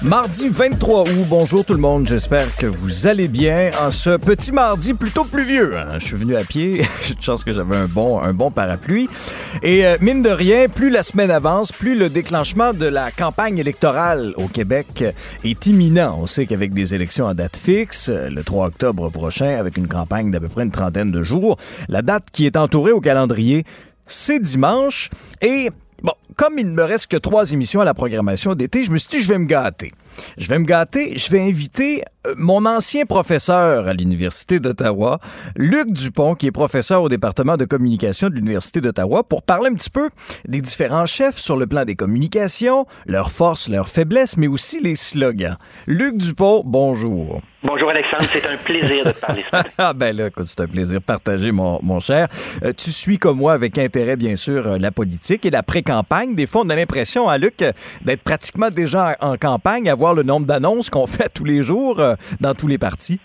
Mardi 23 août, bonjour tout le monde, j'espère que vous allez bien en ce petit mardi plutôt pluvieux. hein. Je suis venu à pied, j'ai de chance que j'avais un bon, un bon parapluie. Et euh, mine de rien, plus la semaine avance, plus le déclenchement de la campagne électorale au Québec est imminent. On sait qu'avec des élections à date fixe, le 3 octobre prochain, avec une campagne d'à peu près une trentaine de jours, la date qui est entourée au calendrier, c'est dimanche. Et comme il ne me reste que trois émissions à la programmation d'été, je me suis dit, je vais me gâter. Je vais me gâter, je vais inviter euh, mon ancien professeur à l'Université d'Ottawa, Luc Dupont, qui est professeur au département de communication de l'Université d'Ottawa, pour parler un petit peu des différents chefs sur le plan des communications, leurs forces, leurs faiblesses, mais aussi les slogans. Luc Dupont, bonjour. Bonjour Alexandre, c'est un plaisir de te parler ce matin. Ah ben là, c'est un plaisir partagé, mon, mon cher. Euh, tu suis comme moi avec intérêt, bien sûr, euh, la politique et la pré-campagne. Des fois, on a l'impression, hein, Luc, d'être pratiquement déjà en, campagne, à le nombre d'annonces qu'on fait tous les jours euh, dans tous les partis.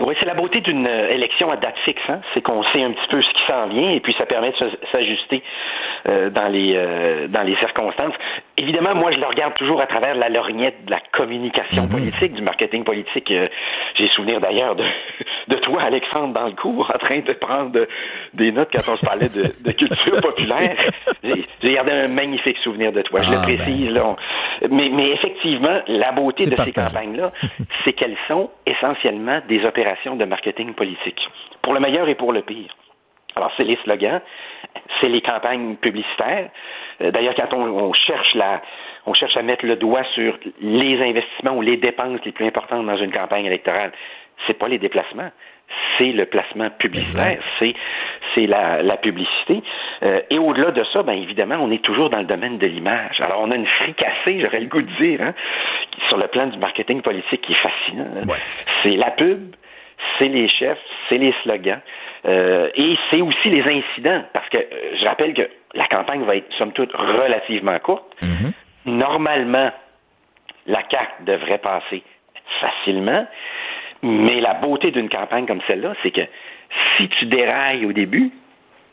Oui, c'est la beauté d'une euh, élection à date fixe, hein? c'est qu'on sait un petit peu ce qui s'en vient et puis ça permet de s'ajuster euh, dans dans les circonstances. Évidemment, moi je le regarde toujours à travers la lorgnette de la communication politique, du marketing politique. Euh, J'ai souvenir d'ailleurs de, de toi, Alexandre, dans le cours, en train de prendre des notes quand on se parlait de, de culture populaire. J'ai gardé un magnifique souvenir de toi. Je Ah, le précise. là. On- Mais, mais effectivement, la beauté de ces campagnes-là, c'est qu'elles sont essentiellement des opérations de marketing politique, pour le meilleur et pour le pire. Alors, c'est les slogans, c'est les campagnes publicitaires. Euh, D'ailleurs, quand on, on cherche la, on cherche à mettre le doigt sur les investissements ou les dépenses les plus importantes dans une campagne électorale, c'est pas les déplacements, c'est le placement publicitaire, c'est c'est la, la publicité. Euh, et au-delà de ça, ben évidemment, on est toujours dans le domaine de l'image. Alors, on a une fricassée, j'aurais le goût de dire, hein, sur le plan du marketing politique qui est fascinant. hein. Ouais. C'est la pub, c'est les chefs, c'est les slogans. Euh, et c'est aussi les incidents, parce que euh, je rappelle que la campagne va être, somme toute, relativement courte. Normalement, la CAQ devrait passer facilement, mais la beauté d'une campagne comme celle-là, c'est que si tu dérailles au début,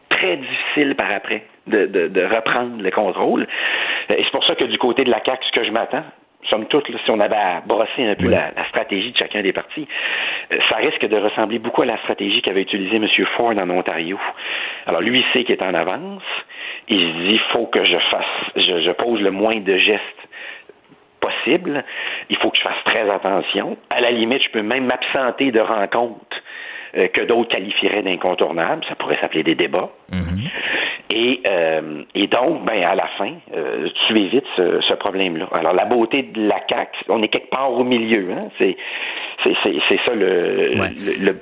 très difficile par après de, de, de reprendre le contrôle. Euh, Et c'est pour ça que du côté de la CAQ, ce que je m'attends, somme toute, là, si on avait à brosser un peu Oui. la, la stratégie de chacun des partis, euh, ça risque de ressembler beaucoup à la stratégie qu'avait utilisée M. Ford en Ontario. Alors, lui, il sait qu'il est en avance. Il se dit, il faut que je fasse, je, je pose le moins de gestes possible. Il faut que je fasse très attention. À la limite, je peux même m'absenter de rencontres euh, que d'autres qualifieraient d'incontournables. Ça pourrait s'appeler des débats. Et, euh, et donc, ben, à la fin, euh, tu évites ce, ce problème-là. Alors, la beauté de la CAQ, on est quelque part au milieu. Hein? C'est, c'est, c'est, c'est ça le, Ouais. le, le-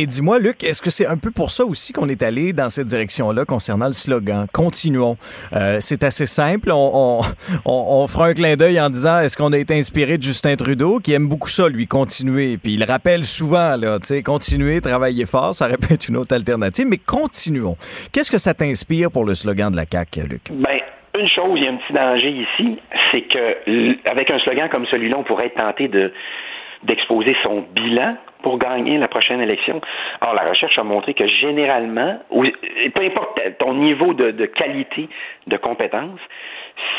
Et dis-moi, Luc, est-ce que c'est un peu pour ça aussi qu'on est allé dans cette direction-là concernant le slogan? Continuons. Euh, c'est assez simple. On, on, fera un clin d'œil en disant est-ce qu'on a été inspiré de Justin Trudeau, qui aime beaucoup ça, lui, continuer? Puis il rappelle souvent, là, tu sais, continuer, travailler fort, ça aurait pu être une autre alternative, mais continuons. Qu'est-ce que ça t'inspire pour le slogan de la CAQ, Luc? Ben, une chose, il y a un petit danger ici, c'est que avec un slogan comme celui-là, on pourrait être tenté de d'exposer son bilan pour gagner la prochaine élection. Or, la recherche a montré que généralement, peu importe ton niveau de, qualité de compétence,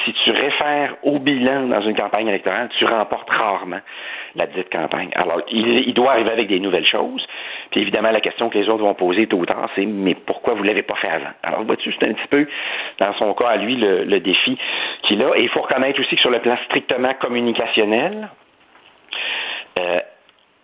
si tu réfères au bilan dans une campagne électorale, tu remportes rarement la dite campagne. Alors, il, doit arriver avec des nouvelles choses. Puis évidemment, la question que les autres vont poser tôt ou tard, c'est mais pourquoi vous l'avez pas fait avant? Alors, vois-tu, c'est un petit peu, dans son cas, à lui, le, le défi qu'il a. Et il faut reconnaître aussi que sur le plan strictement communicationnel, euh,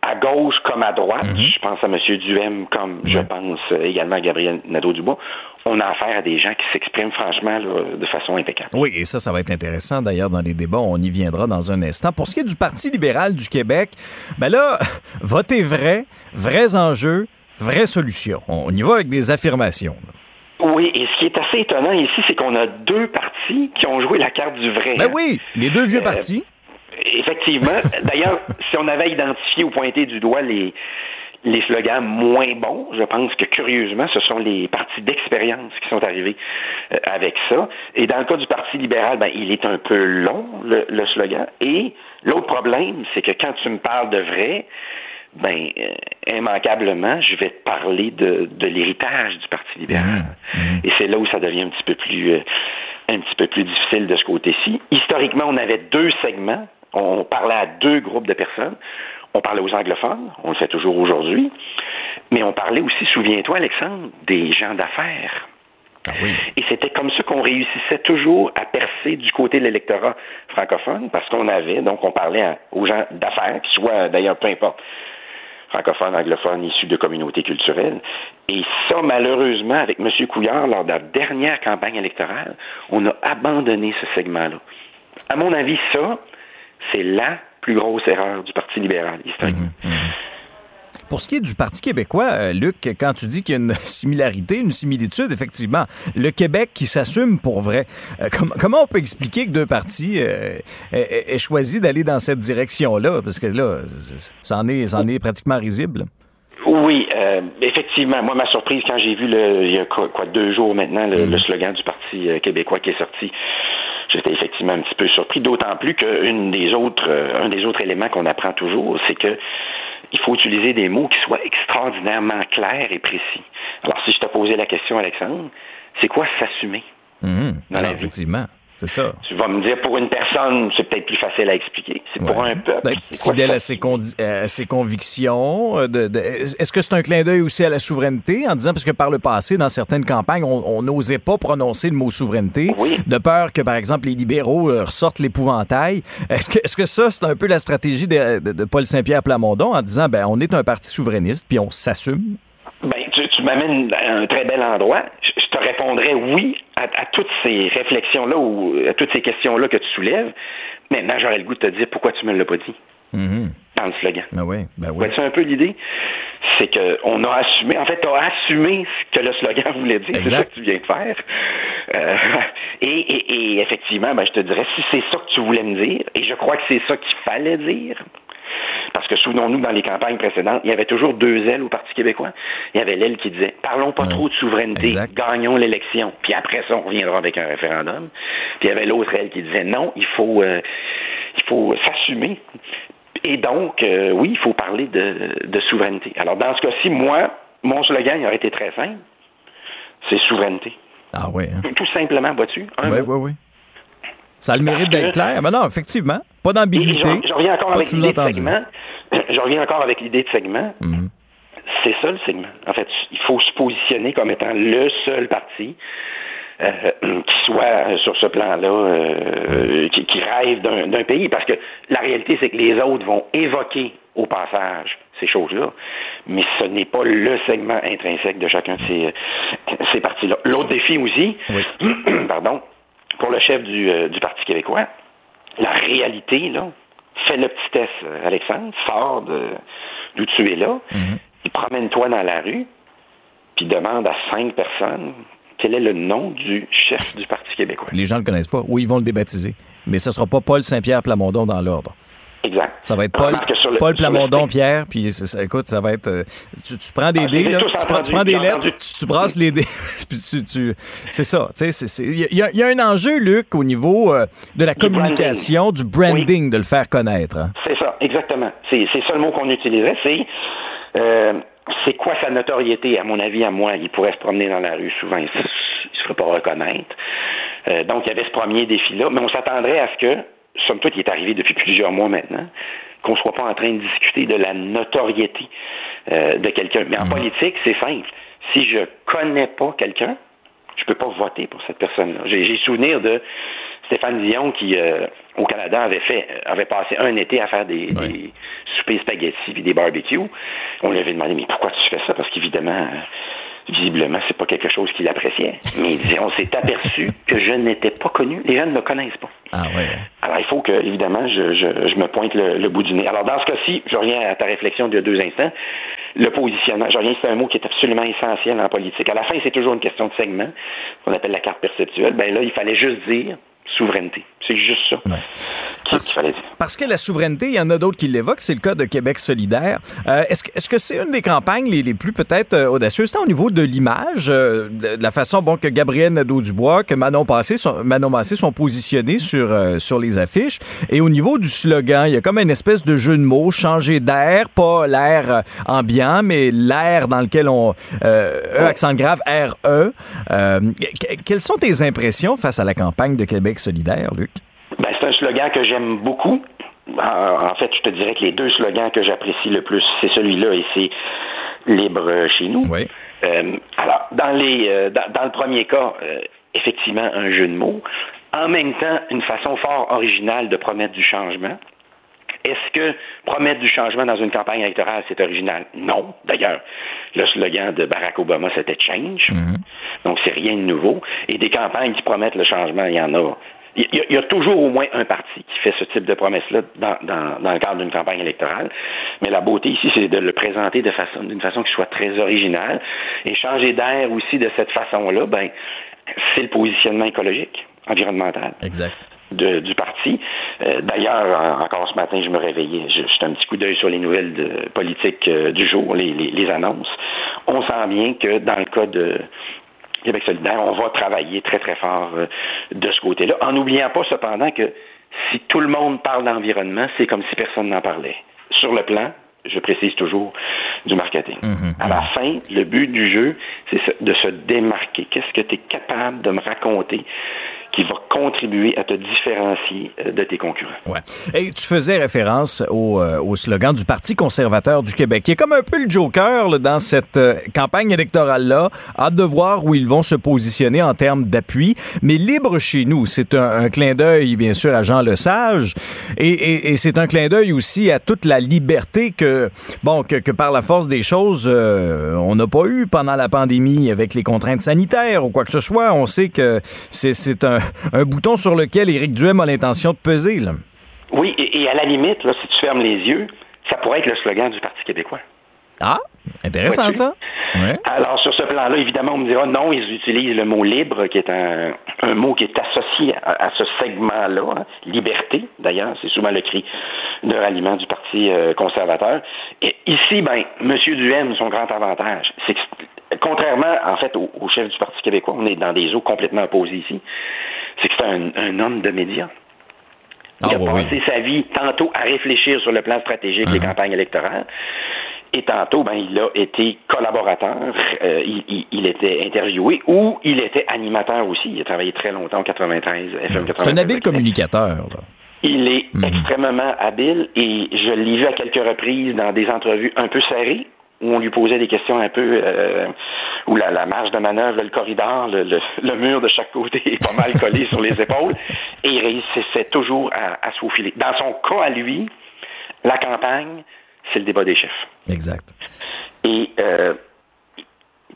à gauche comme à droite, je pense à M. Duhem comme je pense euh, également à Gabriel Nadeau-Dubois, on a affaire à des gens qui s'expriment franchement là, de façon impeccable. Oui, et ça, ça va être intéressant d'ailleurs dans les débats. On y viendra dans un instant. Pour ce qui est du Parti libéral du Québec, ben là, votez vrai, vrais enjeux, vraies solutions. On y va avec des affirmations. là. Oui, et ce qui est assez étonnant ici, c'est qu'on a deux partis qui ont joué la carte du vrai. Ben oui, les deux vieux Euh, partis. Effectivement. D'ailleurs, si on avait identifié ou pointé du doigt les, les slogans moins bons, je pense que curieusement, ce sont les partis d'expérience qui sont arrivés euh, avec ça. Et dans le cas du Parti libéral, ben, il est un peu long, le, slogan. Et l'autre problème, c'est que quand tu me parles de vrai, ben, euh, immanquablement, je vais te parler de, de l'héritage du Parti libéral. Mmh, mmh. Et c'est là où ça devient un petit peu plus, euh, un petit peu plus difficile de ce côté-ci. Historiquement, on avait deux segments. On parlait à deux groupes de personnes. On parlait aux anglophones, on le fait toujours aujourd'hui, mais on parlait aussi, souviens-toi, Alexandre, des gens d'affaires. Ah Et c'était comme ça qu'on réussissait toujours à percer du côté de l'électorat francophone, parce qu'on avait, donc on parlait aux gens d'affaires, qui soient d'ailleurs peu importe, francophones, anglophones, issus de communautés culturelles. Et ça, malheureusement, avec M. Couillard, lors de la dernière campagne électorale, on a abandonné ce segment-là. À mon avis, ça, c'est la plus grosse erreur du Parti libéral historiquement. Mhm, mhm. Pour ce qui est du Parti québécois, euh, Luc, quand tu dis qu'il y a une similarité, une similitude, effectivement, le Québec qui s'assume pour vrai, euh, comment on peut expliquer que deux partis euh, aient, choisi d'aller dans cette direction-là? Parce que là, ça en est, ça en est pratiquement risible. Oui, effectivement. Moi, ma surprise quand j'ai vu le, il y a quoi, deux jours maintenant le, mhm. slogan du Parti québécois qui est sorti, j'étais effectivement un petit peu surpris, d'autant plus qu'un des autres, euh, un des autres éléments qu'on apprend toujours, c'est que il faut utiliser des mots qui soient extraordinairement clairs et précis. Alors, si je te posais la question, Alexandre, c'est quoi s'assumer? Mmh. Alors, effectivement. C'est ça. Tu vas me dire, pour une personne, c'est peut-être plus facile à expliquer. C'est pour un peuple. Ben, fidèle à ses, à ses, convictions. Euh, de, Est-ce que c'est un clin d'œil aussi à la souveraineté en disant, parce que par le passé, dans certaines campagnes, on n'osait pas prononcer le mot souveraineté, de peur que, par exemple, les libéraux euh, ressortent l'épouvantail? Est-ce que, est-ce que ça, c'est un peu la stratégie de, de Paul Saint-Pierre Plamondon en disant, ben, on est un parti souverainiste, puis on s'assume? Ben, tu, tu m'amènes à un très bel endroit. Je, te répondrais oui à, toutes ces réflexions-là ou à toutes ces questions-là que tu soulèves. Maintenant, j'aurais le goût de te dire pourquoi tu me l'as pas dit? Mm-hmm. Dans le slogan. Ben oui, ben oui. un peu l'idée? C'est qu'on a assumé, en fait, tu as assumé ce que le slogan voulait dire. C'est ça que tu viens de faire. Euh, et, effectivement, ben, je te dirais, si c'est ça que tu voulais me dire, et je crois que c'est ça qu'il fallait dire, parce que souvenons-nous, dans les campagnes précédentes, il y avait toujours deux ailes au Parti québécois. Il y avait l'aile qui disait parlons pas trop de souveraineté, gagnons l'élection, puis après ça, on reviendra avec un référendum. Puis il y avait l'autre aile qui disait non, il faut, euh, il faut s'assumer. Et donc, euh, oui, il faut parler de, souveraineté. Alors, dans ce cas-ci, moi, mon slogan, il aurait été très simple. C'est souveraineté. Ah oui. Hein. Tout simplement, vois-tu? Oui, oui, oui. Ça a le mérite d'être clair. Mais non, effectivement, pas d'ambiguïté. Je, reviens encore avec l'idée de segment. Je reviens encore avec l'idée de segment. C'est ça le segment. En fait, il faut se positionner comme étant le seul parti euh, qui soit sur ce plan-là, euh, qui, rêve d'un pays. Parce que la réalité, c'est que les autres vont évoquer au passage ces choses-là, mais ce n'est pas le segment intrinsèque de chacun de ces, ces partis-là. L'autre défi aussi, pardon, pour le chef du, euh, du Parti québécois, la réalité, là, fais le petit test, euh, Alexandre, sors d'où tu es là, mhm. promène-toi dans la rue, puis demande à cinq personnes quel est le nom du chef du Parti québécois. Les gens ne le connaissent pas, ou ils vont le débaptiser. Mais ce ne sera pas Paul Saint-Pierre Plamondon dans l'ordre. Exact. Ça va être Paul, Paul Plamondon, Pierre, puis écoute, ça va être. Euh, tu, prends des ah, dés, là, tu, prends, des lettres, tu, brasses les dés, puis tu. c'est ça. Il y, y, a un enjeu, Luc, au niveau euh, de la communication, du branding, de le faire connaître. Hein. C'est ça, exactement. C'est ça le mot qu'on utiliserait. C'est. Euh, c'est quoi sa notoriété, à mon avis, à moi? Il pourrait se promener dans la rue souvent, il ne se ferait pas reconnaître. donc, il y avait ce premier défi-là, mais on s'attendrait à ce que somme toute, qui est arrivé depuis plusieurs mois maintenant, qu'on ne soit pas en train de discuter de la notoriété euh, de quelqu'un. Mais en mhm. politique, c'est simple. Si je connais pas quelqu'un, je peux pas voter pour cette personne-là. J'ai souvenir de Stéphane Dion qui, euh, au Canada, avait fait, avait passé un été à faire des, des soupers spaghettis et des barbecues. On lui avait demandé, mais pourquoi tu fais ça? Parce qu'évidemment, visiblement, c'est pas quelque chose qu'il appréciait. Mais on s'est aperçu que je n'étais pas connu. Les gens ne me connaissent pas. Ah ouais. Alors, il faut que, évidemment, je, je, me pointe le, bout du nez. Alors, dans ce cas-ci, je reviens à ta réflexion de deux instants. Le positionnement, je reviens, c'est un mot qui est absolument essentiel en politique. À la fin, c'est toujours une question de segment, qu'on appelle la carte perceptuelle. Ben là, il fallait juste dire souveraineté. C'est juste ça. Parce, que la souveraineté, il y en a d'autres qui l'évoquent, c'est le cas de Québec solidaire. Euh, est-ce, est-ce que c'est une des campagnes les, plus peut-être euh, audacieuses, au niveau de l'image, euh, de, la façon bon, que Gabriel Nadeau-Dubois, que Manon, Passé sont, Manon Massé sont positionnés sur, sur les affiches, et au niveau du slogan, il y a comme une espèce de jeu de mots, changer d'air, pas l'air ambiant, mais l'air dans lequel on... E, accent grave, R-E. quelles sont tes impressions face à la campagne de Québec solidaire, Luc? Slogan que j'aime beaucoup. En fait, je te dirais que les deux slogans que j'apprécie le plus, c'est celui-là et c'est libre chez nous. Oui. Euh, alors, dans, les, euh, dans, le premier cas, euh, effectivement, un jeu de mots. En même temps, une façon fort originale de promettre du changement. Est-ce que promettre du changement dans une campagne électorale, c'est original? Non. D'ailleurs, le slogan de Barack Obama, c'était Change. Mm-hmm. Donc, c'est rien de nouveau. Et des campagnes qui promettent le changement, il y en a il y, a, toujours au moins un parti qui fait ce type de promesse-là dans, dans, le cadre d'une campagne électorale. Mais la beauté ici, c'est de le présenter de façon, d'une façon qui soit très originale et changer d'air aussi de cette façon-là. Ben, c'est le positionnement écologique, environnemental. Exact. du parti. Euh, d'ailleurs, encore ce matin, je me réveillais, j'ai un petit coup d'œil sur les nouvelles de, politiques euh, du jour, les, les, les, annonces. On sent bien que dans le cas de, Québec solidaire, on va travailler très, très fort euh, de ce côté-là, en n'oubliant pas cependant que si tout le monde parle d'environnement, c'est comme si personne n'en parlait. Sur le plan, je précise toujours, du marketing. Mhm. À la fin, le but du jeu, c'est de se démarquer. Qu'est-ce que tu es capable de me raconter qui va contribuer à te différencier euh, de tes concurrents. Ouais. Et tu faisais référence au, euh, au, slogan du Parti conservateur du Québec, qui est comme un peu le joker là, dans cette euh, campagne électorale-là. Hâte de voir où ils vont se positionner en termes d'appui. Mais libre chez nous, c'est un, clin d'œil, bien sûr, à Jean Lesage. Et, c'est un clin d'œil aussi à toute la liberté que, bon, que par la force des choses, on n'a pas eu pendant la pandémie avec les contraintes sanitaires ou quoi que ce soit. On sait que c'est un, un bouton sur lequel Éric Duhem a l'intention de peser. Là. Oui, et, à la limite, là, si tu fermes les yeux, ça pourrait être le slogan du Parti québécois. Ah, intéressant ça. Alors, sur ce plan-là, évidemment, on me dira non, ils utilisent le mot libre, qui est un, mot qui est associé à, ce segment-là. Hein. Liberté, d'ailleurs, c'est souvent le cri de ralliement du Parti euh, conservateur. Et ici, ben, M. Duhem, son grand avantage, c'est que contrairement, en fait, au, chef du Parti québécois, on est dans des eaux complètement opposées ici, c'est que c'est un, homme de médias. Il ah, a passé sa vie tantôt à réfléchir sur le plan stratégique des uh-huh. campagnes électorales. Et tantôt, ben, il a été collaborateur, euh, il, était interviewé ou il était animateur aussi. Il a travaillé très longtemps en 93, FM C'est un habile communicateur. Il est mm-hmm. extrêmement habile et je l'ai vu à quelques reprises dans des entrevues un peu serrées où on lui posait des questions un peu euh, où la, marge de manœuvre, le corridor, le, mur de chaque côté est pas mal collé sur les épaules, et il réussissait toujours à, à se Dans son cas à lui, la campagne, c'est le débat des chefs. Exact. Et euh,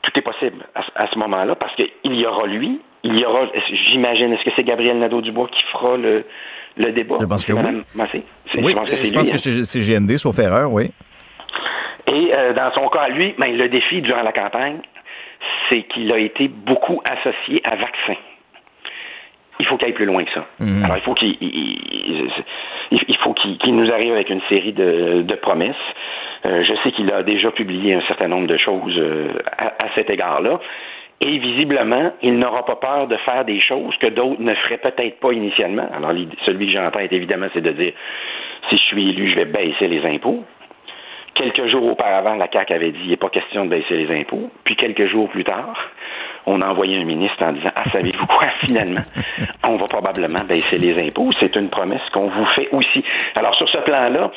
tout est possible à, ce moment-là, parce qu'il y aura lui, il y aura, j'imagine, est-ce que c'est Gabriel Nadeau-Dubois qui fera le, le débat? Je pense que oui. Massé? Oui, je pense que, je pense que c'est GND, sauf erreur, oui. Et euh, dans son cas, lui, ben, le défi durant la campagne, c'est qu'il a été beaucoup associé à vaccin. Il faut qu'il aille plus loin que ça. Mhm. Alors, il faut qu'il il, faut qu'il nous arrive avec une série de, de promesses. Euh, je sais qu'il a déjà publié un certain nombre de choses euh, à, à, cet égard-là. Et visiblement, il n'aura pas peur de faire des choses que d'autres ne feraient peut-être pas initialement. Alors, celui que j'entends, évidemment, c'est de dire si je suis élu, je vais baisser les impôts. Quelques jours auparavant, la CAQ avait dit il n'est pas question de baisser les impôts. Puis quelques jours plus tard, on a envoyé un ministre en disant Ah, savez-vous quoi, finalement, on va probablement baisser les impôts. C'est une promesse qu'on vous fait aussi. Alors, sur ce plan-là,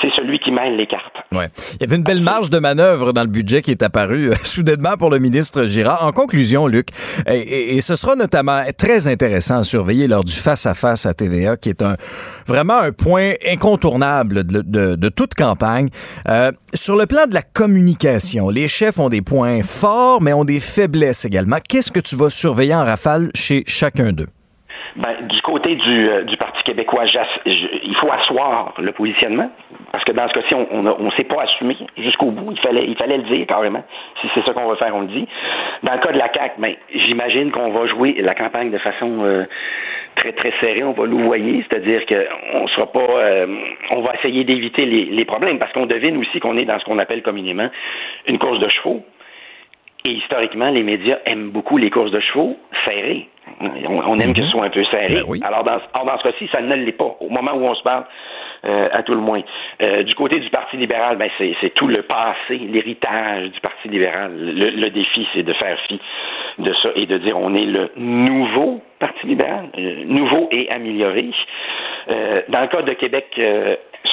c'est celui qui mêle les cartes. Ouais. Il y avait une belle marge de manœuvre dans le budget qui est apparue euh, soudainement pour le ministre Girard. En conclusion, Luc, et, ce sera notamment très intéressant à surveiller lors du face-à-face -à, TVA, qui est un vraiment un point incontournable de, toute campagne. Euh, sur le plan de la communication, les chefs ont des points forts, mais ont des faiblesses également. Qu'est-ce que tu vas surveiller en rafale chez chacun d'eux? Ben, du côté du, euh, du Parti québécois, il faut asseoir le positionnement parce que dans ce cas-ci, on ne on, s'est pas assumé jusqu'au bout. Il fallait, il fallait le dire carrément. Si c'est ça qu'on va faire, on le dit. Dans le cas de la CAC, ben, j'imagine qu'on va jouer la campagne de façon euh, très très serrée. On va louvoyer, c'est-à-dire qu'on sera pas, euh, on va essayer d'éviter les, les problèmes parce qu'on devine aussi qu'on est dans ce qu'on appelle communément une course de chevaux. Et historiquement, les médias aiment beaucoup les courses de chevaux serrées. On, aime que ce mhm. soit un peu serré. Ben Alors, dans, dans ce cas-ci, ça ne l'est pas. Au moment où on se parle, euh, à tout le moins. Euh, du côté du Parti libéral, ben c'est tout le passé, l'héritage du Parti libéral. Le, défi, c'est de faire fi de ça et de dire on est le nouveau Parti libéral, euh, nouveau et amélioré. dans le cas de Québec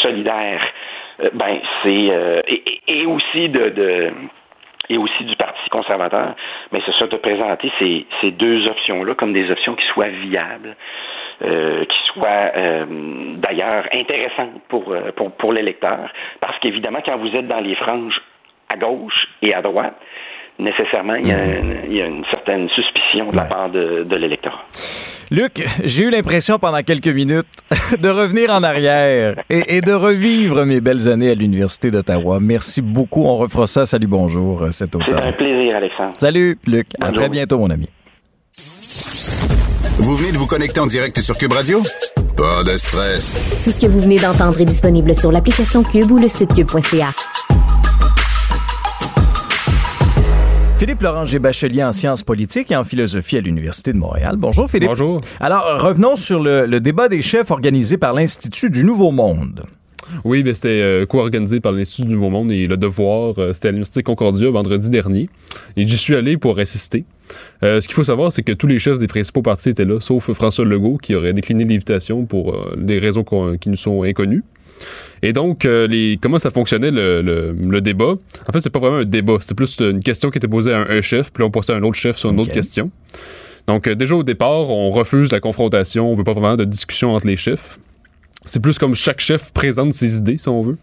solidaire, ben c'est et, aussi de, et aussi du Parti conservateur, mais c'est ça de présenter ces, ces deux options-là comme des options qui soient viables, euh, qui soit euh, d'ailleurs intéressant pour, euh, pour, pour l'électeur. Parce qu'évidemment, quand vous êtes dans les franges à gauche et à droite, nécessairement, il y, a, il y a une certaine suspicion de la part de, de l'électorat. Luc, j'ai eu l'impression pendant quelques minutes de revenir en arrière et, et, de revivre mes belles années à l'Université d'Ottawa. Merci beaucoup. On refera ça. Salut, bonjour cet automne. C'est un plaisir, Alexandre. Salut, Luc. à très bientôt, mon ami. Vous venez de vous connecter en direct sur Cube Radio? Pas de stress. Tout ce que vous venez d'entendre est disponible sur l'application Cube ou le site cube.ca. Philippe Laurent Bachelier en sciences politiques et en philosophie à l'Université de Montréal. Bonjour Philippe. Bonjour. Alors, revenons sur le, le débat des chefs organisé par l'Institut du Nouveau Monde. Oui, ben, c'était euh, co-organisé par l'Institut du Nouveau Monde et Le Devoir. Euh, c'était à l'Université Concordia vendredi dernier. Et j'y suis allé pour assister. Euh, ce qu'il faut savoir, c'est que tous les chefs des principaux partis étaient là, sauf François Legault, qui aurait décliné l'invitation pour des raisons qui nous sont inconnues. Et donc, les, comment ça fonctionnait le, débat? En fait, c'est pas vraiment un débat, c'était plus une question qui était posée à un, chef, puis là, on passait à un autre chef sur une autre question. Donc, déjà au départ, on refuse la confrontation, on veut pas vraiment de discussion entre les chefs. C'est plus comme chaque chef présente ses idées, si on veut.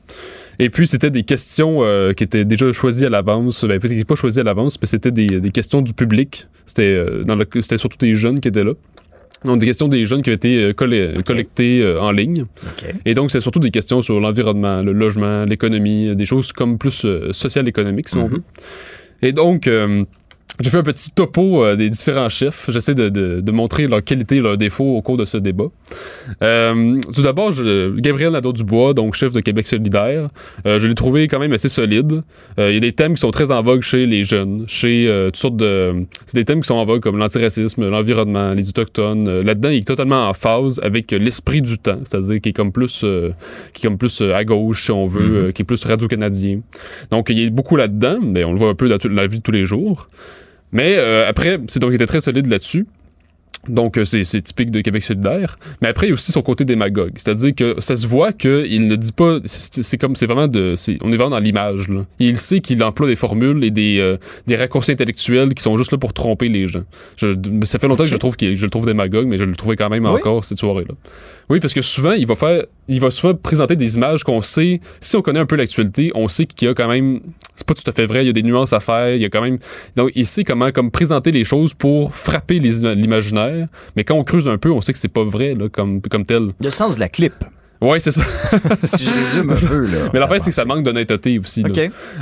Et puis, c'était des questions euh, qui étaient déjà choisies à l'avance. Ben, peut-être pas choisies à l'avance, mais c'était des, des, questions du public. C'était euh, c'était surtout des jeunes qui étaient là. Donc, des questions des jeunes qui ont été euh, collectées en ligne. Et donc, c'est surtout des questions sur l'environnement, le logement, l'économie, des choses comme plus social économiques, si on mm-hmm. veut. Et donc, j'ai fait un petit topo euh, des différents chefs. J'essaie de, de, de, montrer leur qualité et leurs défauts au cours de ce débat. Euh, tout d'abord, Gabriel Nadeau-Dubois, donc chef de Québec solidaire, euh, je l'ai trouvé quand même assez solide. Euh, il y a des thèmes qui sont très en vogue chez les jeunes, chez euh, toutes sortes de... C'est des thèmes qui sont en vogue comme l'antiracisme, l'environnement, les autochtones. Là-dedans, il est totalement en phase avec l'esprit du temps, c'est-à-dire qui est comme plus, qui est comme plus à gauche, si on veut, mm-hmm. qui est plus radio-canadien. Donc, il y a beaucoup là-dedans, mais on le voit un peu dans la vie de tous les jours. Mais euh, après, c'est donc il était très solide là-dessus. Donc, euh, c'est typique de Québec solidaire. Mais après, il y a aussi son côté démagogue. C'est-à-dire que ça se voit qu'il ne dit pas... C'est comme... C'est vraiment de... on est vraiment dans l'image, là. Il sait qu'il emploie des formules et des, euh, des raccourcis intellectuels qui sont juste là pour tromper les gens. Je, ça fait longtemps que je le trouve, je le trouve démagogue, mais je le trouvais quand même encore cette soirée-là. Oui, parce que souvent, il va faire, il va souvent présenter des images qu'on sait, si on connaît un peu l'actualité, on sait qu'il y a quand même, c'est pas tout à fait vrai, il y a des nuances à faire, il y a quand même, donc il sait comment, comme présenter les choses pour frapper l'imaginaire, mais quand on creuse un peu, on sait que c'est pas vrai, là, comme, comme tel. Le sens de la clip. Oui, c'est ça. si je résume un peu, là. Mais l'affaire, c'est que ça manque d'honnêteté aussi.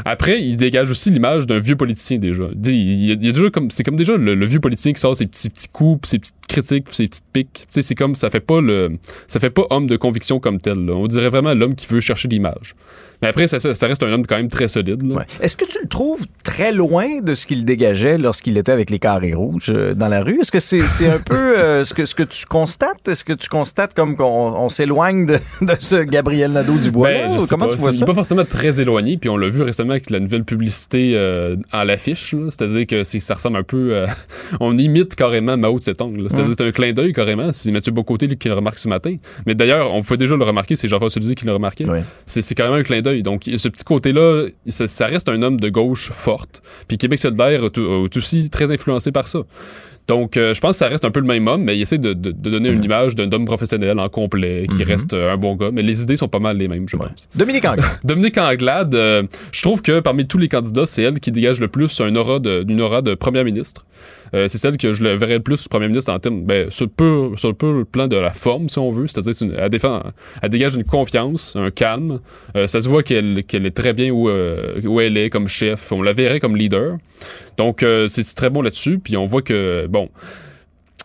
Après, il dégage aussi l'image d'un vieux politicien, déjà. Il, y a, déjà comme, c'est comme déjà le, vieux politicien qui sort ses petits, petits coups, ses petites critiques, ses petites piques. Tu sais, c'est comme, ça fait pas le, ça fait pas homme de conviction comme tel, On dirait vraiment l'homme qui veut chercher l'image. Mais après, ça, ça, reste un homme quand même très solide. Est-ce que tu le trouves très loin de ce qu'il dégageait lorsqu'il était avec les carrés rouges euh, dans la rue? Est-ce que c'est un peu euh, ce, que, ce que tu constates? Est-ce que tu constates comme qu'on on, s'éloigne de, de, ce Gabriel Nadeau-Dubois? Ben, Comment tu vois ça? Pas forcément très éloigné, puis on l'a vu récemment avec la nouvelle publicité euh, à l'affiche. C'est-à-dire que ça ressemble un peu... on imite carrément Mao Tse-Tung. C'est-à-dire c'est un clin d'œil carrément. C'est Mathieu Bocoté qui le remarque ce matin. Mais d'ailleurs, on pouvait déjà le remarquer, c'est Jean-François qui le remarqué. C'est carrément un clin d'œil donc, ce petit côté-là, ça, reste un homme de gauche forte. Puis Québec solidaire est aussi très influencé par ça. Donc, euh, je pense que ça reste un peu le même homme, mais il essaie de, de- de donner une image d'un homme professionnel en complet, qui reste euh, un bon gars. Mais les idées sont pas mal les mêmes, je pense. Dominique Anglade. Dominique Anglade, euh, je trouve que parmi tous les candidats, c'est elle qui dégage le plus un aura de, une aura de première ministre. Euh, c'est celle que je le verrais le plus premier ministre en termes, ben, sur, peu, sur peu le plan de la forme, si on veut. C'est-à-dire, elle, dégage une confiance, un calme. Euh, ça se voit qu'elle est très bien où, euh, où elle est comme chef. On la verrait comme leader. Donc, c'est très bon là-dessus. Puis on voit que, bon,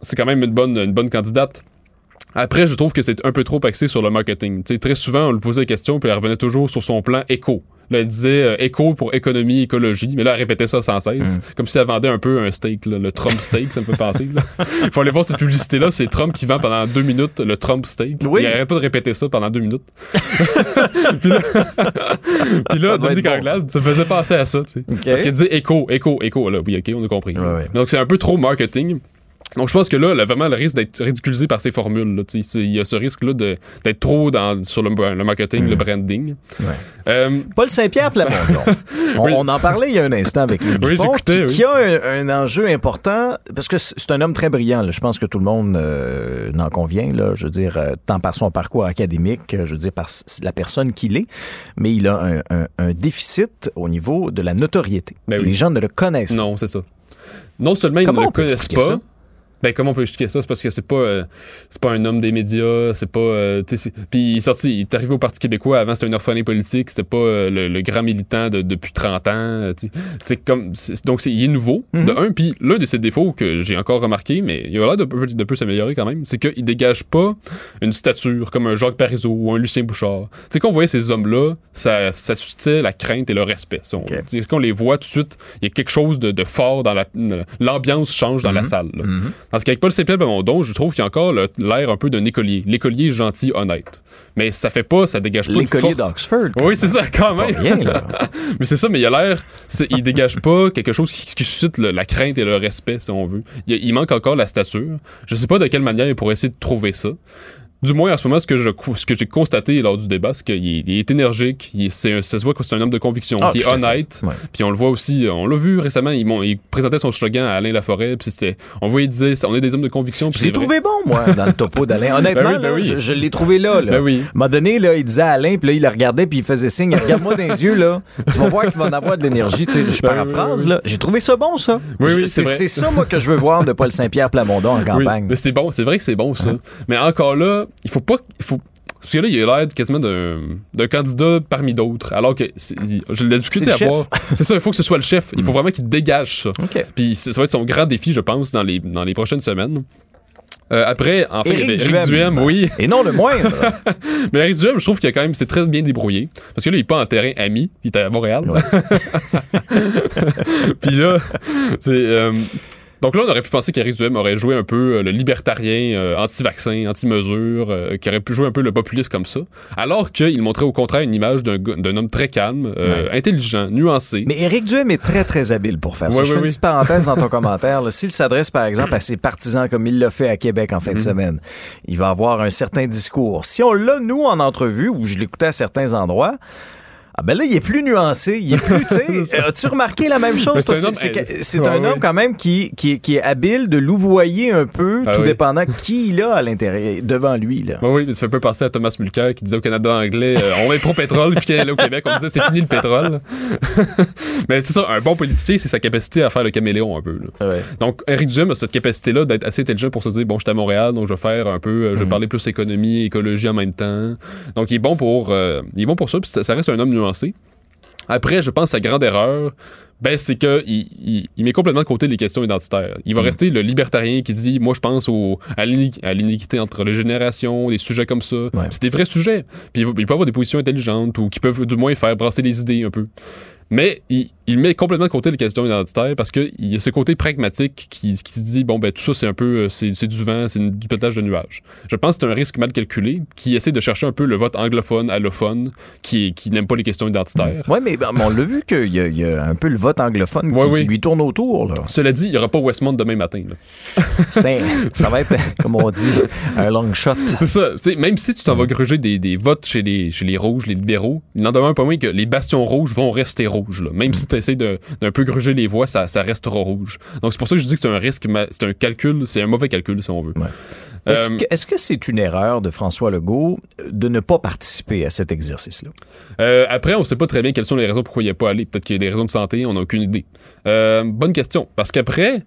c'est quand même une bonne, candidate. Après, je trouve que c'est un peu trop axé sur le marketing. Tu sais, très souvent, on lui posait des questions, puis elle revenait toujours sur son plan éco. Là, elle disait euh, éco pour économie, écologie, mais là, elle répétait ça sans cesse, comme si elle vendait un peu un steak, là, le Trump steak, ça me fait penser. là. Faut aller voir cette publicité-là, c'est Trump qui vend pendant deux minutes le Trump steak. Oui. Il arrête pas de répéter ça pendant deux minutes. puis là, puis là Ça Dominique bon, Anglade, ça faisait penser à ça, tu sais. Parce qu'elle disait éco, éco, éco, là, oui, ok, on a compris. Ouais, ouais. Donc c'est un peu trop marketing. Donc je pense que là, là, vraiment, le risque d'être ridiculisé par ces formules. là, tu sais, c'est- Il y a ce risque-là de- d'être trop dans, sur le, le marketing, le branding. Ouais. Euh, Paul Saint-Pierre Plamondon. on, Oui. on en parlait il y a un instant avec Louis Oui, qui, oui. qui a un, un enjeu important, parce que c'est un homme très brillant. là. Je pense que tout le monde euh, n'en convient. Là, je veux dire, euh, tant par son parcours académique, euh, je veux dire, par la personne qu'il est, mais il a un, un- un déficit au niveau de la notoriété. Ben oui. Les gens ne le connaissent pas. non, c'est ça. Non seulement ils Comment ne le connaissent pas. ça? Ben comment on peut expliquer ça? C'est parce que c'est pas euh, c'est pas un homme des médias, c'est pas euh, tu sais, c'est- puis il est sorti, il est arrivé au Parti québécois avant c'était un orphelin politique, c'était pas euh, le, le grand militant de- depuis 30 ans, euh, tu sais. c'est comme c'est- donc c'est il est nouveau Mhm. de un puis l'un de ses défauts que j'ai encore remarqué mais il a l'air de, de peu s'améliorer quand même, c'est qu'il dégage pas une stature comme un Jacques Parizeau ou un Lucien Bouchard. Tu sais quand on voyait ces hommes-là, ça ça suscitait la crainte et le respect. si on Ok. veut. Tu sais, Quand on les voit tout de suite, il y a quelque chose de, de fort dans la l'ambiance change dans Mhm. la salle. là. Parce qu'avec Paul Saint-Pierre Plamondon, je trouve qu'il y a encore l'air un peu d'un écolier. L'écolier gentil, honnête. Mais ça fait pas, ça dégage pas de L'écolier d'Oxford. Oui, c'est ça, quand Pas même. là. mais c'est ça, mais il a l'air, il dégage pas quelque chose qui, qui suscite le- la crainte et le respect, si on veut. Il, il manque encore la stature. Je sais pas de quelle manière il pourrait essayer de trouver ça. Du moins, en ce moment, ce que je, ce que j'ai constaté lors du débat, c'est qu'il est, il est énergique, il c'est ça se voit que c'est un homme de conviction, Ah, qui est honnête, Ouais. puis on le voit aussi, on l'a vu récemment, il, présentait son slogan à Alain Laforêt, puis c'était, on voyait, il disait, on est des hommes de conviction. Je l'ai trouvé bon, moi, dans le topo d'Alain. Honnêtement, Ben oui, ben là, oui. je, je l'ai trouvé là. là. Ben oui. À un moment donné, là, il disait à Alain, puis là, il le regardait, puis il faisait signe, regarde-moi dans les yeux, là. Tu vas voir qu'il va en avoir de l'énergie. Tu sais, je Ben paraphrase, là. J'ai trouvé ça bon, ça. Oui, c'est vrai. C'est ça, moi, que je veux voir de Paul Saint-Pierre Plamondon en campagne. mais c'est bon, c'est vrai que c'est bon ça. Mais encore là, il faut pas, il faut parce que là, il a l'air quasiment d'un d'un candidat parmi d'autres. Alors que il- je l'ai discuté à voir. C'est ça, il faut que ce soit le chef. Il faut vraiment qu'il dégage ça. OK. Puis ça va être son grand défi, je pense, dans les, dans les prochaines semaines. Euh, après, enfin, il y avait Éric Éric Duhem. Duhem, oui. Et non le moindre. Mais Eric Duhem, je trouve qu'il a quand même, c'est très bien débrouillé. Parce que là, il est pas en terrain ami, il est à Montréal. Puis là, c'est. euh, donc là, on aurait pu penser qu'Éric Duhem aurait joué un peu euh, le libertarien, euh, anti-vaccin, anti-mesure, euh, qui aurait pu jouer un peu le populiste comme ça. Alors qu'il montrait au contraire une image d'un homme très calme, euh, intelligent, nuancé. Mais Éric Duhem est très, très habile pour faire ça. Ouais, je fais une oui. petite parenthèse dans ton commentaire. S'il s'adresse, par exemple, à ses partisans comme il l'a fait à Québec en Mhm. fin de semaine, il va avoir un certain discours. Si on l'a, nous, en entrevue, où je l'écoutais à certains endroits, ah ben là, il est plus nuancé, il est plus, tu sais, as-tu remarqué la même chose? C'est un homme- C'est que- c'est Ouais, un ouais. homme quand même qui, qui, qui est habile de louvoyer un peu, Ah tout oui. dépendant qui il a à l'intérieur, devant lui. Là. Oui, oui, mais ça fait un peu penser à Thomas Mulcair qui disait au Canada anglais euh, on est pro-pétrole, puis qu'il allait au Québec, on disait c'est fini le pétrole. mais c'est ça, un bon politicien, c'est sa capacité à faire le caméléon un peu. là. Ouais. Donc, Eric Duhem a cette capacité-là d'être assez intelligent pour se dire bon, je suis à Montréal, donc je vais faire un peu, euh, je vais parler plus économie, écologie en même temps. Donc, il est bon pour, euh, il est bon pour ça, puis ça reste un homme nuancé. Après, je pense sa grande erreur, ben, c'est que il, il- il met complètement de côté les questions identitaires. Il va rester le libertarien qui dit, moi, je pense au, à l'ini- à l'iniquité entre les générations, des sujets comme ça. C'est des vrais sujets. Puis il, il peut avoir des positions intelligentes ou qui peuvent du moins faire brasser les idées un peu. Mais il, il met complètement de côté les questions identitaires parce qu'il y a ce côté pragmatique qui, qui se dit bon ben tout ça c'est un peu euh, c'est c'est du vent, c'est une- du pétage de nuages. Je pense que c'est un risque mal calculé qui essaie de chercher un peu le vote anglophone, allophone, qui, qui n'aime pas les questions identitaires. Oui, mais ben, on l'a vu qu'il y, a- il y a un peu le vote anglophone qui, Ouais, oui. qui lui tourne autour. Là. Cela dit, il n'y aura pas Westmont demain matin. là. C'est un- ça va être, comme on dit, un long shot. C'est ça. Même si tu t'en vas gruger des, des votes chez les, chez les rouges, les libéraux, il n'en demeure pas moins que les bastions rouges vont rester rouges. Là. Même si tu essaies d'un peu gruger les voix, ça, ça restera rouge. Donc c'est pour ça que je dis que c'est un risque, c'est un calcul, c'est un mauvais calcul si on veut. Ouais. Est-ce Euh, que- est-ce que c'est une erreur de François Legault euh, de ne pas participer à cet exercice-là? Euh, après, on ne sait pas très bien quelles sont les raisons pourquoi il n'y a pas allé. Peut-être qu'il y a des raisons de santé, on n'a aucune idée. Euh, bonne question. Parce qu'après,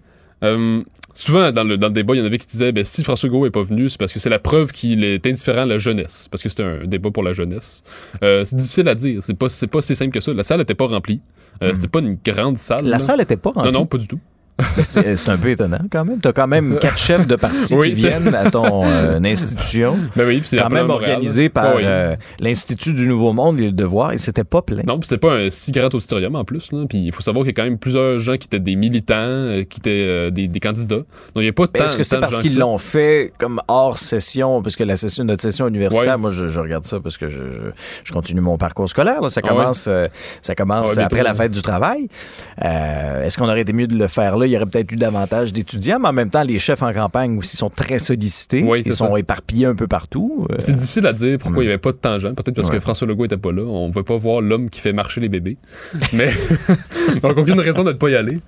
souvent dans le, dans le débat, il y en avait qui disaient ben, si François Legault n'est pas venu, c'est parce que c'est la preuve qu'il est indifférent à la jeunesse. Parce que c'est un débat pour la jeunesse. Euh, c'est difficile à dire. C'est pas, pas si simple que ça. La salle n'était pas remplie. Euh, C'était pas une grande salle. La là. salle n'était pas remplie. Non, non, pas du tout. Ben, C'est un peu étonnant quand même. Tu as quand même quatre chefs de parti Oui, qui viennent à ton euh, institution. Ben oui, puis c'est Quand même organisé là. par oui. euh, l'Institut du Nouveau Monde et le Devoir et c'était pas plein. Non, puis c'était pas un si grand auditorium en plus. Là. Puis il faut savoir qu'il y a quand même plusieurs gens qui étaient des militants, euh, qui étaient euh, des, des candidats. Donc il n'y a pas Mais tant Est-ce que c'est parce qu'ils ça. l'ont fait comme hors session, parce que la session, notre session universitaire, Ouais. moi je, je regarde ça parce que je, je, je continue mon parcours scolaire. là. Ça Ah ouais? commence, euh, ça commence Ah ouais, bientôt, après la fête du travail. Euh, Est-ce qu'on aurait été mieux de le faire là? Il y aurait peut-être eu davantage d'étudiants, mais en même temps, les chefs en campagne aussi sont très sollicités. Oui, Ils sont ça. éparpillés un peu partout. Euh, C'est difficile à dire pourquoi il n'y avait pas de jeune. Peut-être parce Ouais. que François Legault était pas là. On ne veut pas voir l'homme qui fait marcher les bébés. Mais donc aucune raison de ne pas y aller.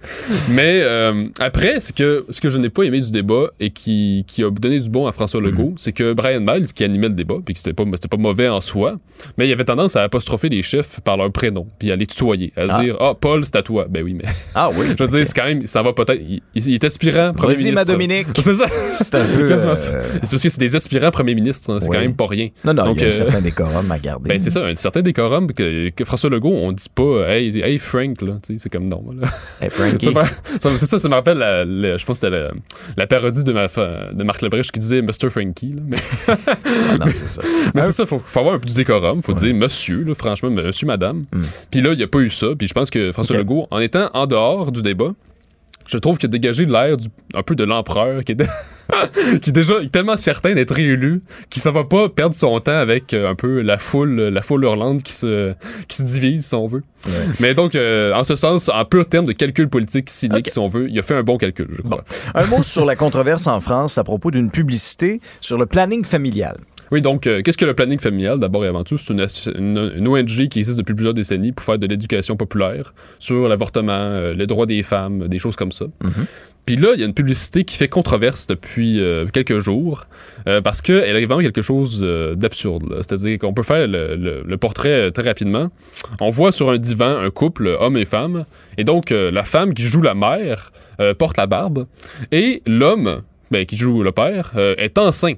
Mais euh, après, c'est que ce que je n'ai pas aimé du débat et qui, qui a donné du bon à François Legault, c'est que Brian Miles, qui animait le débat, puis que c'était pas, pas mauvais en soi, mais il avait tendance à apostropher les chefs par leur prénom, puis à les tutoyer, à Ah. dire Ah, Paul, c'est à toi. Ben oui, mais Ah oui. je veux dire, c'est quand même, ça va peut-être. Il, il est aspirant premier ministre. ma Dominique. C'est ça. C'est un peu. Euh. C'est parce que c'est des aspirants premiers ministres, hein, c'est Oui. quand même pas rien. Non, non, Donc, il y a un euh, certain décorum à garder. Ben, c'est ça, un certain décorum que, que François Legault, on dit pas Hey, hey Frank, là, c'est comme non. Là. Hey, Frankie. C'est ça, ça me rappelle, la, la- je pense que c'était la, la parodie de, ma, de Marc Labrèche qui disait Mr. Frankie. Là. Mais, Ah, non, c'est ça. mais c'est ça, faut, faut avoir un peu du décorum, faut dire monsieur, là, franchement, monsieur, madame. Puis là, il n'y a pas eu ça, puis je pense que François. Legault, en étant en dehors du débat, je trouve qu'il a dégagé l'air du- un peu de l'empereur qui est, qui est déjà tellement certain d'être réélu qu'il ne va pas perdre son temps avec euh, un peu la foule la foule hurlante qui se, qui se divise si on veut. Mais donc euh, en ce sens en pur terme de calcul politique cynique si on veut, il a fait un bon calcul, je crois. Un mot sur la controverse en France à propos d'une publicité sur le planning familial. Oui, donc, euh, qu'est-ce que le planning familial, d'abord et avant tout? C'est une, une- une ONG qui existe depuis plusieurs décennies pour faire de l'éducation populaire sur l'avortement, euh, les droits des femmes, des choses comme ça. Puis là, il y a une publicité qui fait controverse depuis euh, quelques jours parce qu'elle arrive vraiment quelque chose d'absurde. C'est-à-dire qu'on peut faire le, le- le portrait très rapidement. On voit sur un divan un couple, homme et femme, et donc la femme qui joue la mère porte la barbe, et l'homme, ben, qui joue le père, est enceint.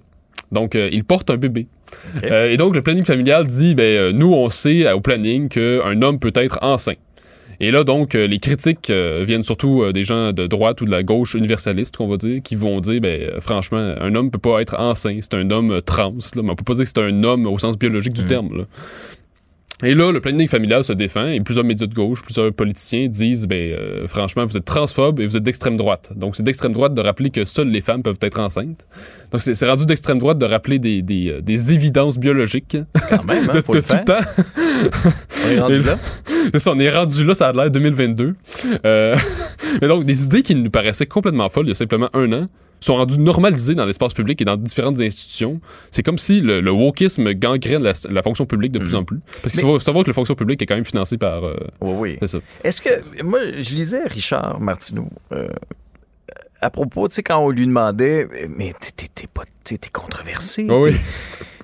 Donc, euh, il porte un bébé. Euh, et donc, le planning familial dit, ben, euh, nous, on sait au planning qu'un homme peut être enceint. Et là, donc, les critiques viennent surtout des gens de droite ou de la gauche universaliste, qu'on va dire, qui vont dire, ben, franchement, un homme peut pas être enceint. C'est un homme trans, là, mais on peut pas dire que c'est un homme au sens biologique du terme, là. Et là, le planning familial se défend et plusieurs médias de gauche, plusieurs politiciens disent, ben, euh, franchement, vous êtes transphobe et vous êtes d'extrême droite. Donc, c'est d'extrême droite de rappeler que seules les femmes peuvent être enceintes. Donc, c'est rendu d'extrême droite de rappeler des, des, euh, des évidences biologiques Quand même, hein, de, faut de le tout faire. temps. On est rendu là. C'est ça, on est rendu là, ça a l'air 2022. Euh, mais donc, des idées qui nous paraissaient complètement folles il y a simplement un an sont rendues normalisées dans l'espace public et dans différentes institutions. C'est comme si le, le wokisme gangrène la, la fonction publique de plus en plus. Parce qu'il faut savoir que la fonction publique est quand même financée par... euh, Oui, oui. Est-ce que. Moi, je lisais Richard Martineau euh, à propos, tu sais, quand on lui demandait, mais t'es- pas. t'es controversé. Ah oui.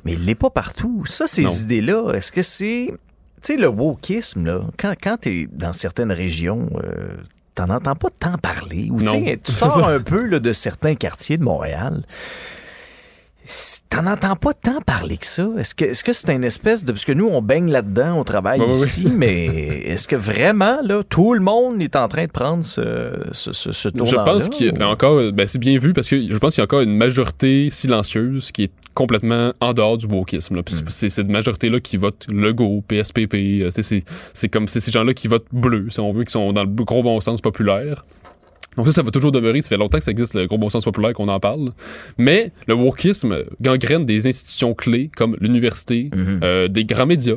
Mais il l'est pas partout. Ça, ces idées-là, est-ce que c'est. Tu sais, le wokisme, là, quand, quand t'es dans certaines régions. euh, T'en entends pas tant parler. Ou tu sors un peu là, de certains quartiers de Montréal. T'en entends pas tant parler que ça. Est-ce que est-ce que c'est une espèce de. Parce que nous, on baigne là-dedans, on travaille Oui, oui, oui. ici, mais est-ce que vraiment, là, tout le monde est en train de prendre ce, ce, ce, ce Je pense qu'il y a ou- encore... Ben, c'est bien vu parce que je pense qu'il y a encore une majorité silencieuse qui est complètement en dehors du wokisme. Puis Mm. c'est cette majorité-là qui vote Legault, PSPP. euh, c'est- comme ces gens-là qui votent bleu, si on veut, qui sont dans le gros bon sens populaire. Donc ça, ça va toujours demeurer. Ça fait longtemps que ça existe, le gros bon sens populaire, qu'on en parle. Mais le wokisme gangrène des institutions clés comme l'université, Mhm. euh, des grands médias.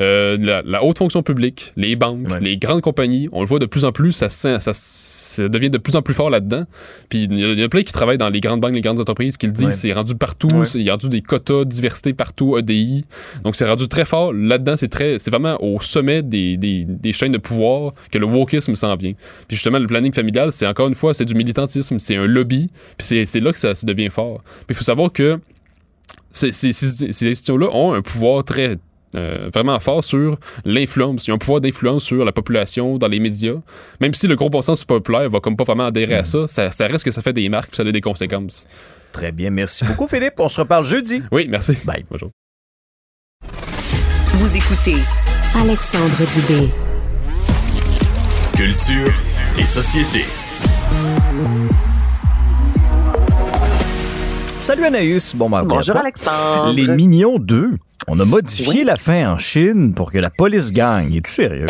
Euh, la, haute fonction publique, les banques, les grandes compagnies, on le voit de plus en plus, ça, ça, ça devient de plus en plus fort là-dedans. Puis il y, a plein qui travaillent dans les grandes banques, les grandes entreprises qui le disent, c'est rendu partout, il y a rendu des quotas diversité partout, EDI. Donc c'est rendu très fort. Là-dedans, c'est très c'est vraiment au sommet des, des, des, chaînes de pouvoir que le wokisme s'en vient. Puis justement, le planning familial, c'est encore une fois, c'est du militantisme, c'est un lobby, puis c'est là que ça, ça devient fort. Puis il faut savoir que ces, ces, ces institutions-là ont un pouvoir très euh, vraiment fort sur l'influence. Ils ont un pouvoir d'influence sur la population, dans les médias. Même si le gros bon sens populaire va comme pas vraiment adhérer à mm. ça, ça, reste que ça fait des marques et ça a des conséquences. Très bien, merci beaucoup Philippe. On se reparle jeudi. Oui, merci. Bye. Bonjour. Vous écoutez Alexandre Dubé. Culture et société. Salut Anaïs, bon mardi. Bonjour Alexandre. Les Mignons 2 on a modifié la fin en Chine pour que la police gagne. Es-tu sérieux?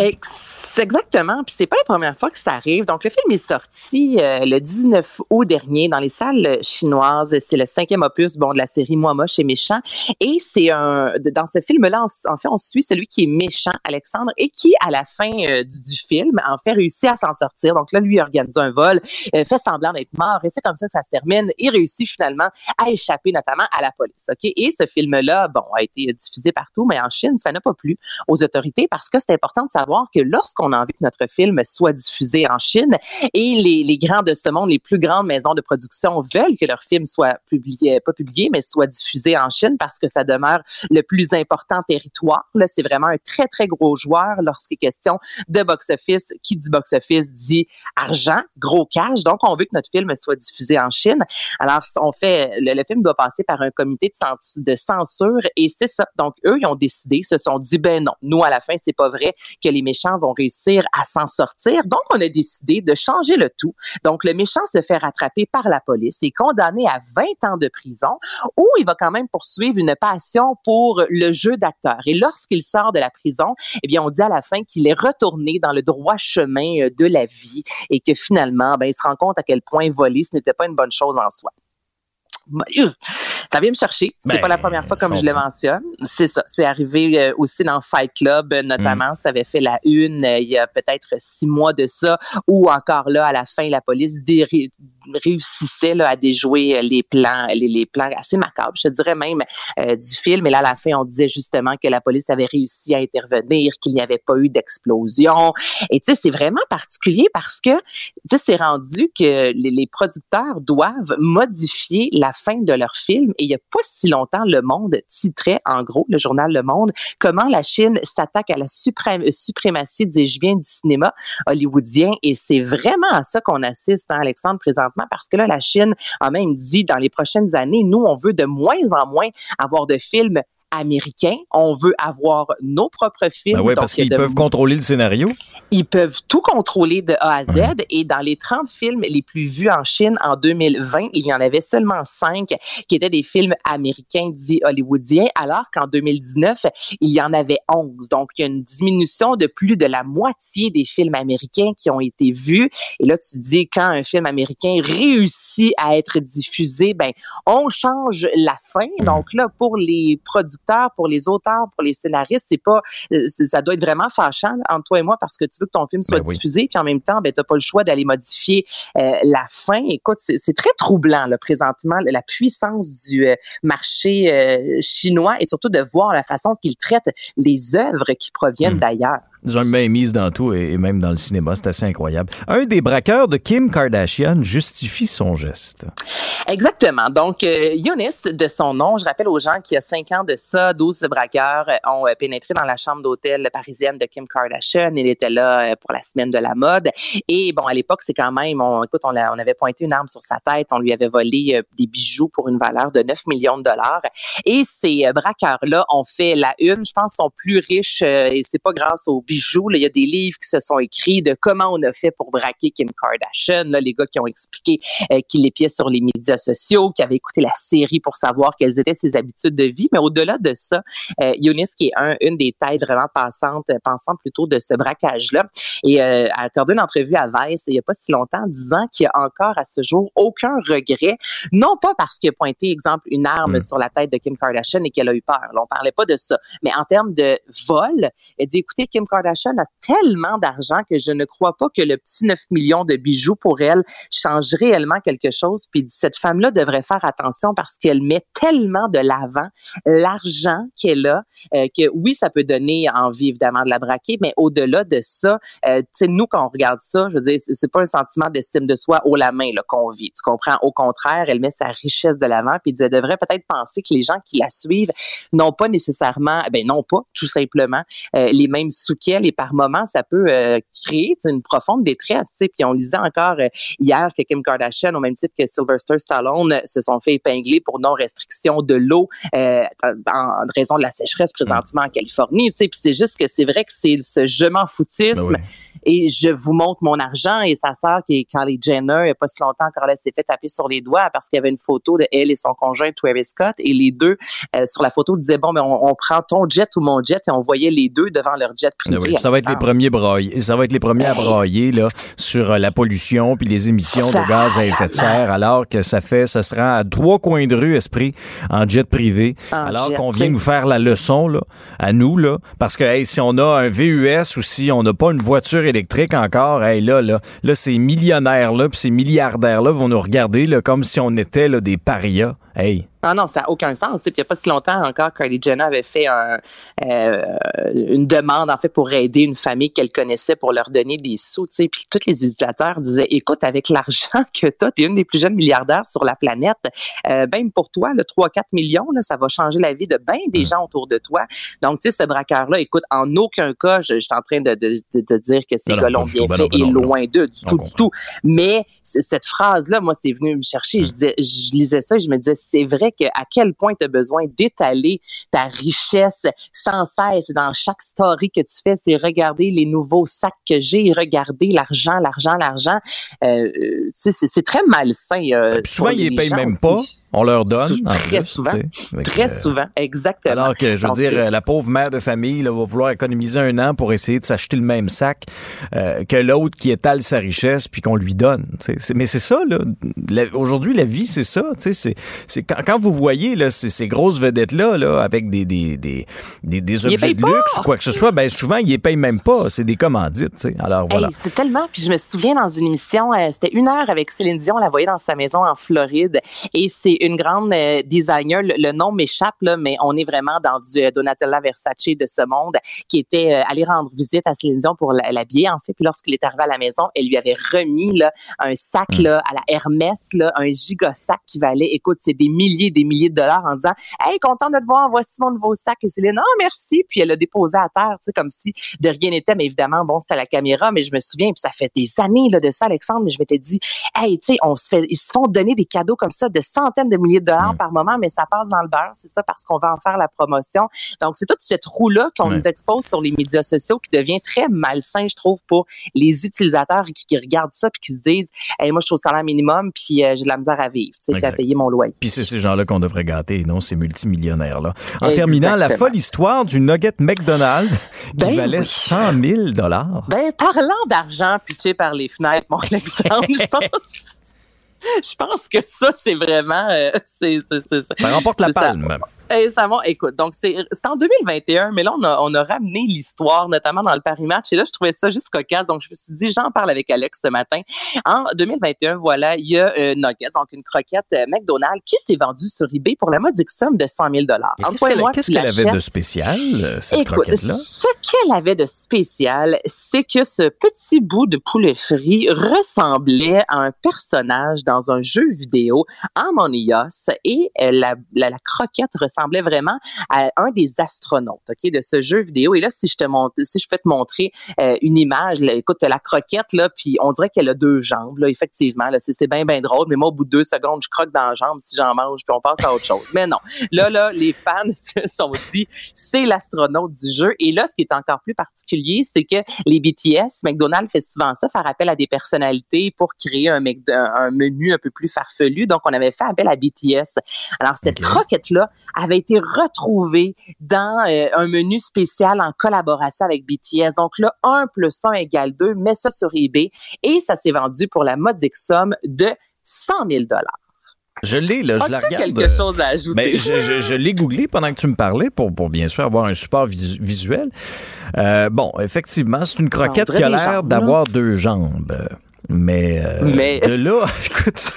Exactement. Puis c'est pas la première fois que ça arrive. Donc le film est sorti euh, le 19 août dernier dans les salles chinoises. C'est le cinquième opus bon de la série Moi moche et méchant. Et c'est un dans ce film-là, en fait, on suit celui qui est méchant, Alexandre, et qui à la fin euh, du, film en fait réussit à s'en sortir. Donc là, lui il organise un vol, euh, fait semblant d'être mort, et c'est comme ça que ça se termine. Il réussit finalement à échapper notamment à la police. Ok? Et ce film-là, bon, a été diffusé partout, mais en Chine, ça n'a pas plu aux autorités parce que c'est important de savoir que lorsqu'on a envie que notre film soit diffusé en Chine et les, les grands de ce monde, les plus grandes maisons de production veulent que leur film soit publié, pas publié, mais soit diffusé en Chine parce que ça demeure le plus important territoire. Là, c'est vraiment un très, très gros joueur lorsqu'il est question de box-office. Qui dit box-office dit argent, gros cash. Donc, on veut que notre film soit diffusé en Chine. Alors, on fait, le, le film doit passer par un comité de, de censure et c'est ça. Donc, eux, ils ont décidé, se sont dit, ben non, nous, à la fin, c'est pas vrai que les méchants vont réussir à s'en sortir. Donc, on a décidé de changer le tout. Donc, le méchant se fait rattraper par la police et condamné à 20 ans de prison où il va quand même poursuivre une passion pour le jeu d'acteur. Et lorsqu'il sort de la prison, eh bien, on dit à la fin qu'il est retourné dans le droit chemin euh, de la vie et que finalement, ben, il se rend compte à quel point voler, ce n'était pas une bonne chose en soi. Ça vient me chercher. C'est pas la ben, première fois comme je le mentionne. C'est ça. C'est arrivé euh, aussi dans Fight Club, notamment. Mm. Ça avait fait la une euh, il y a peut-être six mois de ça, ou encore là, à la fin, la police réussissait là, à déjouer euh, les plans, les, plans assez macabres, je dirais même, du film. Et là, à la fin, on disait justement que la police avait réussi à intervenir, qu'il n'y avait pas eu d'explosion. Et tu sais, c'est vraiment particulier parce que, tu sais, c'est rendu que les, les producteurs doivent modifier la fin de leur film. Et il n'y a pas si longtemps, Le Monde titrait, en gros, le journal Le Monde, comment la Chine s'attaque à la suprématie des juifs du cinéma hollywoodien. Et c'est vraiment à ça qu'on assiste, hein, Alexandre, présentement, parce que là, la Chine a même dit, dans les prochaines années, nous, on veut de moins en moins avoir de films américain. On veut avoir nos propres films. Ben oui, parce qu'ils peuvent contrôler le scénario. Ils peuvent tout contrôler de A à Z. Et dans les 30 films les plus vus en Chine en 2020, il y en avait seulement 5 qui étaient des films américains dits hollywoodiens, alors qu'en 2019, il y en avait 11. Donc, il y a une diminution de plus de la moitié des films américains qui ont été vus. Et là, tu dis, quand un film américain réussit à être diffusé, ben, on change la fin. Donc là, pour les producteurs, pour les auteurs, pour les scénaristes, c'est pas, euh, ça doit être vraiment fâchant entre toi et moi parce que tu veux que ton film soit ben diffusé, puis en même temps, ben t'as pas le choix d'aller modifier euh, la fin. Écoute, c'est très troublant là, présentement la puissance du euh, marché chinois et surtout de voir la façon qu'ils traitent les œuvres qui proviennent mmh. d'ailleurs. Ont une mise dans tout et même dans le cinéma. C'est assez incroyable. Un des braqueurs de Kim Kardashian justifie son geste. Exactement. Donc, euh, de son nom, je rappelle aux gens qu'il y a cinq ans de ça, 12 braqueurs ont euh, pénétré dans la chambre d'hôtel parisienne de Kim Kardashian. Il était là euh, pour la semaine de la mode. Et bon, à l'époque, c'est quand même, on, écoute, on, on, avait pointé une arme sur sa tête. On lui avait volé euh, des bijoux pour une valeur de 9 millions de dollars. Et ces braqueurs-là ont fait la une, je pense, sont plus riches et c'est pas grâce aux bijoux. Il y a des livres qui se sont écrits de comment on a fait pour braquer Kim Kardashian. Là, les gars qui ont expliqué euh, qu'il les pieds sur les médias sociaux, qui avaient écouté la série pour savoir quelles étaient ses habitudes de vie. Mais au-delà de ça, euh, Eunice, qui est un, une des têtes vraiment passantes, pensant plutôt de ce braquage-là, et euh, a accordé une entrevue à Vice il n'y a pas si longtemps, disant qu'il n'y a encore à ce jour aucun regret, non pas parce qu'il a pointé, exemple, une arme mm. sur la tête de Kim Kardashian et qu'elle a eu peur. Là, on parlait pas de ça. Mais en termes de vol, elle dit, écoutez, Kim Kardashian a tellement d'argent que je ne crois pas que le petit 9 millions de bijoux pour elle change réellement quelque chose. Puis cette femme-là devrait faire attention parce qu'elle met tellement de l'avant l'argent qu'elle a euh, que oui, ça peut donner envie évidemment de la braquer, mais au-delà de ça, euh, tu sais, nous quand on regarde ça, je veux dire, c'est pas un sentiment d'estime de soi haut la main qu'on vit. Tu comprends? Au contraire, elle met sa richesse de l'avant puis elle devrait peut-être penser que les gens qui la suivent n'ont pas nécessairement, ben non pas, tout simplement, euh, les mêmes sous et par moments, ça peut euh, créer une profonde détresse. Puis on lisait encore euh, hier que Kim Kardashian, au même titre que Sylvester Stallone, se sont fait épingler pour non-restriction de l'eau en raison de la sécheresse présentement en Californie. Puis c'est juste que c'est vrai que c'est ce je m'en foutisme ben et je vous montre mon argent et sa sœur qui est Kylie Jenner, il n'y a pas si longtemps encore, elle s'est fait taper sur les doigts parce qu'il y avait une photo de elle et son conjoint Travis Scott. Et les deux sur la photo disaient bon mais on, on prend ton jet ou mon jet. Et on voyait les deux devant leur jet privé. Oui, ça va être les premiers brailler, ça va être les premiers à brailler là sur euh, la pollution puis les émissions de gaz à effet de serre, alors que ça fait, ça se rend à trois coins de rue, esprit, en jet privé, alors qu'on vient nous faire la leçon là, à nous là, parce que hey, si on a un VUS ou si on n'a pas une voiture électrique encore, hey, là là, là ces millionnaires là, puis ces milliardaires là vont nous regarder là comme si on était là, des parias. Hey. Ah non, ça n'a aucun sens. Puis il n'y a pas si longtemps encore, Kylie Jenner avait fait un, euh, une demande en fait pour aider une famille qu'elle connaissait pour leur donner des sous. Puis tous les utilisateurs disaient, écoute, avec l'argent que tu as, tu es une des plus jeunes milliardaires sur la planète. Euh, ben pour toi, le 3-4 millions, là, ça va changer la vie de bien des gens autour de toi. Donc, tu sais, ce braqueur-là, écoute, en aucun cas, je, je suis en train de, de, de, dire que ces gars l'ont bien fait et loin d'eux, du tout, du tout. Mais cette phrase-là, moi, c'est venu me chercher. Je, disais, je lisais ça et je me disais, c'est vrai à quel point tu as besoin d'étaler ta richesse sans cesse dans chaque story que tu fais, c'est regarder les nouveaux sacs que j'ai, regarder l'argent, l'argent, l'argent. Euh, c'est très malsain. Euh, souvent, ils les payent même pas. On leur donne. Très souvent. très euh, souvent, exactement. Alors que, je veux dire, euh, la pauvre mère de famille va vouloir économiser un an pour essayer de s'acheter le même sac que l'autre qui étale sa richesse puis qu'on lui donne. mais c'est ça, là. Aujourd'hui, la vie, c'est ça. C'est quand, quand vous voyez là, ces, grosses vedettes-là là, avec des, des, des, des, objets de luxe ou quoi que ce soit, ben souvent, ils les payent même pas. C'est des commandites. Alors voilà. c'est tellement. Puis je me souviens dans une émission, euh, c'était une heure avec Céline Dion, on la voyait dans sa maison en Floride. Et c'est une grande euh, designer. Le, nom m'échappe, là, mais on est vraiment dans du euh, Donatella Versace de ce monde qui était allé rendre visite à Céline Dion pour l'habiller, en fait. Puis lorsqu'il est arrivé à la maison, elle lui avait remis là, un sac hmm. là, à la Hermès, là, un giga sac qui valait, écoute, c'est des milliers des milliers de dollars en disant Hey, content de te voir, voici mon nouveau sac. Et Céline, non, merci. Puis elle l'a déposé à terre, tu sais, comme si de rien n'était. Mais évidemment, bon, c'était à la caméra, mais je me souviens, puis ça fait des années là, de ça, Alexandre, mais je m'étais dit, hey, tu sais, on se fait, ils se font donner des cadeaux comme ça de centaines de milliers de dollars par moment, mais ça passe dans le beurre. C'est ça parce qu'on va en faire la promotion. Donc, c'est toute cette roue-là qu'on nous expose sur les médias sociaux qui devient très malsain, je trouve, pour les utilisateurs qui, qui regardent ça puis qui se disent, hey, moi, je suis au salaire minimum puis euh, j'ai de la misère à vivre, tu sais, à payer mon loyer. Puis c'est ces gens-là qu'on devrait gâter, non? Ces multimillionnaires-là. En terminant, la folle histoire du nugget McDonald's qui ben valait 100 000 dollars. Ben, parlant d'argent pitché par les fenêtres, mon exemple, je pense... je pense que ça, c'est vraiment... Euh, c'est, ça remporte la palme. Et ça va, écoute, donc c'est en 2021, mais là, on a, on a ramené l'histoire, notamment dans le Paris Match, et là, je trouvais ça juste cocasse, donc je me suis dit, j'en parle avec Alex ce matin. En 2021, voilà, il y a euh, Nugget, donc une croquette euh, McDonald's, qui s'est vendue sur eBay pour la modique somme de 100 000 Qu'est-ce qu'elle avait de spécial, euh, cette croquette-là? Ce qu'elle avait de spécial, c'est que ce petit bout de poulet frit ressemblait à un personnage dans un jeu vidéo, Harmonious, et la, la, la croquette ressemblait ressemblait vraiment à un des astronautes, ok, de ce jeu vidéo. Et là, si je te montre, si je peux te montrer euh, une image, là, écoute, la croquette là, puis on dirait qu'elle a deux jambes, là, effectivement. Là, c'est, c'est bien, bien drôle. Mais moi, au bout de deux secondes, je croque dans la jambe si j'en mange, puis on passe à autre chose. Mais non, là, là, les fans se sont dit, c'est l'astronaute du jeu. Et là, ce qui est encore plus particulier, c'est que les BTS, McDonald's fait souvent ça, faire appel à des personnalités pour créer un, un menu un peu plus farfelu. Donc, on avait fait appel à BTS. Alors, cette croquette-là avait été retrouvée dans euh, un menu spécial en collaboration avec BTS. Donc là, 1 plus 1 égale 2, mets ça sur eBay et ça s'est vendu pour la modique somme de 100 000 je l'ai, là, je la regarde. quelque chose à ajouter? Mais je, je, l'ai googlé pendant que tu me parlais pour, pour bien sûr avoir un support visuel. Euh, bon, effectivement, c'est une croquette qui a l'air d'avoir deux jambes. Mais, euh, mais, de là, écoute.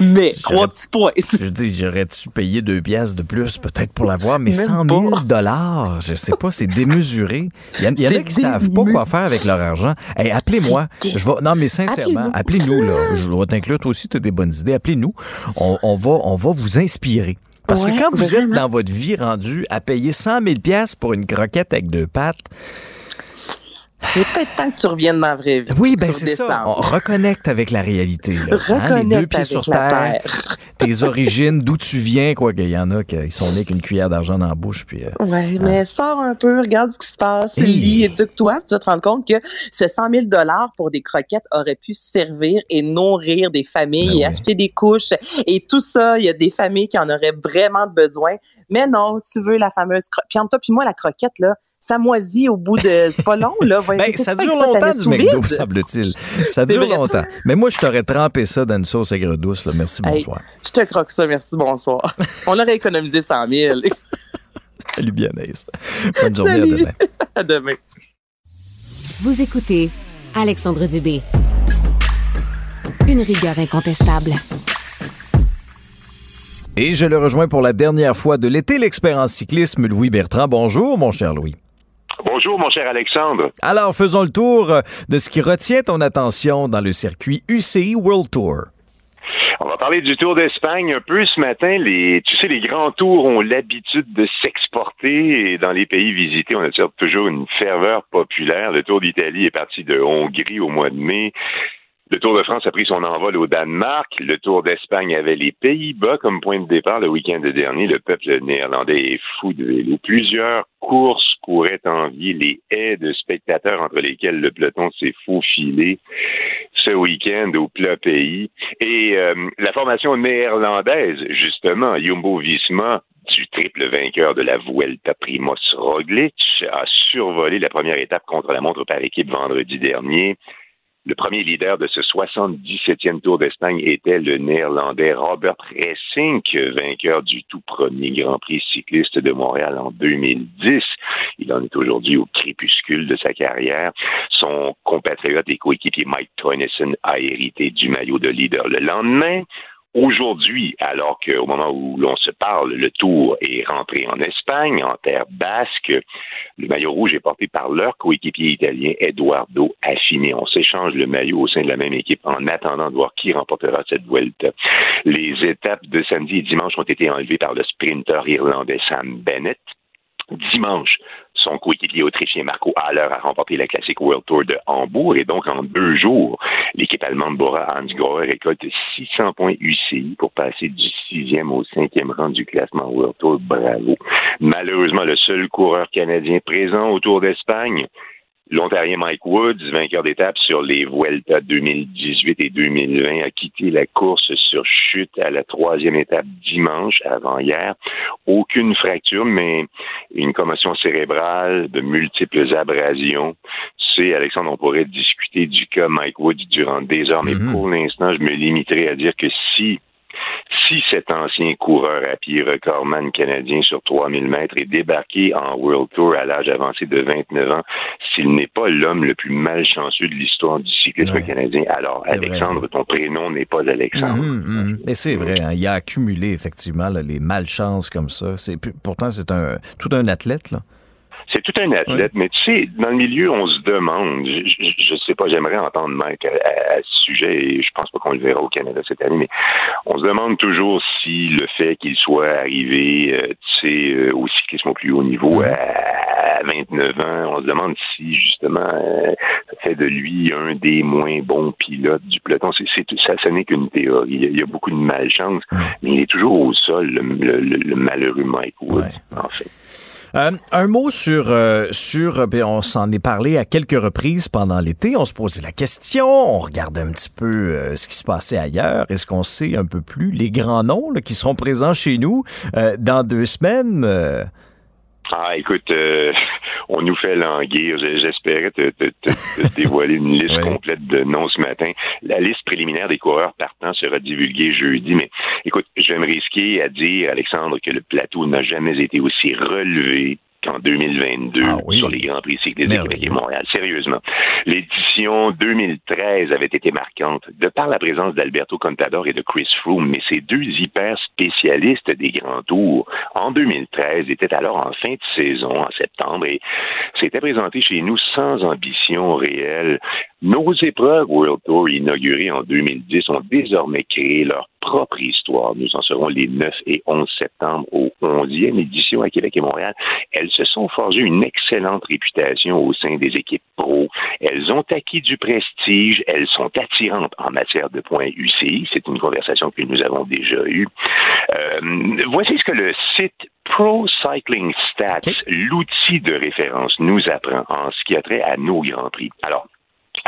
Mais trois petits points. je dis, j'aurais-tu payé deux pièces de plus peut-être pour l'avoir, mais 100 000 dollars, je sais pas, c'est démesuré. Il y, en a qui savent pas quoi faire avec leur argent. Hey, appelez-moi. Je vais, non, mais sincèrement, appelez-nous, là. Je vais t'inclure, toi aussi, tu as des bonnes idées. Appelez-nous. On, on, va, on va vous inspirer. Parce que quand vous êtes dans votre vie rendu à payer 100 000 pièces pour une croquette avec deux pattes, il est peut-être temps que tu reviennes dans la vraie vie. Oui, ben c'est ça. On reconnecte avec la réalité. Là. Hein? Les deux pieds sur terre, tes origines, d'où tu viens, quoi qu'il y en a qui sont nés qu'une cuillère d'argent dans la bouche. Puis, euh, oui, mais hein. sors un peu, regarde ce qui se passe, lis, éduque-toi, tu vas te rendre compte que ce 100 000 pour des croquettes aurait pu servir et nourrir des familles ben et acheter des couches et tout ça. Il y a des familles qui en auraient vraiment besoin. Mais non, tu veux la fameuse croquette. Puis entre toi puis moi, la croquette, là, ça moisit au bout de. C'est pas long, là. ben, ça dure longtemps du McDo, semble-t-il. Ça dure longtemps. Mais moi, je t'aurais trempé ça dans une sauce aigre douce. Là. Merci, bonsoir. je te croque ça, merci, bonsoir. On aurait économisé 100 000. Salut, bien, Bonne journée, à demain. à demain. Vous écoutez Alexandre Dubé. Une rigueur incontestable. Et je le rejoins pour la dernière fois de l'été, l'expert en cyclisme, Louis Bertrand. Bonjour, mon cher Louis. Bonjour, mon cher Alexandre. Alors, faisons le tour de ce qui retient ton attention dans le circuit UCI World Tour. On va parler du Tour d'Espagne un peu ce matin. Les, tu sais, les grands tours ont l'habitude de s'exporter et dans les pays visités, on attire toujours une ferveur populaire. Le Tour d'Italie est parti de Hongrie au mois de mai. Le Tour de France a pris son envol au Danemark. Le Tour d'Espagne avait les Pays-Bas comme point de départ le week-end dernier. Le peuple néerlandais est fou de vélo. Plusieurs courses pourraient envier les haies de spectateurs entre lesquels le peloton s'est faufilé ce week-end au plat pays. Et euh, la formation néerlandaise, justement, Jumbo Visma, du triple vainqueur de la Vuelta Primoz Roglic, a survolé la première étape contre la montre par équipe vendredi dernier. Le premier leader de ce 77e Tour d'Espagne était le néerlandais Robert Ressink, vainqueur du tout premier Grand Prix cycliste de Montréal en 2010. Il en est aujourd'hui au crépuscule de sa carrière. Son compatriote et coéquipier Mike Toynison a hérité du maillot de leader le lendemain. Aujourd'hui, alors qu'au moment où l'on se parle, le tour est rentré en Espagne, en terre basque, le maillot rouge est porté par leur coéquipier italien Eduardo Affini. On s'échange le maillot au sein de la même équipe en attendant de voir qui remportera cette Vuelta. Les étapes de samedi et dimanche ont été enlevées par le sprinter irlandais Sam Bennett. Dimanche, son coéquipier autrichien Marco Haller a remporté la classique World Tour de Hambourg et donc en deux jours, l'équipe allemande Bora Hansgrohe récolte 600 points UCI pour passer du sixième au cinquième rang du classement World Tour. Bravo. Malheureusement, le seul coureur canadien présent au Tour d'Espagne, L'Ontarien Mike Woods, vainqueur d'étape sur les Vuelta 2018 et 2020, a quitté la course sur chute à la troisième étape dimanche avant hier. Aucune fracture, mais une commotion cérébrale, de multiples abrasions. Tu sais, Alexandre, on pourrait discuter du cas Mike Woods durant des heures, mais mm-hmm. pour l'instant, je me limiterai à dire que si si cet ancien coureur à pied recordman canadien sur 3000 mètres est débarqué en World Tour à l'âge avancé de 29 ans, s'il n'est pas l'homme le plus malchanceux de l'histoire du cyclisme canadien, alors Alexandre, ton prénom n'est pas Alexandre. Mhm, mhm. Mais c'est vrai, hein, il a accumulé effectivement les malchances comme ça. C'est pourtant c'est un tout un athlète là. C'est tout un athlète, mais tu sais, dans le milieu, on se demande, je, ne sais pas, j'aimerais entendre Mike à, ce sujet, et je pense pas qu'on le verra au Canada cette année, mais on se demande toujours si le fait qu'il soit arrivé, euh, tu sais, euh, au cyclisme au plus haut niveau à, 29 ans, on se demande si justement euh, ça fait de lui un des moins bons pilotes du peloton. C'est, ça, ça n'est qu'une théorie. Il y, a, beaucoup de malchance, mais il est toujours au sol, le, malheureux Mike Wood, en fait. Euh, un mot sur, euh, sur euh, ben, on s'en est parlé à quelques reprises pendant l'été. On se posait la question, on regardait un petit peu ce qui se passait ailleurs. Est-ce qu'on sait un peu plus les grands noms qui seront présents chez nous dans deux semaines? Ah, écoute, on nous fait languir. J'espérais te, dévoiler une liste complète de noms ce matin. La liste préliminaire des coureurs partants sera divulguée jeudi, mais écoute, je vais me risquer à dire, Alexandre, que le plateau n'a jamais été aussi relevé en 2022 ah sur les Grands Prix cyclistes de Québec et Montréal. Sérieusement. L'édition 2013 avait été marquante de par la présence d'Alberto Contador et de Chris Froome, mais ces deux hyper spécialistes des Grands Tours en 2013 étaient alors en fin de saison, en septembre, et s'étaient présentés chez nous sans ambition réelle. Nos épreuves World Tour inaugurées en 2010 ont désormais créé leur propre histoire. Nous en serons les 9 et 11 septembre au 11e édition à Québec et Montréal. Elles se sont forgées une excellente réputation au sein des équipes pro. Elles ont acquis du prestige. Elles sont attirantes en matière de points UCI. C'est une conversation que nous avons déjà eue. Euh, voici ce que le site Pro Cycling Stats, l'outil de référence, nous apprend en ce qui a trait à nos Grands Prix. Alors,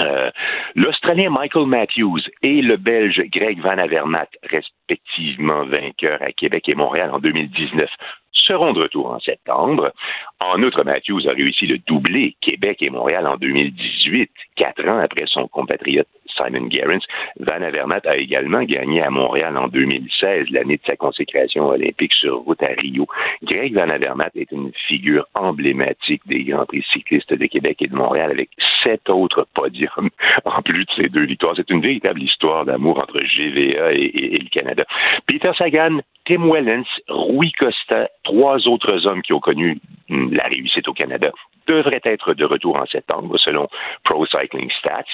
euh, L'Australien Michael Matthews et le Belge Greg Van Avermaet, respectivement vainqueurs à Québec et Montréal en 2019, seront de retour en septembre. En outre, Matthews a réussi le doublé Québec et Montréal en 2018, quatre ans après son compatriote Simon Gerrans. Van Avermaet a également gagné à Montréal en 2016, l'année de sa consécration olympique sur route à Rio. Greg Van Avermaet est une figure emblématique des Grands Prix cyclistes de Québec et de Montréal avec sept autres podiums en plus de ces deux victoires. C'est une véritable histoire d'amour entre GVA et, le Canada. Peter Sagan, Tim Wellens, Rui Costa, trois autres hommes qui ont connu la réussite au Canada devrait être de retour en septembre, selon Pro Cycling Stats.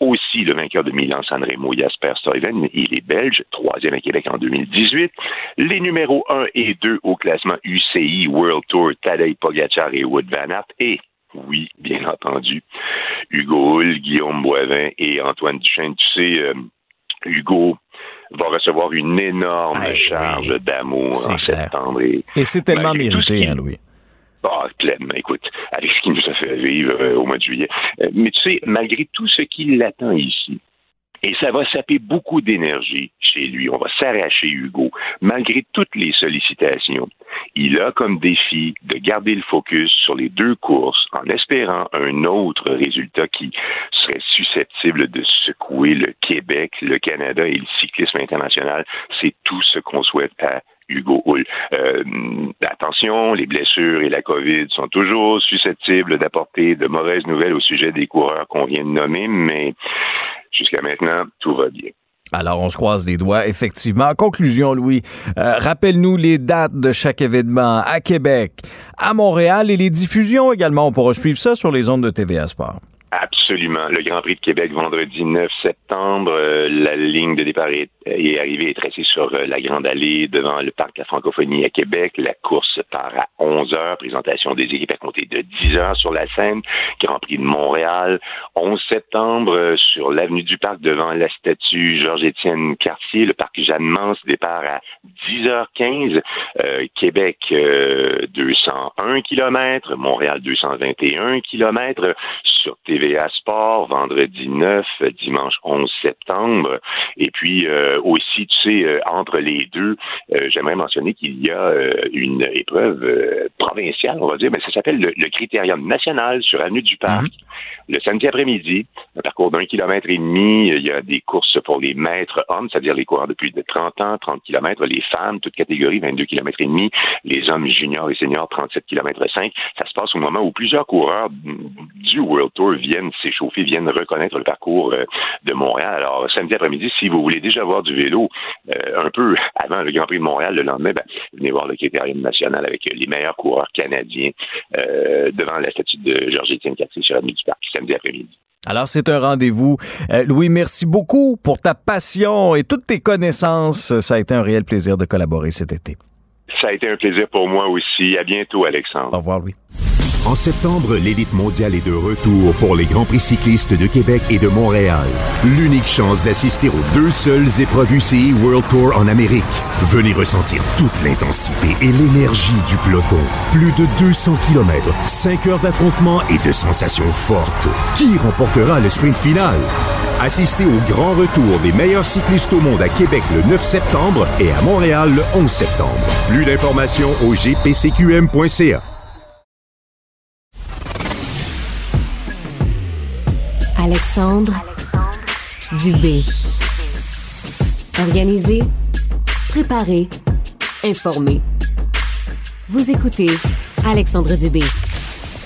Aussi, le vainqueur de Milan Sanremo, Jasper Stuyven, il est belge, troisième à Québec en 2018. Les numéros 1 et 2 au classement UCI World Tour, Tadej Pogacar et Wood Van Aert. Et oui, bien entendu, Hugo Hull, Guillaume Boivin et Antoine Duchesne. Tu sais, euh, Hugo va recevoir une énorme charge d'amour en septembre. Et, c'est tellement mérité, hein, Louis. Ah, pleinement, écoute, avec ce qui nous a fait vivre euh, au mois de juillet. Euh, mais tu sais, malgré tout ce qui l'attend ici, et ça va saper beaucoup d'énergie chez lui. On va s'arracher Hugo, malgré toutes les sollicitations. Il a comme défi de garder le focus sur les deux courses en espérant un autre résultat qui serait susceptible de secouer le Québec, le Canada et le cyclisme international. C'est tout ce qu'on souhaite à Hugo. Euh, attention, les blessures et la COVID sont toujours susceptibles d'apporter de mauvaises nouvelles au sujet des coureurs qu'on vient de nommer, mais jusqu'à maintenant, tout va bien. Alors, on se croise les doigts, effectivement. En conclusion, Louis, euh, rappelle-nous les dates de chaque événement à Québec, à Montréal et les diffusions également. On pourra suivre ça sur les ondes de TVA Sport. Absolument. Le Grand Prix de Québec, vendredi 9 septembre. Euh, la ligne de départ est, est arrivée et tracée sur euh, la Grande Allée devant le Parc la Francophonie à Québec. La course part à 11 heures. Présentation des équipes à compter de 10 heures sur la scène. Grand Prix de Montréal. 11 septembre, euh, sur l'avenue du Parc devant la statue Georges-Étienne Cartier. Le Parc Jeanne-Mance départ à 10h15. Québec, 201 km. Montréal, 221 km. TVA Sport, vendredi 9, dimanche 11 septembre. Et puis euh, aussi, tu sais, euh, entre les deux, euh, j'aimerais mentionner qu'il y a une épreuve provinciale, on va dire, mais ça s'appelle le, Critérium national sur Avenue du Parc. Mhm. Le samedi après-midi, un parcours d'un kilomètre et demi, il y a des courses pour les maîtres hommes, c'est-à-dire les coureurs de plus de 30 ans, 30 kilomètres, les femmes, toutes catégories, 22 kilomètres et demi, les hommes juniors et seniors, 37 kilomètres 5. Ça se passe au moment où plusieurs coureurs du World Tour viennent s'échauffer, viennent reconnaître le parcours euh, de Montréal. Alors, samedi après-midi, si vous voulez déjà voir du vélo tôt, un peu avant le Grand Prix de Montréal, le lendemain, ben, venez voir le critérium national avec les meilleurs coureurs canadiens devant la statue de Georges-Étienne Catry sur la du Parc samedi après-midi. Alors, c'est un rendez-vous. Louis, merci beaucoup pour ta passion et toutes tes connaissances. Ça a été un réel plaisir de collaborer cet été. Ça a été un plaisir pour moi aussi. À bientôt, Alexandre. Au revoir, Louis. En septembre, l'élite mondiale est de retour pour les Grands Prix cyclistes de Québec et de Montréal. L'unique chance d'assister aux deux seules épreuves UCI World Tour en Amérique. Venez ressentir toute l'intensité et l'énergie du peloton. Plus de 200 km, 5 heures d'affrontement et de sensations fortes. Qui remportera le sprint final? Assistez au grand retour des meilleurs cyclistes au monde à Québec le 9 septembre et à Montréal le 11 septembre. Plus d'informations au gpcqm.ca. Alexandre Dubé. Organisé, préparé, informé. Vous écoutez Alexandre Dubé.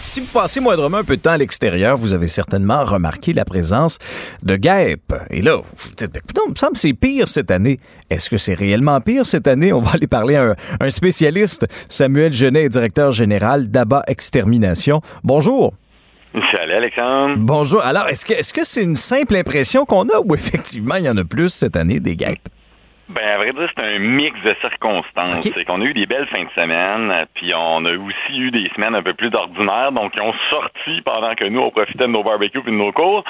Si vous passez moindrement un peu de temps à l'extérieur, vous avez certainement remarqué la présence de guêpes. Et là, vous dites, ben, il me semble que c'est pire cette année. Est-ce que c'est réellement pire cette année? On va aller parler à un, un spécialiste. Samuel Genet, directeur général d'ABA Extermination. Bonjour. Salut Alexandre. Bonjour. Alors, est-ce que est-ce que c'est une simple impression qu'on a ou effectivement il y en a plus cette année des guêpes? Ben, à vrai dire, c'est un mix de circonstances. C'est qu'on a eu des belles fins de semaine, puis on a aussi eu des semaines un peu plus d'ordinaire. Donc, ils ont sorti pendant que nous, on profitait de nos barbecues et de nos cours.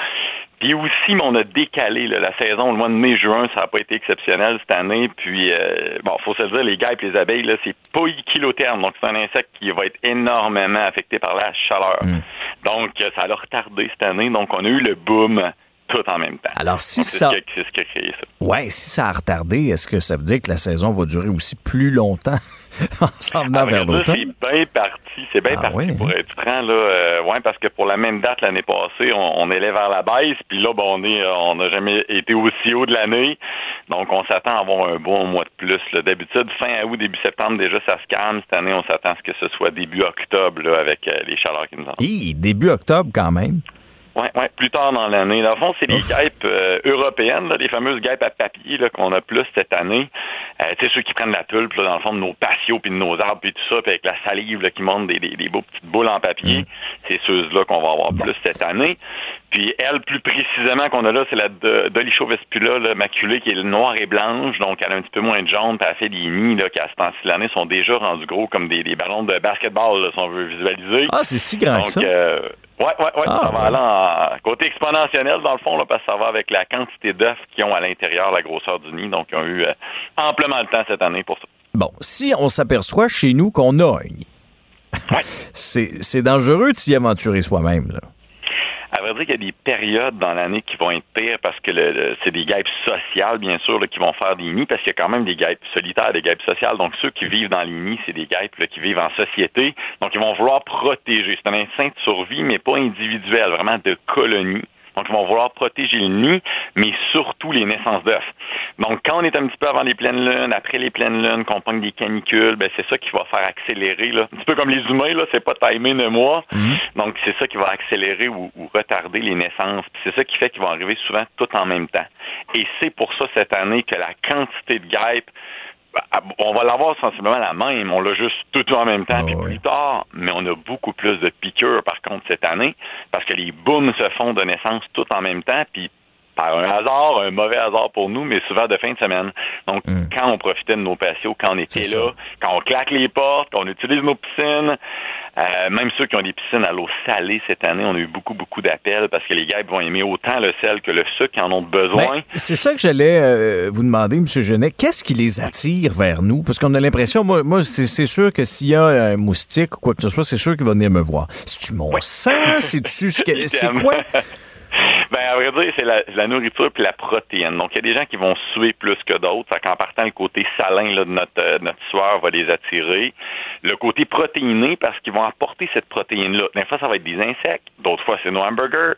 Puis aussi, on a décalé la saison. Le mois de mai-juin, ça n'a pas été exceptionnel cette année. Puis, euh, bon, faut se dire, les guêpes et les abeilles, là, c'est pas kilotherme. Donc, c'est un insecte qui va être énormément affecté par la chaleur. Mm. Donc, ça l'a retardé cette année. Donc, on a eu le boom tout en même temps. Alors, si ça. C'est ce qui a créé ça. Ouais, si ça a retardé, est-ce que ça veut dire que la saison va durer aussi plus longtemps en s'en venant vers l'automne? C'est bien parti. C'est bien ah parti pour hein? être franc. Là, euh, ouais, parce que pour la même date l'année passée, on, est allait vers la baisse. Puis là, bon, on est, euh, on n'a jamais été aussi haut de l'année. Donc, on s'attend à avoir un bon mois de plus. D'habitude, fin août, début septembre, déjà, ça se calme. Cette année, on s'attend à ce que ce soit début octobre là, avec euh, les chaleurs qui nous ont. début octobre quand même. Oui, ouais, plus tard dans l'année. Dans le fond, c'est les guêpes euh, européennes, là, les fameuses guêpes à papier qu'on a plus cette année. Euh, tu sais, ceux qui prennent la pulpe, là, dans le fond, de nos patios puis de nos arbres puis tout ça, puis avec la salive là, qui monte des, des, beaux petites boules en papier, mm. c'est ceux-là qu'on va avoir plus cette année. Puis elle, plus précisément qu'on a là, c'est la Dolicho Vespula là, maculée qui est noire et blanche, donc elle a un petit peu moins de jaune, puis elle fait des nids là, qui à ce temps-ci l'année sont déjà rendus gros comme des, des ballons de basketball, là, si on veut visualiser. Ah, c'est si grand donc, que ça. Euh, oui, oui, oui. Ah, ça va aller en côté exponentiel, dans le fond, là, parce que ça va avec la quantité d'œufs qu'ils ont à l'intérieur, la grosseur du nid. Donc, ils ont eu euh, amplement le temps cette année pour ça. Bon, si on s'aperçoit chez nous qu'on a un nid, c'est dangereux de s'y aventurer soi-même, là. À vrai dire qu'il y a des périodes dans l'année qui vont être pires parce que le, c'est des guêpes sociales, bien sûr, qui vont faire des nids, parce qu'il y a quand même des guêpes solitaires, des guêpes sociales. Donc, ceux qui vivent dans les nids, c'est des guêpes qui vivent en société. Donc, ils vont vouloir protéger. C'est un instinct de survie, mais pas individuel, vraiment de colonie. Donc, ils vont vouloir protéger le nid, mais surtout les naissances d'œufs. Donc, quand on est un petit peu avant les pleines lunes, après les pleines lunes, qu'on pogne des canicules, ben, c'est ça qui va faire accélérer, là. Un petit peu comme les humains, là, c'est pas timé de mois. Mhm. Donc, c'est ça qui va accélérer ou, retarder les naissances. c'est ça qui fait qu'ils vont arriver souvent tout en même temps. Et c'est pour ça, cette année, que la quantité de guêpes on va l'avoir sensiblement la même. On l'a juste tout en même temps, ah puis plus tard, mais on a beaucoup plus de piqûres, par contre, cette année, parce que les booms se font de naissance tout en même temps, puis par un hasard, un mauvais hasard pour nous, mais souvent de fin de semaine. Donc, hmm. quand on profitait de nos patios, quand on était là, quand on claque les portes, quand on utilise nos piscines, euh, même ceux qui ont des piscines à l'eau salée cette année, on a eu beaucoup, beaucoup d'appels parce que les gars vont aimer autant le sel que le sucre qui en ont besoin. Ben, c'est ça que j'allais euh, vous demander, M. Genet. Qu'est-ce qui les attire vers nous? Parce qu'on a l'impression, moi, moi c'est sûr que s'il y a un moustique ou quoi que ce soit, c'est sûr qu'il va venir me voir. C'est-tu mon sang? C'est-tu... C'est quoi? Ben, à vrai dire, c'est la, nourriture puis la protéine. Donc, il y a des gens qui vont suer plus que d'autres. qu'en partant, le côté salin là, de notre, euh, notre sueur va les attirer. Le côté protéiné, parce qu'ils vont apporter cette protéine-là. Des fois, ça va être des insectes. D'autres fois, c'est nos hamburgers.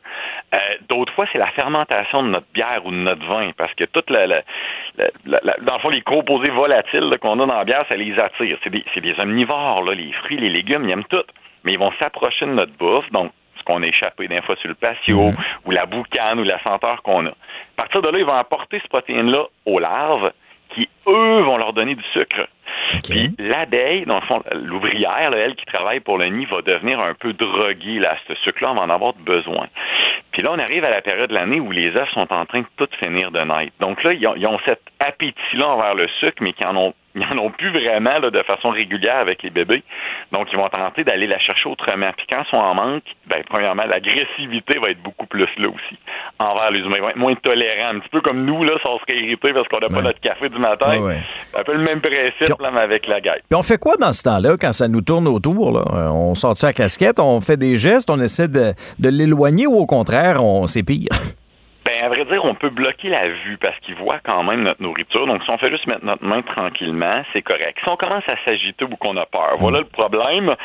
Euh, d'autres fois, c'est la fermentation de notre bière ou de notre vin. Parce que toute la, la, dans le fond, les composés volatiles qu'on a dans la bière, ça les attire. C'est des, des omnivores, là. Les fruits, les légumes, ils aiment tout mais ils vont s'approcher de notre bouffe. Donc, qu'on a échappé d'un fois sur le patio, mhm. ou la boucane, ou la senteur qu'on a. À partir de là, ils vont apporter cette protéine-là aux larves qui, eux, vont leur donner du sucre. Puis l'abeille, dans le fond, l'ouvrière, elle qui travaille pour le nid, va devenir un peu droguée là, à ce sucre-là, on va en avoir besoin. Puis là, on arrive à la période de l'année où les œufs sont en train de tout finir de naître. Donc là, ils ont, ils ont cet appétit-là envers le sucre, mais qui en ont ils n'en ont plus vraiment là, de façon régulière avec les bébés. Donc, ils vont tenter d'aller la chercher autrement. Puis quand ils sont en manque, ben, premièrement, l'agressivité va être beaucoup plus là aussi envers les humains. Ils vont être moins tolérants. Un petit peu comme nous, là, si on serait irrité parce qu'on n'a pas notre café du matin. Ouais, ouais. Un peu le même principe, là, mais avec la guêpe. Puis on fait quoi dans ce temps-là quand ça nous tourne autour? Là? Euh, On sort sa casquette, on fait des gestes, on essaie de, de l'éloigner ou au contraire, on c'est pire? Ben, à vrai dire, on peut bloquer la vue parce qu'ils voient quand même notre nourriture. Donc, si on fait juste mettre notre main tranquillement, c'est correct. Si on commence à s'agiter ou qu'on a peur, voilà le problème.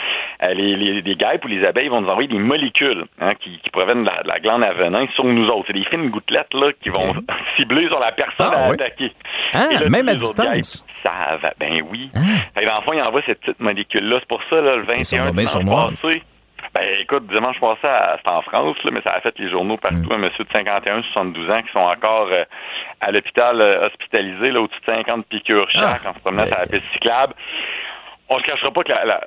Euh, les, les, les guêpes ou les abeilles vont nous envoyer des molécules hein, qui, qui proviennent de la, de la glande à venin sur nous autres. C'est des fines gouttelettes là, qui vont cibler sur la personne Ah, à oui. attaquer. Ah, là, même à guêpes distance? savent. Ben oui. Fait que dans le fond, ils envoient cette petite molécule-là. C'est pour ça, là, le Ils sont 21 bien dimanche sournois. passé, ben écoute, dimanche passé, c'était en France, là, mais ça a fait les journaux partout. Mm. Un monsieur de 51, 72 ans qui sont encore euh, à l'hôpital euh, hospitalisé, là, au-dessus de 50 piqûres chaque, Ah. en se promenant sur la piste cyclable. On se cachera pas que la, la-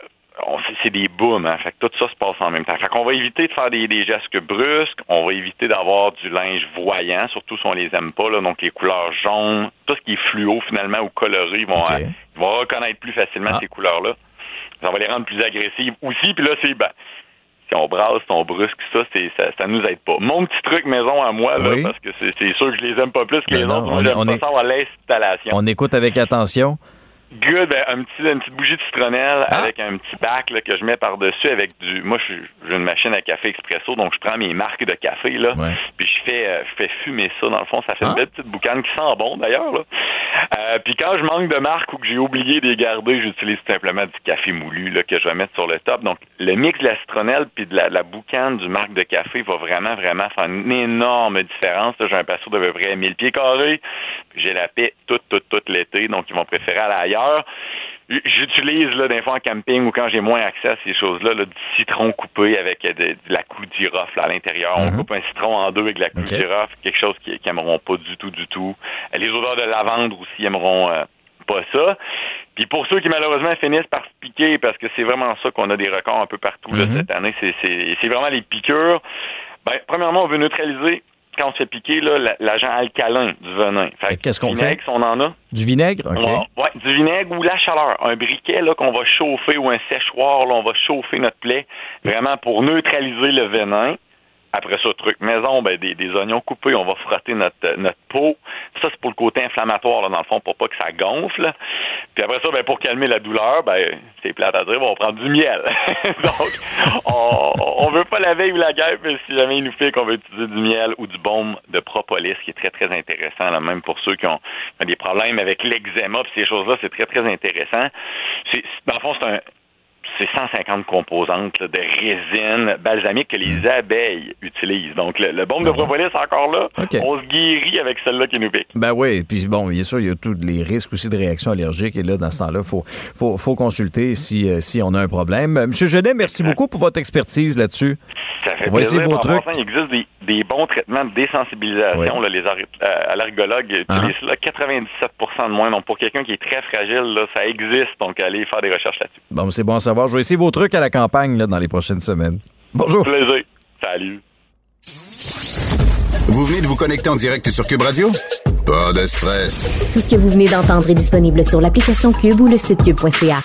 c'est- c'est des booms, hein. Fait que tout ça se passe en même temps. Fait qu'on va éviter de faire des, des gestes brusques, on va éviter d'avoir du linge voyant, surtout si on les aime pas, là, donc les couleurs jaunes, tout ce qui est fluo finalement ou coloré, ils vont, euh, ils vont reconnaître plus facilement Ah. ces couleurs-là. Ça va les rendre plus agressives aussi, puis là, c'est ben, si on brasse, si on brusque ça, c'est ça, ça nous aide pas. Mon petit truc maison à moi, là, Oui. parce que c'est sûr que je les aime pas plus que Ben les non, autres. On on pas est- avoir l'installation. On écoute avec attention. Good, ben, un petit, une petite bougie de citronnelle Ah. avec un petit bac là, que je mets par-dessus avec du. Moi, j'ai une machine à café expresso, donc je prends mes marques de café, là, Ouais. puis je fais, euh, je fais fumer ça. Dans le fond, ça fait Ah. une belle petite boucane qui sent bon, d'ailleurs. là. Euh, puis quand je manque de marque ou que j'ai oublié de les garder, j'utilise simplement du café moulu là, que je vais mettre sur le top. Donc, le mix de la citronnelle puis de la, la boucane du marque de café va vraiment, vraiment faire une énorme différence. J'ai un patio d'à peu près 1000 pieds carrés. Puis j'ai la paix toute, toute, toute l'été. Donc, ils vont préférer aller ailleurs. J'utilise là des fois en camping ou quand j'ai moins accès à ces choses-là, là, du citron coupé avec euh, de, de la clou de girofle à l'intérieur. On coupe un citron en deux avec de la clou OK. de girofle, quelque chose qui qui aimeront pas du tout, du tout. Euh, Les odeurs de lavande aussi aimeront euh, pas ça. Puis pour ceux qui malheureusement finissent par se piquer, parce que c'est vraiment ça qu'on a des records un peu partout là, cette année, c'est vraiment les piqûres. Ben, premièrement, on veut neutraliser quand on se fait piquer l'agent alcalin du venin. Qu'est-ce qu'on fait? on en a. Du vinaigre? OK. Ouais, du vinaigre ou la chaleur. Un briquet là, qu'on va chauffer ou un séchoir, là, on va chauffer notre plaie vraiment pour neutraliser le venin. Après ça, truc maison, ben, des, oignons coupés, on va frotter notre, euh, notre peau. Ça, c'est pour le côté inflammatoire, là, dans le fond, pour pas que ça gonfle. Puis après ça, ben, pour calmer la douleur, ben, c'est plate à dire, on va prendre du miel. Donc, on, on veut pas la veille ou la guêpe, mais si jamais il nous fait qu'on veut utiliser du miel ou du baume de propolis, qui est très, très intéressant, là, même pour ceux qui ont, qui ont des problèmes avec l'eczéma, puis ces choses-là, c'est très, très intéressant. C'est, dans le fond, c'est un, c'est 150 composantes là, de résine balsamique que les abeilles utilisent. Donc, le, le baume de Ah propolis, encore là, on se guérit avec celle-là qui nous pique. Ben oui, puis bon, bien sûr, il y a tous les risques aussi de réactions allergiques. Et là, dans ce temps-là, il faut, faut, faut consulter si, euh, si on a un problème. Euh, Monsieur Genet, merci beaucoup pour votre expertise là-dessus. Ça fait essayer plaisir. vos trucs. il existe des, des bons traitements de désensibilisation. Oui. Là, les euh, allergologues utilisent là, 97 de moins. Donc, pour quelqu'un qui est très fragile, là, ça existe. Donc, allez faire des recherches là-dessus. Bon, c'est bon à savoir. Je vais essayer vos trucs à la campagne là, dans les prochaines semaines. Bonjour. Plaisir. Salut. Vous venez de vous connecter en direct sur Cube Radio? Pas de stress. Tout ce que vous venez d'entendre est disponible sur l'application Cube ou le site cube.ca.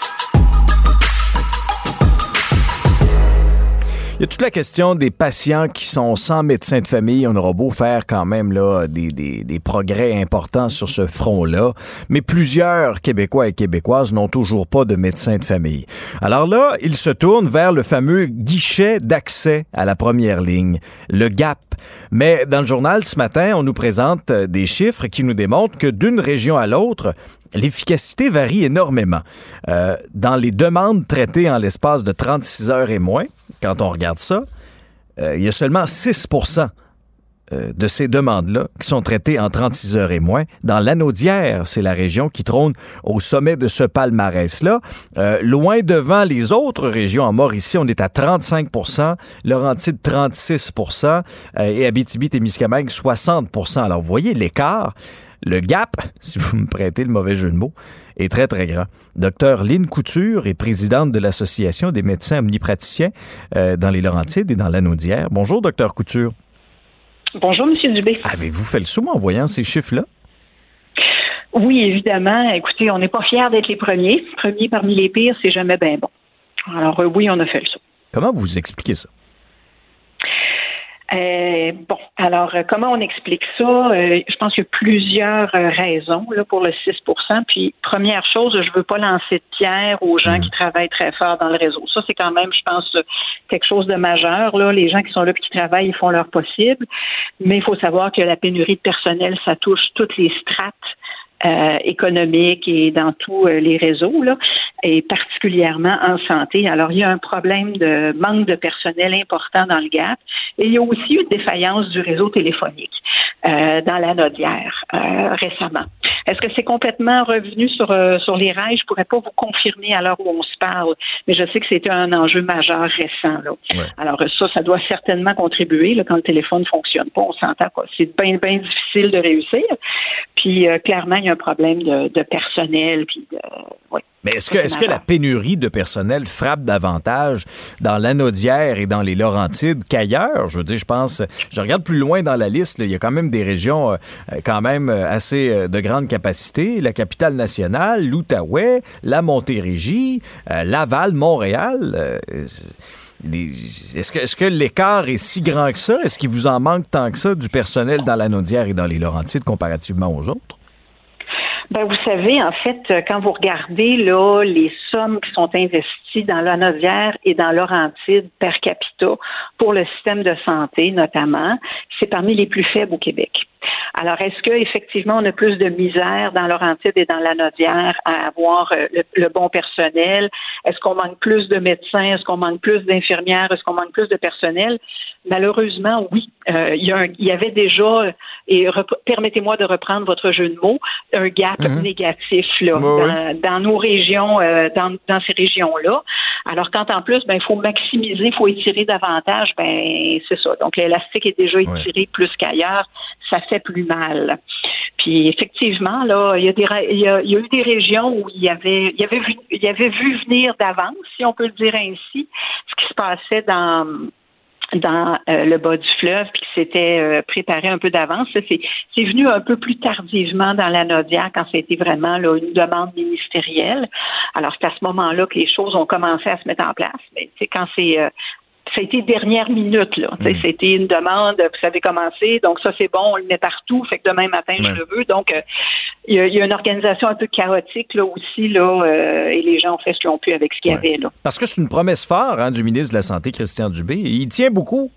y a toute la question des patients qui sont sans médecin de famille. On aura beau faire quand même là, des, des- des progrès importants sur ce front-là, mais plusieurs Québécois et Québécoises n'ont toujours pas de médecin de famille. Alors là, ils se tournent vers le fameux guichet d'accès à la première ligne, le GAP. Mais dans le journal ce matin, on nous présente euh, des chiffres qui nous démontrent que d'une région à l'autre, l'efficacité varie énormément. Euh, dans les demandes traitées en l'espace de 36 heures et moins, quand on regarde ça, euh, il y a seulement 6 euh, de ces demandes-là qui sont traitées en 36 heures et moins. Dans l'Anaudière, c'est la région qui trône au sommet de ce palmarès-là. Euh, loin devant les autres régions, en Mauricie, on est à 35% Laurentide 36% et Abitibi-Témiscamingue 60% Alors, vous voyez l'écart, le gap, si vous me prêtez le mauvais jeu de mots, est très, très grand. Docteur Lynn Couture est présidente de l'Association des médecins omnipraticiens euh, dans les Laurentides et dans l'Anaudière. Bonjour, docteur Couture. Bonjour, M. Dubé. Avez-vous fait le saut en voyant ces chiffres-là? Oui, évidemment. Écoutez, on n'est pas fiers d'être les premiers. Premiers parmi les pires, c'est jamais bien bon. Alors, euh, oui, on a fait le saut. Comment vous expliquez ça? Euh, bon, alors euh, comment on explique ça? Euh, Je pense qu'il y a plusieurs raisons là pour le 6% Puis première chose, je veux pas lancer de pierre aux gens qui mm. travaillent très fort dans le réseau. Ça c'est quand même, je pense, quelque chose de majeur. Là, les gens qui sont là et qui travaillent, ils font leur possible. Mais il faut savoir que la pénurie de personnel, ça touche toutes les strates euh, économique et dans tous euh, les réseaux, là, et particulièrement en santé. Alors, il y a un problème de manque de personnel important dans le GAP et il y a aussi une défaillance du réseau téléphonique euh, dans la Nodière récemment. Est-ce que c'est complètement revenu sur, sur les rails? Je pourrais pas vous confirmer à l'heure où on se parle, mais je sais que c'était un enjeu majeur récent. Là. Alors ça, ça doit certainement contribuer là, quand le téléphone fonctionne pas. On s'entend quoi. C'est bien, bien difficile de réussir. Puis clairement, il y a problème de, personnel. Mais est-ce que, est-ce que la pénurie de personnel frappe davantage dans l'Anaudière et dans les Laurentides qu'ailleurs? Je veux dire, je pense, je regarde plus loin dans la liste, il y a quand même des régions euh, quand même euh, assez euh, de grande capacité. La capitale nationale, l'Outaouais, la Montérégie, Laval, Montréal. Est-ce que, est que l'écart est si grand que ça? Est-ce qu'il vous en manque tant que ça du personnel dans l'Anaudière et dans les Laurentides comparativement aux autres? Ben, vous savez, en fait, quand vous regardez là les sommes qui sont investies dans l'Anodière et dans Laurentide per capita pour le système de santé, notamment, c'est parmi les plus faibles au Québec. Alors, est-ce qu'effectivement, on a plus de misère dans Laurentide et dans la Nodière à avoir euh, le, bon personnel? Est-ce qu'on manque plus de médecins? Est-ce qu'on manque plus d'infirmières? Est-ce qu'on manque plus de personnel? Malheureusement, oui. Euh, il, y avait déjà, et permettez-moi de reprendre votre jeu de mots, un gap mhm. négatif là, dans, nos régions, euh, dans, dans, ces régions-là. Alors, quand en plus, ben, il faut maximiser, il faut étirer davantage, ben, c'est ça. Donc, l'élastique est déjà étiré plus qu'ailleurs. Ça fait plus mal. Puis effectivement, là, il y a des il y a, eu des régions où il y avait il y avait vu il y avait vu venir d'avance, si on peut le dire ainsi, ce qui se passait dans dans euh, le bas du fleuve, puis qui s'était euh, préparé un peu d'avance. C'est venu un peu plus tardivement dans la Nodia quand c'était vraiment là, une demande ministérielle. Alors, c'est à ce moment-là que les choses ont commencé à se mettre en place. Mais quand c'est euh, ça a été dernière minute, là. Hmm. C'était une demande, vous savez commencer, donc ça c'est bon, on le met partout, fait que demain matin je le veux. Donc euh, il y, a une organisation un peu chaotique là aussi, là, euh, et les gens ont fait ce qu'ils ont pu avec ce qu'il y avait là. Parce que c'est une promesse forte hein, du ministre de la Santé, Christian Dubé. Il tient beaucoup.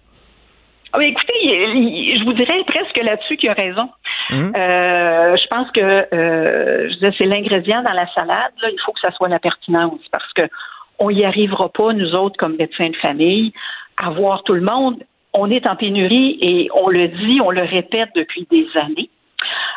Ah, écoutez, je vous dirais presque là-dessus qu'il a raison. Hmm. Euh, je pense que je c'est l'ingrédient dans la salade. Là, il faut que ça soit la pertinence parce que on n'y arrivera pas, nous autres, comme médecins de famille, à voir tout le monde. On est en pénurie et on le dit, on le répète depuis des années.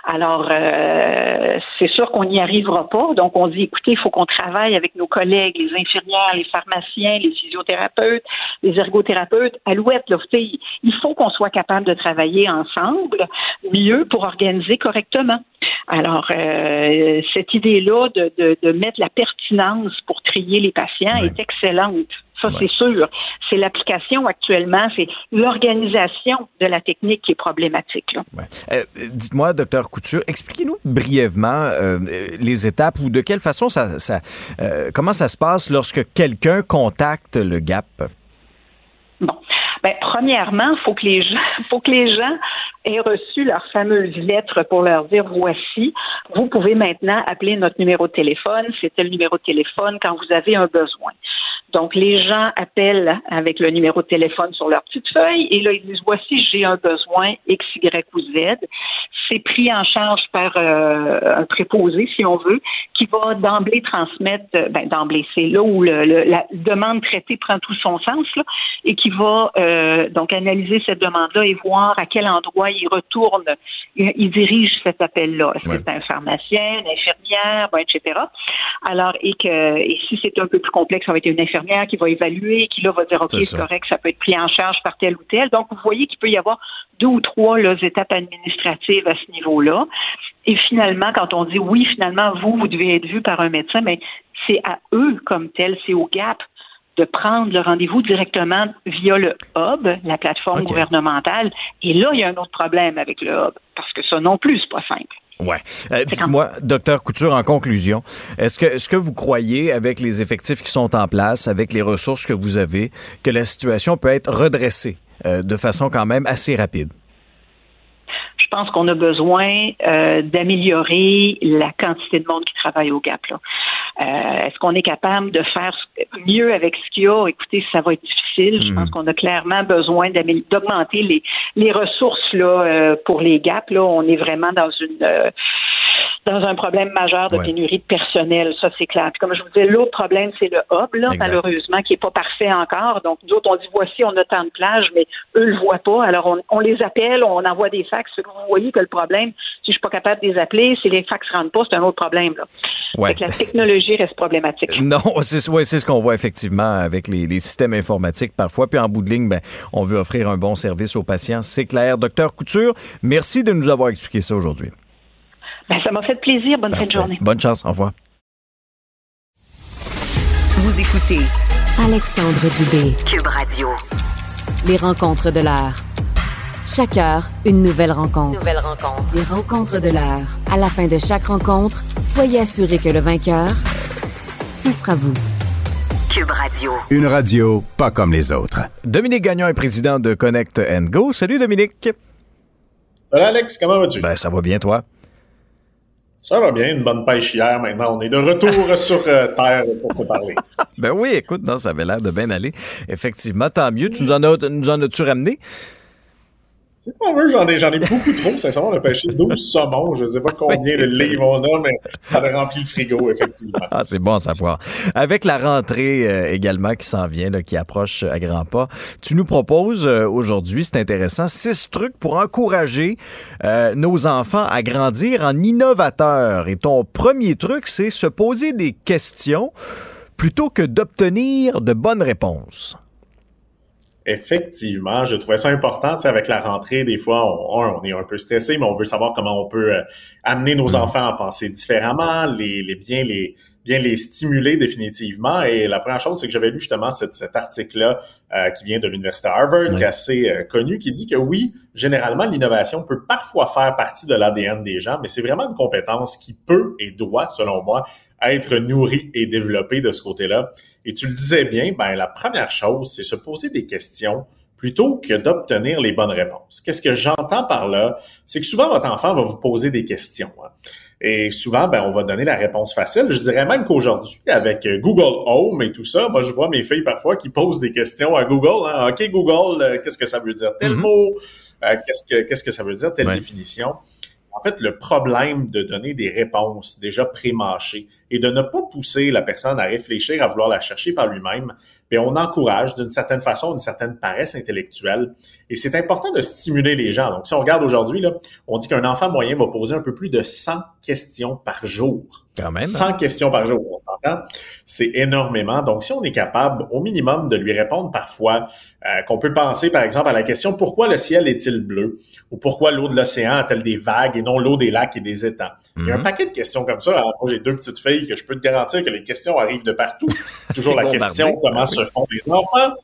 Alors, euh, c'est sûr qu'on n'y arrivera pas. Donc, on dit, écoutez, il faut qu'on travaille avec nos collègues, les infirmières, les pharmaciens, les physiothérapeutes, les ergothérapeutes. Alouette, là, il faut qu'on soit capable de travailler ensemble mieux pour organiser correctement. Alors, euh, cette idée-là de, de, mettre la pertinence pour trier les patients est excellente. Ça, c'est sûr. C'est l'application actuellement, c'est l'organisation de la technique qui est problématique. Euh, dites-moi, docteur Couture, expliquez-nous brièvement euh, les étapes ou de quelle façon ça, ça comment ça se passe lorsque quelqu'un contacte le GAP. Bon. Ben, premièrement, faut que les gens, faut que les gens aient reçu leur fameuse lettre pour leur dire voici, vous pouvez maintenant appeler notre numéro de téléphone. C'était le numéro de téléphone quand vous avez un besoin. Donc, les gens appellent avec le numéro de téléphone sur leur petite feuille et là, ils disent voici, j'ai un besoin X, Y ou Z. C'est pris en charge par euh, un préposé, si on veut, qui va d'emblée transmettre, euh, ben, d'emblée, c'est là où le, la demande traitée prend tout son sens, et qui va euh, donc analyser cette demande-là et voir à quel endroit il retourne, il, dirige cet appel-là. Est-ce que c'est un pharmacien, une infirmière, etc. Alors, et que et si c'est un peu plus complexe, ça va être une infirmière qui va évaluer, qui là va dire OK, c'est correct, ça peut être pris en charge par tel ou tel. Donc, vous voyez qu'il peut y avoir deux ou trois là, étapes administratives à ce niveau-là. Et finalement, quand on dit oui, finalement, vous, vous devez être vu par un médecin, mais c'est à eux comme tel, c'est au GAP de prendre le rendez-vous directement via le hub, la plateforme gouvernementale. Et là, il y a un autre problème avec le hub, parce que ça non plus, c'est pas simple. Ouais. Euh, dites-moi, docteur Couture, en conclusion, est-ce que, est-ce que vous croyez, avec les effectifs qui sont en place, avec les ressources que vous avez, que la situation peut être redressée euh, de façon quand même assez rapide? Je pense qu'on a besoin euh, d'améliorer la quantité de monde qui travaille au GAP. Là. Euh, est-ce qu'on est capable de faire mieux avec ce qu'il y a? Écoutez, ça va être difficile. Je pense mhm. qu'on a clairement besoin d'augmenter les, les ressources là, euh, pour les GAP. Là. On est vraiment dans une dans un problème majeur de pénurie de personnel, ça c'est clair. Puis comme je vous disais, l'autre problème, c'est le hub, là, malheureusement, qui est pas parfait encore. Donc, nous autres, on dit voici, on a tant de plages, mais eux le voient pas. Alors, on, on les appelle, on envoie des fax. Vous voyez que le problème, si je suis pas capable de les appeler, si les fax rentrent pas, c'est un autre problème. Là. Ouais. la technologie reste problématique. Non, c'est ouais, ce qu'on voit effectivement avec les, les, systèmes informatiques parfois. Puis en bout de ligne, ben, on veut offrir un bon service aux patients. C'est clair. Docteur Couture, merci de nous avoir expliqué ça aujourd'hui. Ben, ça m'a fait plaisir. Bonne fin de journée. Bonne chance. Au revoir. Vous écoutez Alexandre Dubé, Cube Radio. Les rencontres de l'heure. Chaque heure, une nouvelle rencontre. Nouvelle rencontre. Les rencontres de l'heure. À la fin de chaque rencontre, soyez assurés que le vainqueur, ce sera vous. Cube Radio. Une radio pas comme les autres. Dominique Gagnon est président de Connect Go. Salut Dominique. Salut Alex, comment vas-tu? Ben, ça va bien toi? Ça va bien, une bonne pêche hier maintenant. On est de retour sur euh, Terre pour te parler. ben oui, écoute, non, ça avait l'air de bien aller. Effectivement, tant mieux. Tu nous en as, nous en as-tu ramené? C'est pas vrai, j'en ai, j'en ai beaucoup trop. Sincèrement, on a pêché 12 saumons. Je ne sais pas combien de livres on a, mais ça a rempli le frigo, effectivement. Ah, c'est bon à savoir. Avec la rentrée euh, également qui s'en vient, qui approche à grands pas, tu nous proposes euh, aujourd'hui, c'est intéressant, six trucs pour encourager euh, nos enfants à grandir en innovateurs. Et ton premier truc, c'est se poser des questions plutôt que d'obtenir de bonnes réponses effectivement, je trouvais ça important. Tu sais, avec la rentrée, des fois, on, on, est un peu stressé, mais on veut savoir comment on peut euh, amener nos mm. enfants à penser différemment, les, les bien les bien les stimuler définitivement. Et la première chose, c'est que j'avais lu justement cet, cet article-là euh, qui vient de l'université Harvard, qui est assez euh, connu, qui dit que oui, généralement, l'innovation peut parfois faire partie de l'ADN des gens, mais c'est vraiment une compétence qui peut et doit, selon moi, être nourrie et développée de ce côté-là. Et tu le disais bien, ben, la première chose, c'est se poser des questions plutôt que d'obtenir les bonnes réponses. Qu'est-ce que j'entends par là? C'est que souvent, votre enfant va vous poser des questions. Hein. Et souvent, ben, on va donner la réponse facile. Je dirais même qu'aujourd'hui, avec Google Home et tout ça, moi, je vois mes filles parfois qui posent des questions à Google. Hein. OK, Google, euh, qu'est-ce que ça veut dire? Tel mm-hmm. mot? Euh, qu'est-ce, que, qu'est-ce que ça veut dire? Telle définition? En fait, le problème de donner des réponses déjà pré-mâchées et de ne pas pousser la personne à réfléchir, à vouloir la chercher par lui-même, bien, on encourage d'une certaine façon une certaine paresse intellectuelle. Et c'est important de stimuler les gens. Donc, si on regarde aujourd'hui, là, on dit qu'un enfant moyen va poser un peu plus de 100 questions par jour. Quand même. 100 hein? questions par jour, on entend? C'est énormément. Donc, si on est capable, au minimum, de lui répondre parfois, euh, qu'on peut penser, par exemple, à la question pourquoi le ciel est-il bleu? Ou pourquoi l'eau de l'océan a-t-elle des vagues et non l'eau des lacs et des étangs? Il y a un mhm. paquet de questions comme ça. Alors, moi, j'ai deux petites filles que je peux te garantir que les questions arrivent de partout. Toujours la question comment se font les enfants.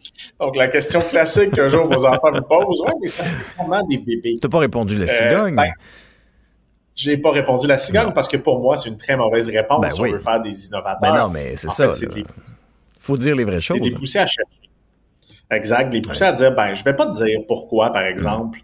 Donc, la question classique qu'un jour vos enfants vous posent, ouais, mais ça, c'est vraiment des bébés. Tu n'as pas répondu la euh, cigogne? Ben, j'ai pas répondu la cigogne parce que pour moi, c'est une très mauvaise réponse ben si on veut faire des innovateurs. Ben non, mais c'est ça. Il faut dire les vraies choses. C'est les pousser à chercher. Exact. Les pousser à dire, ben, je vais pas te dire pourquoi, par exemple,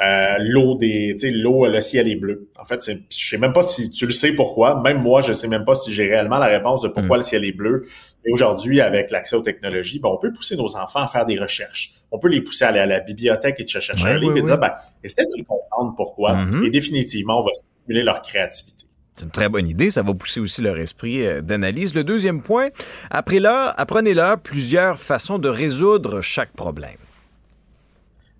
euh, l'eau des, tu sais, l'eau, le ciel est bleu. En fait, je sais même pas si tu le sais pourquoi. Même moi, je sais même pas si j'ai réellement la réponse de pourquoi le ciel est bleu. Et aujourd'hui, avec l'accès aux technologies, ben, on peut pousser nos enfants à faire des recherches. On peut les pousser à aller à la bibliothèque et de chercher un livre et dire, ben, essayez de comprendre pourquoi. Et définitivement, on va stimuler leur créativité. C'est une très bonne idée. Ça va pousser aussi leur esprit euh, d'analyse. Le deuxième point, apprenez-leur apprenez -leur plusieurs façons de résoudre chaque problème.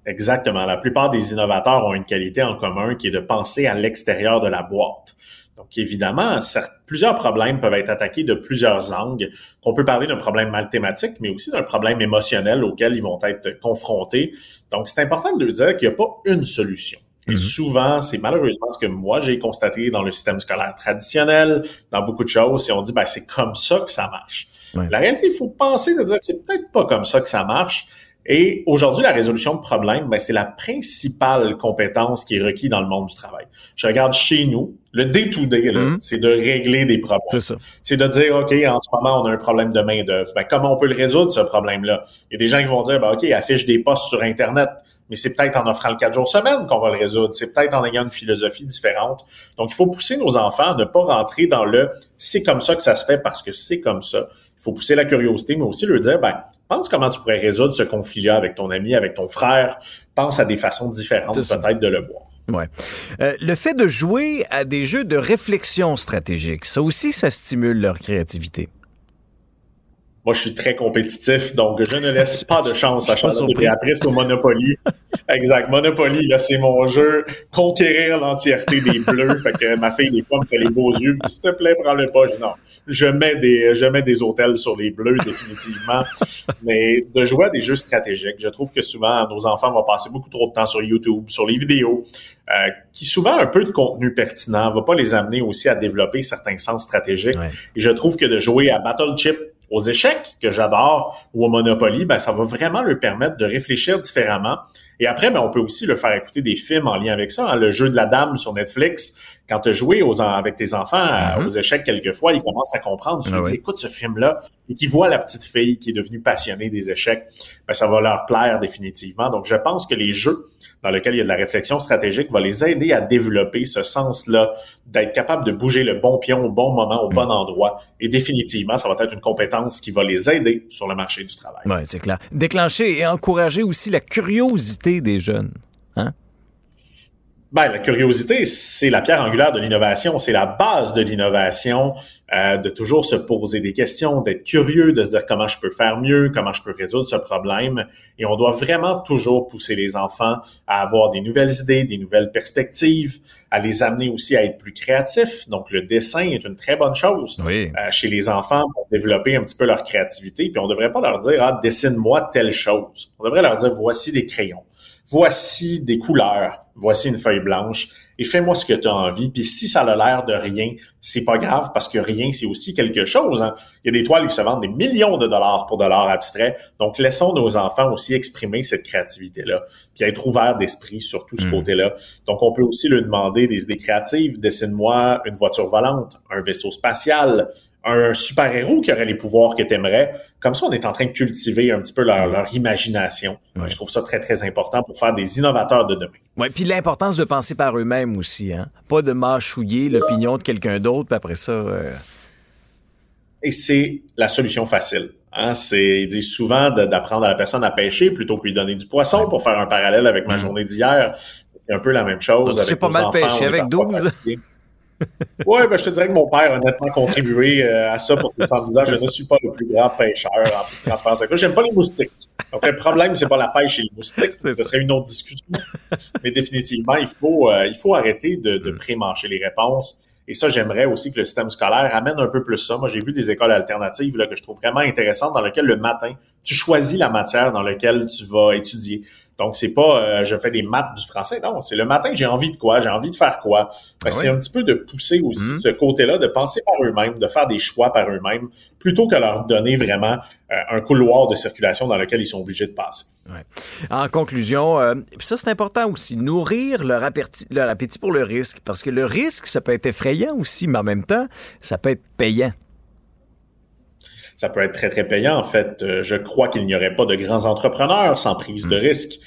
Exactement. La plupart des innovateurs ont une qualité en commun qui est de penser à l'extérieur de la boîte. Donc, évidemment, plusieurs problèmes peuvent être attaqués de plusieurs angles. On peut parler d'un problème mathématique, mais aussi d'un problème émotionnel auquel ils vont être confrontés. Donc, c'est important de leur dire qu'il n'y a pas une solution. Et mm-hmm. souvent, c'est malheureusement ce que moi j'ai constaté dans le système scolaire traditionnel, dans beaucoup de choses, et on dit ben c'est comme ça que ça marche. La réalité, il faut penser de dire que c'est peut-être pas comme ça que ça marche. Et aujourd'hui, la résolution de problèmes, ben, c'est la principale compétence qui est requise dans le monde du travail. Je regarde chez nous, le day-to-day, mm-hmm. c'est de régler des problèmes. C'est ça. C'est de dire, OK, en ce moment, on a un problème de main-d'œuvre. Ben, comment on peut le résoudre, ce problème-là? Il y a des gens qui vont dire, ben, OK, affiche des postes sur Internet. Mais c'est peut-être en offrant le quatre jours semaine qu'on va le résoudre. C'est peut-être en ayant une philosophie différente. Donc, il faut pousser nos enfants à ne pas rentrer dans le c'est comme ça que ça se fait parce que c'est comme ça. Il faut pousser la curiosité, mais aussi leur dire, ben, pense comment tu pourrais résoudre ce conflit-là avec ton ami, avec ton frère. Pense à des façons différentes peut-être de le voir. Ouais. Euh, le fait de jouer à des jeux de réflexion stratégique, ça aussi, ça stimule leur créativité. Moi, je suis très compétitif, donc je ne laisse pas de chance à Charlotte. C'est au Monopoly. exact. Monopoly, là, c'est mon jeu. Conquérir l'entièreté des bleus. fait que ma fille, des fois, me fait les beaux yeux. S'il te plaît, prends-le pas. Non. Je mets des, je mets des hôtels sur les bleus, définitivement. Mais de jouer à des jeux stratégiques, je trouve que souvent, nos enfants vont passer beaucoup trop de temps sur YouTube, sur les vidéos, euh, qui souvent un peu de contenu pertinent va pas les amener aussi à développer certains sens stratégiques. Et je trouve que de jouer à Battle Chip aux échecs, que j'adore, ou au Monopoly, ben, ça va vraiment leur permettre de réfléchir différemment. Et après, ben, on peut aussi le faire écouter des films en lien avec ça. Hein. Le jeu de la dame sur Netflix, quand tu as joué aux, avec tes enfants mm-hmm. aux échecs quelquefois, ils commencent à comprendre. Tu ah dis, écoute ce film-là, et qu'ils voient la petite fille qui est devenue passionnée des échecs, ben, ça va leur plaire définitivement. Donc, je pense que les jeux dans lequel il y a de la réflexion stratégique, va les aider à développer ce sens-là, d'être capable de bouger le bon pion au bon moment, au bon mm. endroit. Et définitivement, ça va être une compétence qui va les aider sur le marché du travail. Oui, c'est clair. Déclencher et encourager aussi la curiosité des jeunes. Ben, la curiosité, c'est la pierre angulaire de l'innovation, c'est la base de l'innovation, euh, de toujours se poser des questions, d'être curieux, de se dire comment je peux faire mieux, comment je peux résoudre ce problème. Et on doit vraiment toujours pousser les enfants à avoir des nouvelles idées, des nouvelles perspectives, à les amener aussi à être plus créatifs. Donc, le dessin est une très bonne chose euh, chez les enfants pour développer un petit peu leur créativité. Puis on devrait pas leur dire, ah, dessine-moi telle chose. On devrait leur dire, voici des crayons voici des couleurs, voici une feuille blanche et fais-moi ce que tu as envie. Puis si ça a l'air de rien, c'est pas grave parce que rien, c'est aussi quelque chose. Hein. Il y a des toiles qui se vendent des millions de dollars pour de l'art abstrait. Donc, laissons nos enfants aussi exprimer cette créativité-là, puis être ouverts d'esprit sur tout ce hmm. côté-là. Donc, on peut aussi leur demander des idées créatives. Dessine-moi une voiture volante, un vaisseau spatial, un super-héros qui aurait les pouvoirs que tu aimerais. Comme ça, on est en train de cultiver un petit peu leur, imagination. Je trouve ça très, très important pour faire des innovateurs de demain. Oui, puis l'importance de penser par eux-mêmes aussi. Hein? Pas de mâchouiller l'opinion de quelqu'un d'autre, puis après ça... Euh, Et c'est la solution facile. Hein? C'est, ils disent souvent d'apprendre à la personne à pêcher plutôt que lui donner du poisson pour faire un parallèle avec ma journée d'hier. C'est un peu la même chose. C'est pas mal pêché avec 12. Oui, ben, je te dirais que mon père a nettement contribué euh, à ça pour en disant je ne suis pas le plus grand pêcheur en toute transparence J'aime pas les moustiques. Donc, le problème, c'est pas la pêche et les moustiques. Ce serait une autre discussion. Mais définitivement, il faut, euh, il faut arrêter de, de pré-marcher les réponses. Et ça, j'aimerais aussi que le système scolaire amène un peu plus ça. Moi, j'ai vu des écoles alternatives là, que je trouve vraiment intéressantes dans lesquelles le matin, tu choisis la matière dans laquelle tu vas étudier. Donc, c'est pas euh, je fais des maths du français. Non, c'est le matin, j'ai envie de quoi, j'ai envie de faire quoi? Ben, ah c'est un petit peu de pousser aussi mhm. ce côté-là, de penser par eux-mêmes, de faire des choix par eux-mêmes, plutôt que leur donner vraiment euh, un couloir de circulation dans lequel ils sont obligés de passer. En conclusion, euh, ça c'est important aussi, nourrir leur appétit, leur appétit pour le risque, parce que le risque, ça peut être effrayant aussi, mais en même temps, ça peut être payant ça peut être très, très payant. En fait, euh, je crois qu'il n'y aurait pas de grands entrepreneurs sans prise de risque.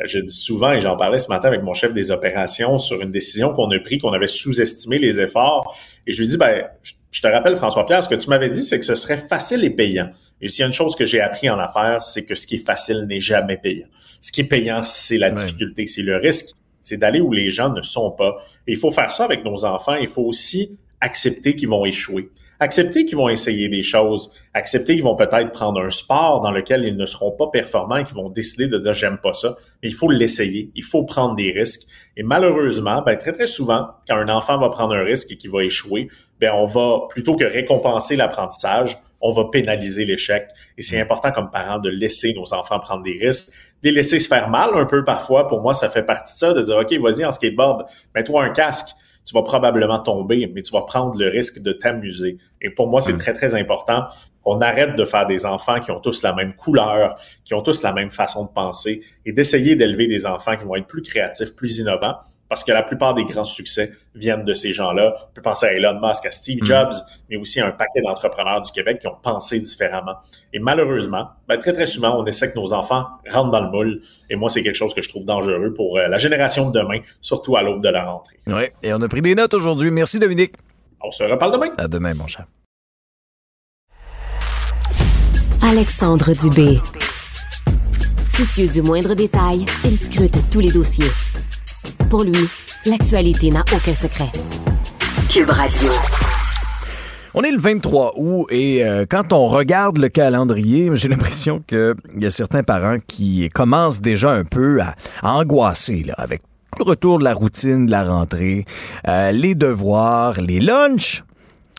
Euh, je dis souvent, et j'en parlais ce matin avec mon chef des opérations sur une décision qu'on a prise, qu'on avait sous-estimé les efforts. Et je lui dis, ben, je te rappelle, François-Pierre, ce que tu m'avais dit, c'est que ce serait facile et payant. Et s'il y a une chose que j'ai appris en affaires, c'est que ce qui est facile n'est jamais payant. Ce qui est payant, c'est la difficulté, c'est le risque, c'est d'aller où les gens ne sont pas. Et il faut faire ça avec nos enfants. Il faut aussi accepter qu'ils vont échouer accepter qu'ils vont essayer des choses, accepter qu'ils vont peut-être prendre un sport dans lequel ils ne seront pas performants et qu'ils vont décider de dire j'aime pas ça, mais il faut l'essayer, il faut prendre des risques. Et malheureusement, ben, très très souvent, quand un enfant va prendre un risque et qu'il va échouer, ben on va plutôt que récompenser l'apprentissage, on va pénaliser l'échec. Et c'est important comme parent de laisser nos enfants prendre des risques, de laisser se faire mal un peu parfois. Pour moi, ça fait partie de ça, de dire, OK, vas-y en skateboard, mets-toi un casque tu vas probablement tomber, mais tu vas prendre le risque de t'amuser. Et pour moi, c'est mm. très, très important qu'on arrête de faire des enfants qui ont tous la même couleur, qui ont tous la même façon de penser, et d'essayer d'élever des enfants qui vont être plus créatifs, plus innovants, parce que la plupart des grands succès viennent de ces gens-là. On peut penser à Elon Musk, à Steve mm. Jobs, mais aussi à un paquet d'entrepreneurs du Québec qui ont pensé différemment. Et malheureusement, ben, très très souvent, on essaie que nos enfants rentrent dans le moule. Et moi, c'est quelque chose que je trouve dangereux pour euh, la génération de demain, surtout à l'aube de la rentrée. Oui, et on a pris des notes aujourd'hui. Merci Dominique. On se reparle demain. À demain, mon cher. Alexandre Dubé. Soucieux du moindre détail, il scrute tous les dossiers pour lui, l'actualité n'a aucun secret. Cube Radio. On est le 23 août et euh, quand on regarde le calendrier, j'ai l'impression qu'il y a certains parents qui commencent déjà un peu à, angoisser là, avec le retour de la routine de la rentrée, euh, les devoirs, les lunchs.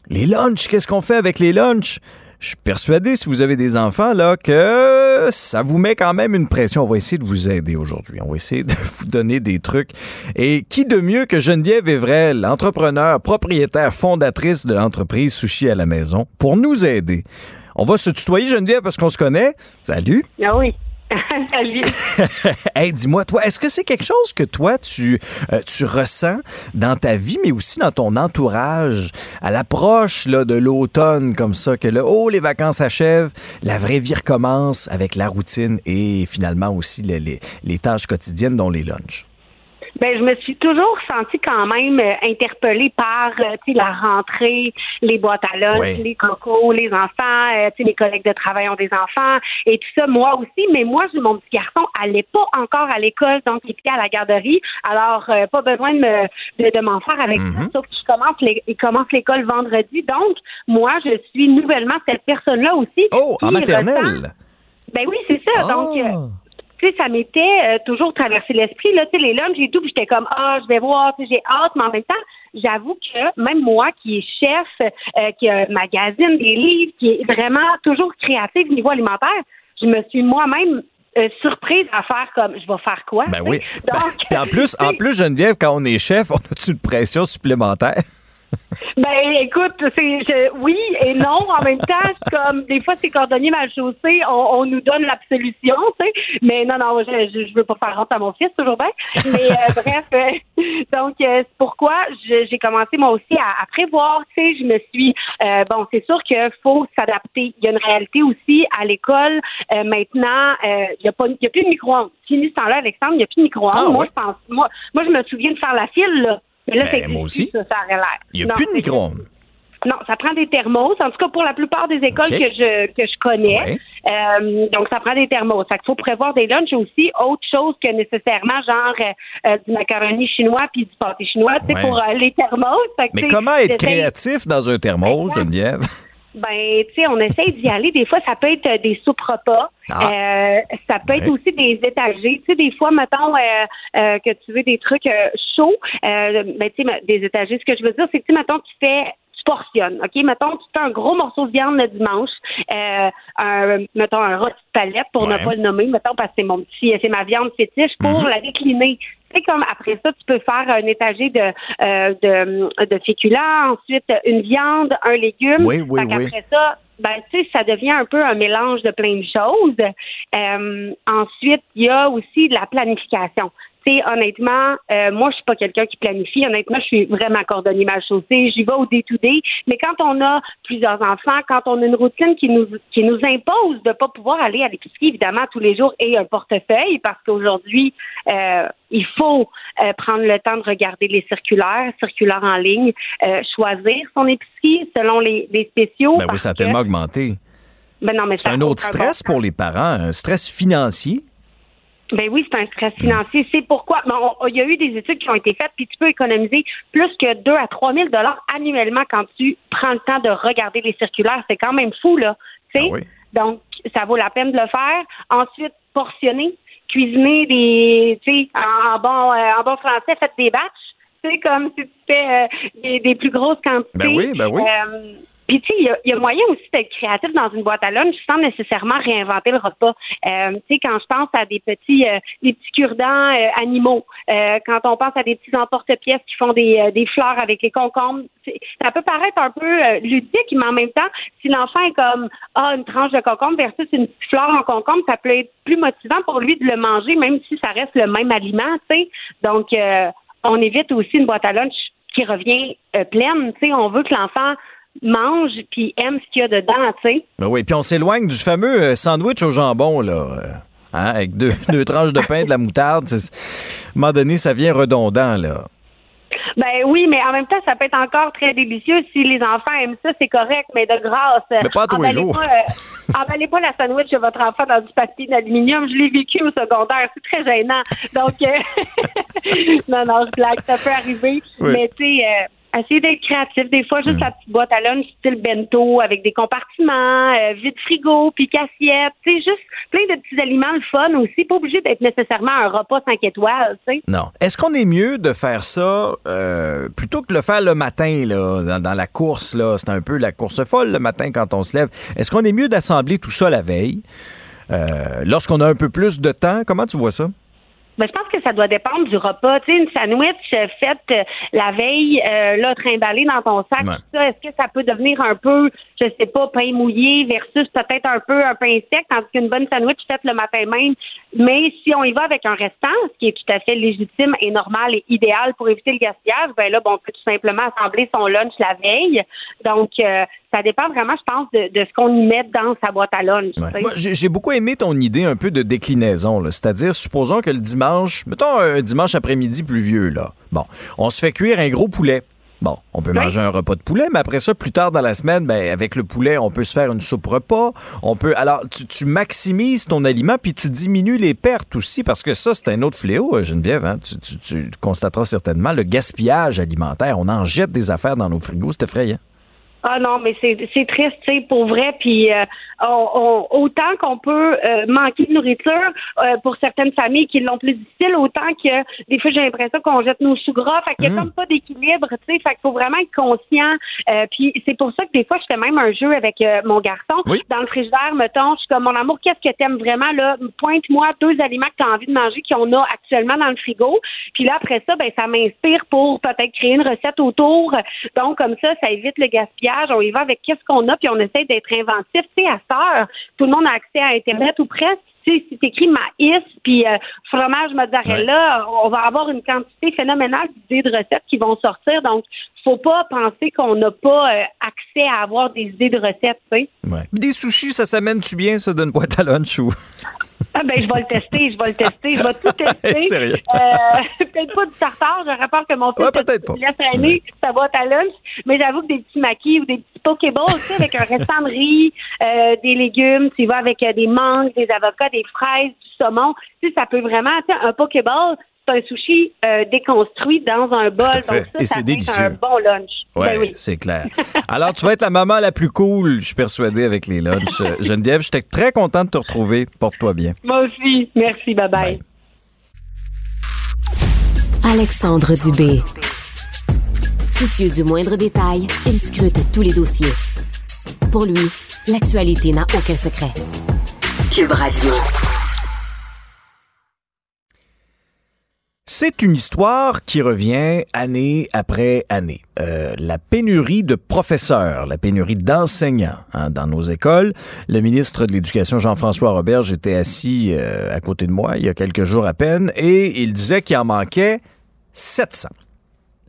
Les lunchs, qu'est-ce qu'on fait avec les lunchs? Je suis persuadé, si vous avez des enfants, là, que ça vous met quand même une pression. On va essayer de vous aider aujourd'hui. On va essayer de vous donner des trucs. Et qui de mieux que Geneviève Evrel, entrepreneur, propriétaire, fondatrice de l'entreprise Sushi à la maison, pour nous aider? On va se tutoyer, Geneviève, parce qu'on se connaît. Salut. Ah oui. Salut. hey, dis-moi, toi, est-ce que c'est quelque chose que toi, tu, euh, tu ressens dans ta vie, mais aussi dans ton entourage, à l'approche de l'automne, comme ça, que là, oh, les vacances achèvent, la vraie vie recommence avec la routine et finalement aussi les, les tâches quotidiennes, dont les lunchs? Ben, je me suis toujours sentie quand même euh, interpellée par euh, la rentrée, les boîtes à lunch, les cocos, les enfants, euh, les collègues de travail ont des enfants et tout ça, moi aussi. Mais moi, mon petit garçon allait pas encore à l'école, donc il était à la garderie. Alors, pas besoin de me de, m'en faire avec ça, mm-hmm. sauf que je commence il commence l'école vendredi. Donc, moi, je suis nouvellement cette personne-là aussi. Oh, en maternelle! Ben oui, c'est ça. Donc, ah! Tu sais, ça m'était euh, toujours traversé l'esprit. Là, tu sais, les lunchs et tout, puis j'étais comme, ah, je vais voir, j'ai hâte, mais en même temps, j'avoue que même moi, qui est chef, euh, qui a magazine des livres, qui est vraiment toujours créative au niveau alimentaire, je me suis moi-même euh, surprise à faire comme je vais faire quoi. Ben oui. Donc, en plus, en plus, Geneviève, quand on est chef, on a une pression supplémentaire? Ben, écoute, c'est oui et non. En même temps, comme des fois, c'est cordonnier mal chaussé, on, on, nous donne l'absolution, tu sais. Mais non, non, je, je, veux pas faire honte à mon fils, toujours bien. Mais euh, bref, euh, donc euh, c'est pourquoi j'ai commencé moi aussi à, prévoir. Tu sais, je me suis bon, c'est sûr qu'il faut s'adapter. Il y a une réalité aussi à l'école. maintenant, il y a pas, il y a plus de micro-ondes. Fini ce temps-là, Alexandre, il n'y a plus de micro-ondes. Ah, moi, je pense, moi, moi, je me souviens de faire la file là ben, moi aussi. Ça, ça l'air. Il n'y a plus de micro-ondes. Non, ça prend des thermos. En tout cas, pour la plupart des écoles que je que je connais. Euh, donc, ça prend des thermos. Qu'il faut prévoir des lunchs aussi. Autre chose que nécessairement, genre euh, euh, du macaroni chinois puis du pâté chinois, c'est pour les thermos. Mais comment être créatif dans un thermos, Geneviève? Ben, tu sais, on essaie d'y aller. Des fois, ça peut être euh, des soupes repas. Ah. Euh, ça peut être aussi des étagers. Tu sais, des fois, mettons euh, que tu veux des trucs chauds. ben, tu sais, des étagers. Ce que je veux dire, c'est que, tu mettons, tu fais tu portionnes, OK? Mettons, tu fais un gros morceau de viande le dimanche, un, mettons, un rôti de palette, pour ne pas le nommer, mettons, parce que c'est mon petit, c'est ma viande fétiche, pour mhm. la décliner sais, comme après ça, tu peux faire un étagé de, euh, de, de féculents, ensuite une viande, un légume. Oui, oui, oui. Après ça, ben, tu sais, ça devient un peu un mélange de plein de choses. Euh, ensuite, il y a aussi de la planification. Sais, honnêtement, euh, moi, je suis pas quelqu'un qui planifie. Honnêtement, je suis vraiment cordonnier mal chaussée. J'y vais au day-to-day. Mais quand on a plusieurs enfants, quand on a une routine qui nous qui nous impose de pas pouvoir aller à l'épicerie, évidemment, tous les jours et un portefeuille, parce qu'aujourd'hui, euh, il faut euh, prendre le temps de regarder les circulaires, circulaires en ligne, choisir son épicerie selon les, les spéciaux. Ben oui, ça a tellement augmenté. Ben non, mais C'est un autre stress bon pour les parents, un stress financier. Ben oui, c'est un stress financier. C'est pourquoi bon, on- il y a eu des études qui ont été faites, puis tu peux économiser plus que 2 à 3 000 dollars annuellement quand tu prends le temps de regarder les circulaires. C'est quand même fou, là. Sais? Donc, ça vaut la peine de le faire. Ensuite, portionner, cuisiner des, tu sais, en, en bon, euh, en bon français, faites des batchs. Tu sais, comme si tu fais euh, des, des plus grosses quantités. Ben oui, ben oui. Euh, puis tu sais, il y a- moyen aussi d'être créatif dans une boîte à lunch sans nécessairement réinventer le repas. Euh, tu sais, quand je pense à des petits, euh, des petits cure-dents euh, animaux, euh, quand on pense à des petits emporte-pièces qui font des, euh, des fleurs avec les concombres, ça peut paraître un peu euh, ludique, mais en même temps, si l'enfant est comme ah une tranche de concombre versus une petite fleur en concombre, ça peut être plus motivant pour lui de le manger, même si ça reste le même aliment. Tu sais, donc on évite aussi une boîte à lunch qui revient pleine. Tu sais, on veut que l'enfant mange puis aime ce qu'il y a dedans, tu sais. Ben oui, puis on s'éloigne du fameux euh, sandwich au jambon, là. euh, hein, avec deux, deux tranches de pain, de la moutarde. À un moment donné, ça vient redondant, là. Ben oui, mais en même temps, ça peut être encore très délicieux. Si les enfants aiment ça, c'est correct, mais de grâce. Mais pas tous les jours. Euh, emballez pas la sandwich de votre enfant dans du papier d'aluminium. Je l'ai vécu au secondaire. C'est très gênant. Donc, euh, non, non, je blague. Ça peut arriver. Oui. Mais tu sais, euh, essayez d'être créatif. Des fois, Mm. juste la petite boîte à lunch style bento avec des compartiments, euh, vide frigo, puis cassiette. Tu sais, juste plein de petits aliments, le fun aussi. Pas obligé d'être nécessairement un repas 5 étoiles, tu sais. Non. Est-ce qu'on est mieux de faire ça euh, plutôt que de le faire le matin, là, dans, dans la course, là? C'est un peu la course folle le matin quand on se lève. Est-ce qu'on est mieux d'assembler tout ça la veille? Euh, Lorsqu'on a un peu plus de temps, comment tu vois ça? Ben, je pense que ça doit dépendre du repas. Tu sais, une sandwich euh, faite euh, la veille, euh, là, trimballée dans ton sac, Ouais. tout ça, est-ce que ça peut devenir un peu, je sais pas, pain mouillé versus peut-être un peu un pain sec, tandis qu'une bonne sandwich faite le matin même? Mais si on y va avec un restant, ce qui est tout à fait légitime et normal et idéal pour éviter le gaspillage, ben là, bon, on peut tout simplement assembler son lunch la veille. Donc, euh, ça dépend vraiment, je pense, de, de ce qu'on y met dans sa boîte à lunch. Moi, j'ai j'ai beaucoup aimé ton idée un peu de déclinaison. là. C'est-à-dire, supposons que le dimanche, mettons un dimanche après-midi pluvieux, là. Bon, on se fait cuire un gros poulet. Bon, on peut manger un repas de poulet, mais après ça, plus tard dans la semaine, ben, avec le poulet, on peut se faire une soupe repas. On peut, alors, tu, tu maximises ton aliment, puis tu diminues les pertes aussi, parce que ça, c'est un autre fléau, euh, Geneviève. hein. Tu, tu- constateras certainement, le gaspillage alimentaire. On en jette des affaires dans nos frigos, c'est effrayant. Ah non, mais c'est triste, tu sais, pour vrai. Puis euh, on- on- autant qu'on peut euh, manquer de nourriture euh, pour certaines familles qui l'ont plus difficile, autant que des fois j'ai l'impression qu'on jette nos sous gras. Fait qu'il y a Mm. comme pas d'équilibre, tu sais. Fait qu'il faut vraiment être conscient. Euh, puis c'est pour ça que des fois je fais même un jeu avec euh, mon garçon. Dans le frigidaire, mettons, je suis comme mon amour, qu'est-ce que t'aimes vraiment là? Pointe-moi deux aliments que tu as envie de manger qu'on a actuellement dans le frigo. Puis là après ça, ben ça m'inspire pour peut-être créer une recette autour. Donc comme ça, ça évite le gaspillage. On y va avec qu'est-ce qu'on a, puis on essaie d'être inventif. Tu sais, à heure, tout le monde a accès à Internet ou presque. Tu sais, si t'écris maïs puis euh, fromage mozzarella, on va avoir une quantité phénoménale d'idées de recettes qui vont sortir. Donc, faut pas penser qu'on n'a pas euh, accès à avoir des idées de recettes, tu sais. Ouais. Des sushis, ça s'amène-tu bien, ça, d'une boîte à lunch ou? Ah ben je vais le tester, je vais le tester, je vais tout tester. Sérieux? Euh, peut-être pas du tartare, j'aurais peur que mon fils Ouais, peut-être pas. laisse traîner sa boîte à lunch, mais j'avoue que des petits maquis ou des petits pokéballs, tu sais, avec un restant de riz, euh, des légumes, tu vas avec euh, des mangues, des avocats, des fraises, du saumon, tu sais, ça peut vraiment, tu sais, un pokéball, c'est un sushi euh, déconstruit dans un bol, Tout à donc fait. ça, Et ça c'est un bon lunch. Oui, Ben oui. c'est clair. Alors, tu vas être la maman la plus cool, je suis persuadé, avec les lunchs. Geneviève, j'étais très content de te retrouver. Porte-toi bien. Moi aussi, merci, bye bye. Alexandre Dubé. Soucieux du moindre détail, il scrute tous les dossiers. Pour lui, l'actualité n'a aucun secret. Cube Radio. C'est une histoire qui revient année après année. Euh, la pénurie de professeurs, la pénurie d'enseignants hein, dans nos écoles. Le ministre de l'Éducation, Jean-François Roberge, était assis euh, à côté de moi il y a quelques jours à peine et il disait qu'il en manquait 700.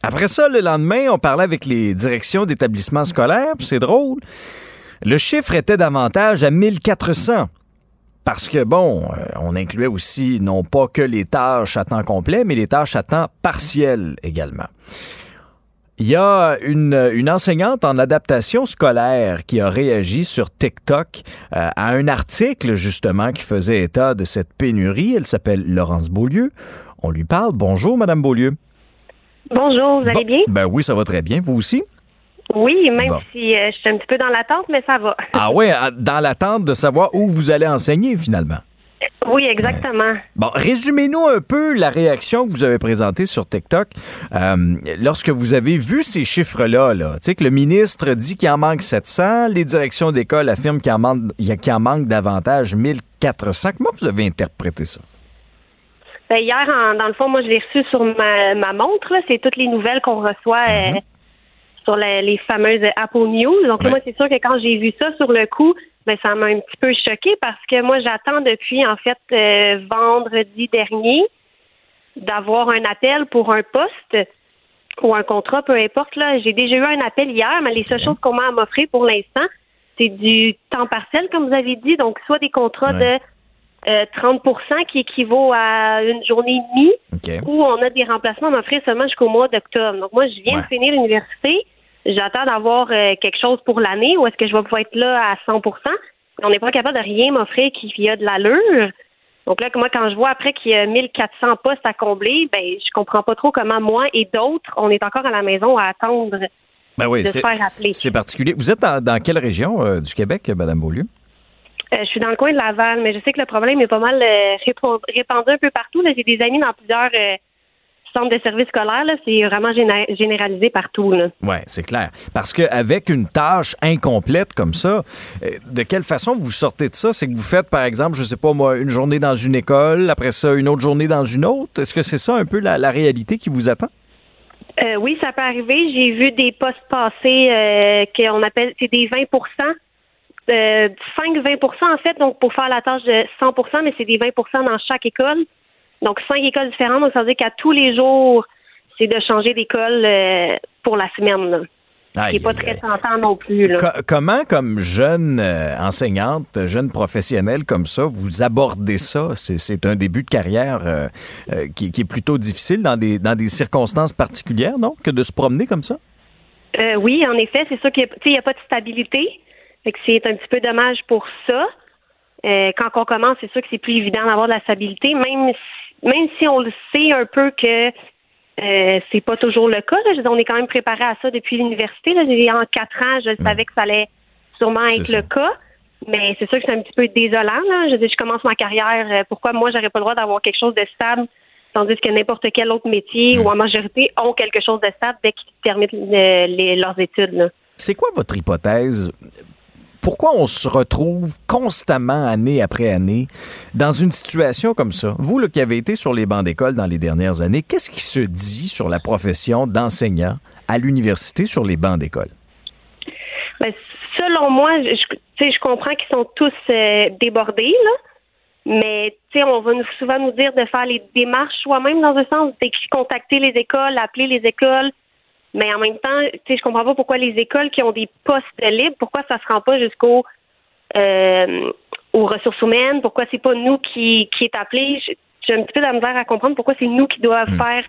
Après ça, le lendemain, on parlait avec les directions d'établissements scolaires, c'est drôle. Le chiffre était davantage à 1400. Parce que, bon, euh, on incluait aussi non pas que les tâches à temps complet, mais les tâches à temps partiel également. Il y a une, une enseignante en adaptation scolaire qui a réagi sur TikTok euh, à un article justement qui faisait état de cette pénurie. Elle s'appelle Laurence Beaulieu. On lui parle. Bonjour, Madame Beaulieu. Bonjour, vous allez bien? Ben oui, ça va très bien. Vous aussi? Oui, même Bon. si euh, je suis un petit peu dans l'attente, mais ça va. Ah ouais, à- dans l'attente de savoir où vous allez enseigner finalement. Oui, exactement. Bon, résumez-nous un peu la réaction que vous avez présentée sur TikTok euh, lorsque vous avez vu ces chiffres-là. Là. Tu sais que le ministre dit qu'il en manque 700, les directions d'école affirment qu'il en manque, qu'il en manque davantage 1400. Comment vous avez interprété ça? Ben, hier, en- dans le fond, moi, je l'ai reçu sur ma, ma montre. là. C'est toutes les nouvelles qu'on reçoit euh, sur les fameuses Apple News. Donc, moi, c'est sûr que quand j'ai vu ça sur le coup, ben, ça m'a un petit peu choqué parce que moi, j'attends depuis, en fait, euh, vendredi dernier d'avoir un appel pour un poste ou un contrat, peu importe. Là, j'ai déjà eu un appel hier, mais les seules choses qu'on m'a à m'offrir pour l'instant, c'est du temps partiel, comme vous avez dit. Donc, soit des contrats de euh, 30% qui équivaut à une journée et demie, ou on a des remplacements à m'offrir seulement jusqu'au mois d'octobre. Donc, moi, je viens de finir l'université. J'attends d'avoir euh, quelque chose pour l'année ou est-ce que je vais pouvoir être là à 100% On n'est pas capable de rien m'offrir qui a de l'allure. Donc là, moi, quand je vois après qu'il y a 1400 postes à combler, ben, je comprends pas trop comment moi et d'autres, on est encore à la maison à attendre Ben oui, de se faire appeler. c'est particulier. Vous êtes dans, dans quelle région euh, du Québec, Madame Beaulieu? Euh, je suis dans le coin de Laval, mais je sais que le problème est pas mal euh, répandu un peu partout. J'ai des amis dans plusieurs centres de services scolaires. C'est vraiment géné- généralisé partout. Oui, c'est clair. Parce qu'avec une tâche incomplète comme ça, euh, de quelle façon vous sortez de ça? C'est que vous faites, par exemple, je sais pas moi, une journée dans une école, après ça, une autre journée dans une autre. Est-ce que c'est ça un peu la, la réalité qui vous attend? Euh, oui, ça peut arriver. J'ai vu des postes passer euh, qu'on appelle c'est des 20% euh, 5-20% en fait, donc pour faire la tâche de 100% mais c'est des 20% dans chaque école. Donc cinq écoles différentes, donc ça veut dire qu'à tous les jours, c'est de changer d'école euh, pour la semaine. Là. Aïe, qui n'est pas très tentant non plus. Là. Co- comment, comme jeune euh, enseignante, jeune professionnelle comme ça, vous abordez ça? C'est, un début de carrière euh, euh, qui, qui est plutôt difficile dans des, dans des circonstances particulières, non? Que de se promener comme ça? Oui, en effet, c'est sûr qu'il n'y a, pas de stabilité. C'est un petit peu dommage pour ça. Quand on commence, c'est sûr que c'est plus évident d'avoir de la stabilité, même si, même si on le sait un peu que euh, c'est pas toujours le cas. là. Je on est quand même préparé à ça depuis l'université. En quatre ans, je savais que ça allait sûrement être le cas. Mais c'est sûr que c'est un petit peu désolant. Là. Je, dire, je commence ma carrière. euh, Pourquoi moi, j'aurais pas le droit d'avoir quelque chose de stable, tandis que n'importe quel autre métier ou en majorité ont quelque chose de stable dès qu'ils terminent euh, les- leurs études. Là. C'est quoi votre hypothèse? Pourquoi on se retrouve constamment, année après année, dans une situation comme ça? Vous, qui avez été sur les bancs d'école dans les dernières années, qu'est-ce qui se dit sur la profession d'enseignant à l'université sur les bancs d'école? Ben, selon moi, je, je- comprends qu'ils sont tous euh, débordés, là. Mais on va nous, souvent nous dire de faire les démarches soi-même dans un sens, de contacter les écoles, appeler les écoles. Mais en même temps, tu sais, je comprends pas pourquoi les écoles qui ont des postes libres, pourquoi ça se rend pas jusqu'au euh, aux ressources humaines, pourquoi c'est pas nous qui, qui est appelé? J'ai- un petit peu de la misère à comprendre pourquoi c'est nous qui doivent faire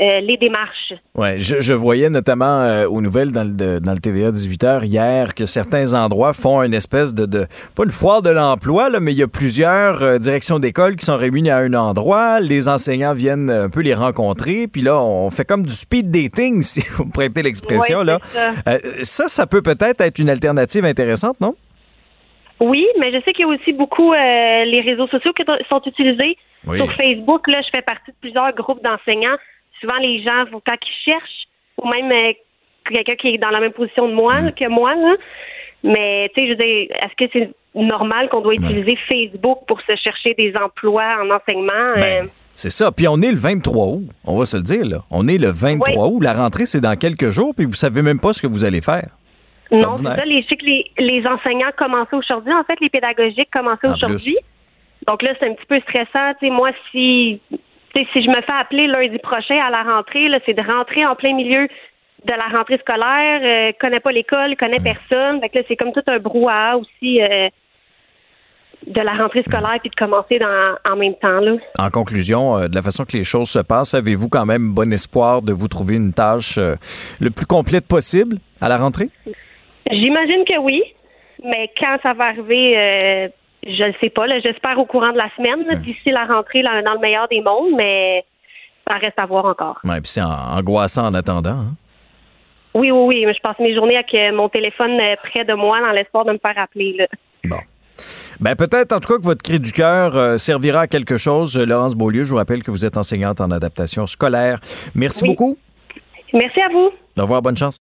euh, les démarches. Ouais, je, je voyais notamment euh, aux nouvelles dans le, de- dans le TVA 18h hier que certains endroits font une espèce de, de pas une foire de l'emploi, là, mais il y a plusieurs euh, directions d'école qui sont réunies à un endroit. Les enseignants viennent un peu les rencontrer, puis là, on fait comme du speed dating, si vous prêtez l'expression. Ouais, là. ça. Ça, ça peut peut-être être une alternative intéressante, non? Oui, mais je sais qu'il y a aussi beaucoup les réseaux sociaux qui sont utilisés. Oui. Sur Facebook, là, je fais partie de plusieurs groupes d'enseignants. Souvent, les gens, quand ils cherchent, ou même euh, quelqu'un qui est dans la même position de moi que moi, là, mais tu sais, je veux dire, est-ce que c'est normal qu'on doit utiliser Facebook pour se chercher des emplois en enseignement? Euh, C'est ça. Puis on est le 23 août. On va se le dire, là. On est le 23 août. La rentrée, c'est dans quelques jours, puis vous savez même pas ce que vous allez faire. Non, c'est ça. Les, je sais que les, les enseignants commençaient aujourd'hui. En fait, les pédagogiques commençaient aujourd'hui. Donc là, c'est un petit peu stressant. Tu sais, moi, si, si je me fais appeler lundi prochain à la rentrée, c'est de rentrer en plein milieu de la rentrée scolaire, euh, connaît pas l'école, connaît personne. Fait que là, c'est comme tout un brouhaha aussi euh, de la rentrée scolaire puis de commencer dans, en même temps. Là. En conclusion, euh, de la façon que les choses se passent, avez-vous quand même bon espoir de vous trouver une tâche euh, le plus complète possible à la rentrée? J'imagine que oui, mais quand ça va arriver, je ne sais pas. J'espère au courant de la semaine, d'ici la rentrée, là, dans le meilleur des mondes, mais ça reste à voir encore. Oui, puis c'est angoissant en attendant. Hein? Oui, oui, oui. Je passe mes journées avec mon téléphone près de moi dans l'espoir de me faire appeler. Là. Bon. Ben peut-être en tout cas que votre cri du cœur servira à quelque chose. Laurence Beaulieu, je vous rappelle que vous êtes enseignante en adaptation scolaire. Merci beaucoup. Merci à vous. Au revoir, bonne chance.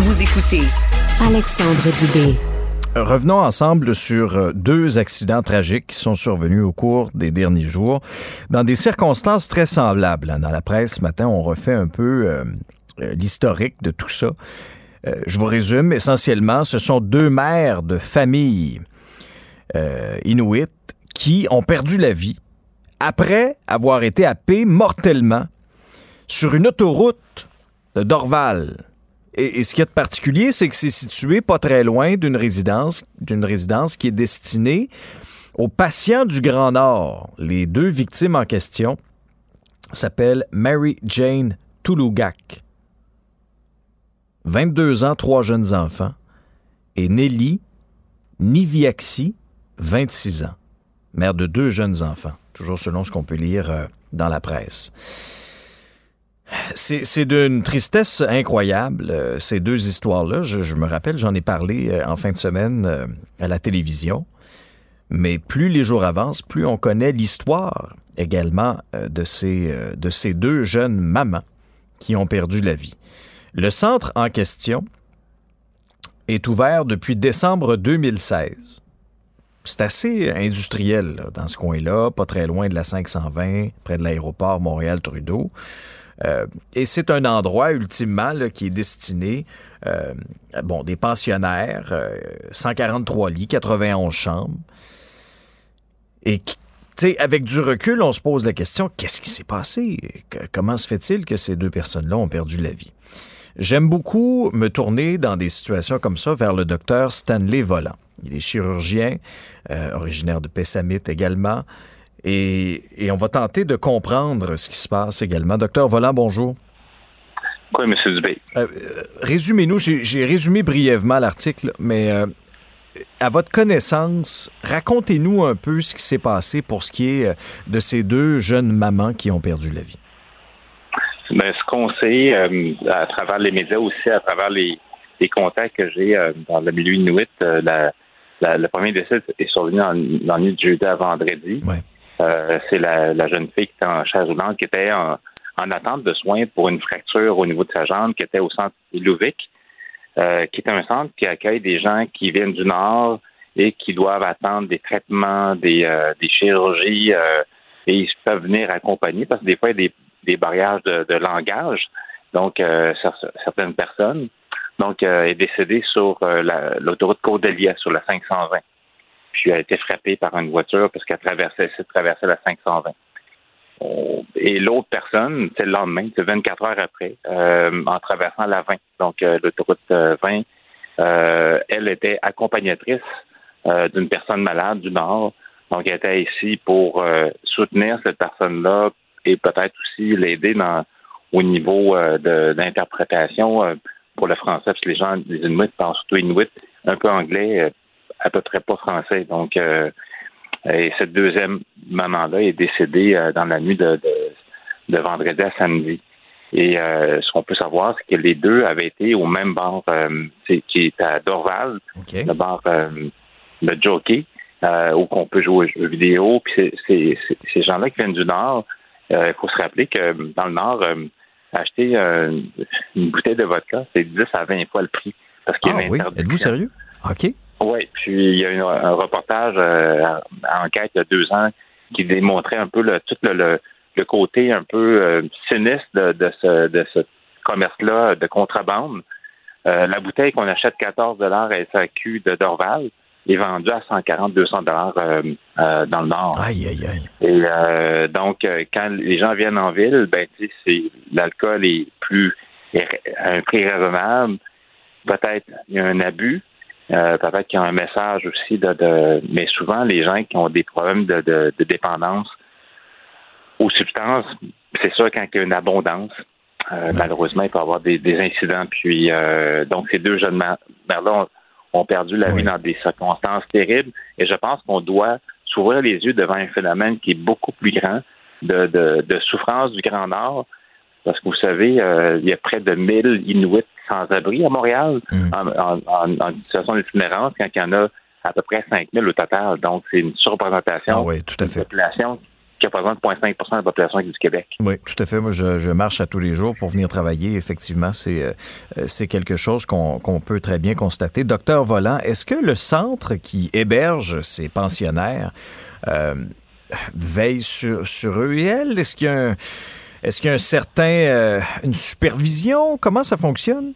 Vous écoutez Alexandre Dubé. Revenons ensemble sur deux accidents tragiques qui sont survenus au cours des derniers jours dans des circonstances très semblables. Dans la presse ce matin, on refait un peu euh, l'historique de tout ça. Euh, je vous résume, essentiellement, ce sont deux mères de famille euh, inuites qui ont perdu la vie après avoir été happées mortellement sur une autoroute de Dorval. Et, ce a de particulier, c'est que c'est situé pas très loin d'une résidence, d'une résidence qui est destinée aux patients du Grand Nord. Les deux victimes en question s'appellent Mary Jane Tulugak 22 ans, trois jeunes enfants, et Nelly Niviaxi, 26 ans, mère de deux jeunes enfants, toujours selon ce qu'on peut lire euh, dans la presse. C'est d'une tristesse incroyable, euh, ces deux histoires-là. Je, me rappelle, j'en ai parlé euh, en fin de semaine euh, à la télévision. Mais plus les jours avancent, plus on connaît l'histoire également de, ces, de ces deux jeunes mamans qui ont perdu la vie. Le centre en question est ouvert depuis décembre 2016. C'est assez industriel dans ce coin-là, pas très loin de la 520, près de l'aéroport Montréal-Trudeau. Euh, et c'est un endroit ultimement qui est destiné euh, bon, des pensionnaires, euh, 143 lits, 91 chambres. Et avec du recul, on se pose la question, qu'est-ce qui s'est passé? Comment se fait-il que ces deux personnes-là ont perdu la vie? J'aime beaucoup me tourner dans des situations comme ça vers le docteur Stanley Volant. Il est chirurgien, euh, originaire de Pessamit également, et, et, on va tenter de comprendre ce qui se passe également. Docteur Volant, bonjour. Oui, M. Dubé. Euh, Résumez-nous, j'ai résumé brièvement l'article, mais euh, à votre connaissance, racontez-nous un peu ce qui s'est passé pour ce qui est euh, de ces deux jeunes mamans qui ont perdu la vie. Bien, ce qu'on sait euh, à travers les médias aussi, à travers les, les contacts que j'ai euh, dans le milieu inuit, euh, la, la, le premier décès est survenu dans, dans la nuit de jeudi à vendredi. Ouais. C'est la, la, jeune fille qui était en chaise roulante, qui était en, en, attente de soins pour une fracture au niveau de sa jambe, qui était au centre Ilouvik, qui est un centre qui accueille des gens qui viennent du Nord et qui doivent attendre des traitements, des, des chirurgies, et ils peuvent venir accompagner parce que des fois, il y a des barrières de, langage. Donc, euh, certaines personnes. Donc, euh, est décédée sur euh, l'autoroute Caudelia, sur la 520. Puis, elle a été frappée par une voiture parce qu'elle traversait, traversait la 520. Et l'autre personne, c'est le lendemain, c'est 24 heures après, en traversant la 20, donc l'autoroute 20, elle était accompagnatrice d'une personne malade du Nord. Donc, elle était ici pour soutenir cette personne-là, et peut-être aussi l'aider dans au niveau euh, d'interprétation euh, pour le français, parce que les gens, les Inuits parlent surtout Inuit, un peu anglais, euh, à peu près pas français. Donc, et cette deuxième maman-là est décédée dans la nuit de, de, de, vendredi à samedi. Et ce qu'on peut savoir, c'est que les deux avaient été au même bar qui est à Dorval, okay. le bar de Jockey, où on peut jouer aux jeux vidéo. Puis c'est ces gens-là qui viennent du Nord, il euh, faut se rappeler que dans le Nord, euh, acheter euh, une bouteille de vodka, c'est 10 à 20 fois le prix. Parce qu'il ah, y a oui? Êtes-vous sérieux? OK. Oui, puis il y a une, un reportage euh, à enquête il y a deux ans qui démontrait un peu le, tout le, le, côté un peu euh, sinistre de, de, ce, de ce commerce-là de contrebande. Euh, la bouteille qu'on achète 14 dollars à SAQ de Dorval est vendue à 140 200 dollars euh, dans le Nord. Aïe, aïe, aïe. Et donc, quand les gens viennent en ville, ben, c'est l'alcool est plus à un prix raisonnable. Peut-être il y a un abus. Peut-être qu'il y a un message aussi de, de, mais souvent les gens qui ont des problèmes de, de, de dépendance aux substances, c'est sûr quand il y a une abondance, euh, malheureusement, il peut y avoir des, incidents. Puis, euh, donc, ces deux jeunes mères-là ont, perdu la vie dans des circonstances terribles. Et je pense qu'on doit s'ouvrir les yeux devant un phénomène qui est beaucoup plus grand de, de, souffrance du Grand Nord. Parce que vous savez, euh, il y a près de 1000 Inuits sans-abri à Montréal mm. en, situation d'itinérance, quand il y en a à peu près 5000 au total. Donc, c'est une surreprésentation ah tout à fait. de population qui représente 0,5 de la population du Québec. Oui, tout à fait. Moi, je, marche à tous les jours pour venir travailler. Effectivement, c'est euh, quelque chose qu'on peut très bien constater. Docteur Volant, est-ce que le centre qui héberge ces pensionnaires euh, veille sur, sur eux et elles? Est-ce qu'il y a un, est-ce qu'il y a un certain, euh, une supervision? Comment ça fonctionne?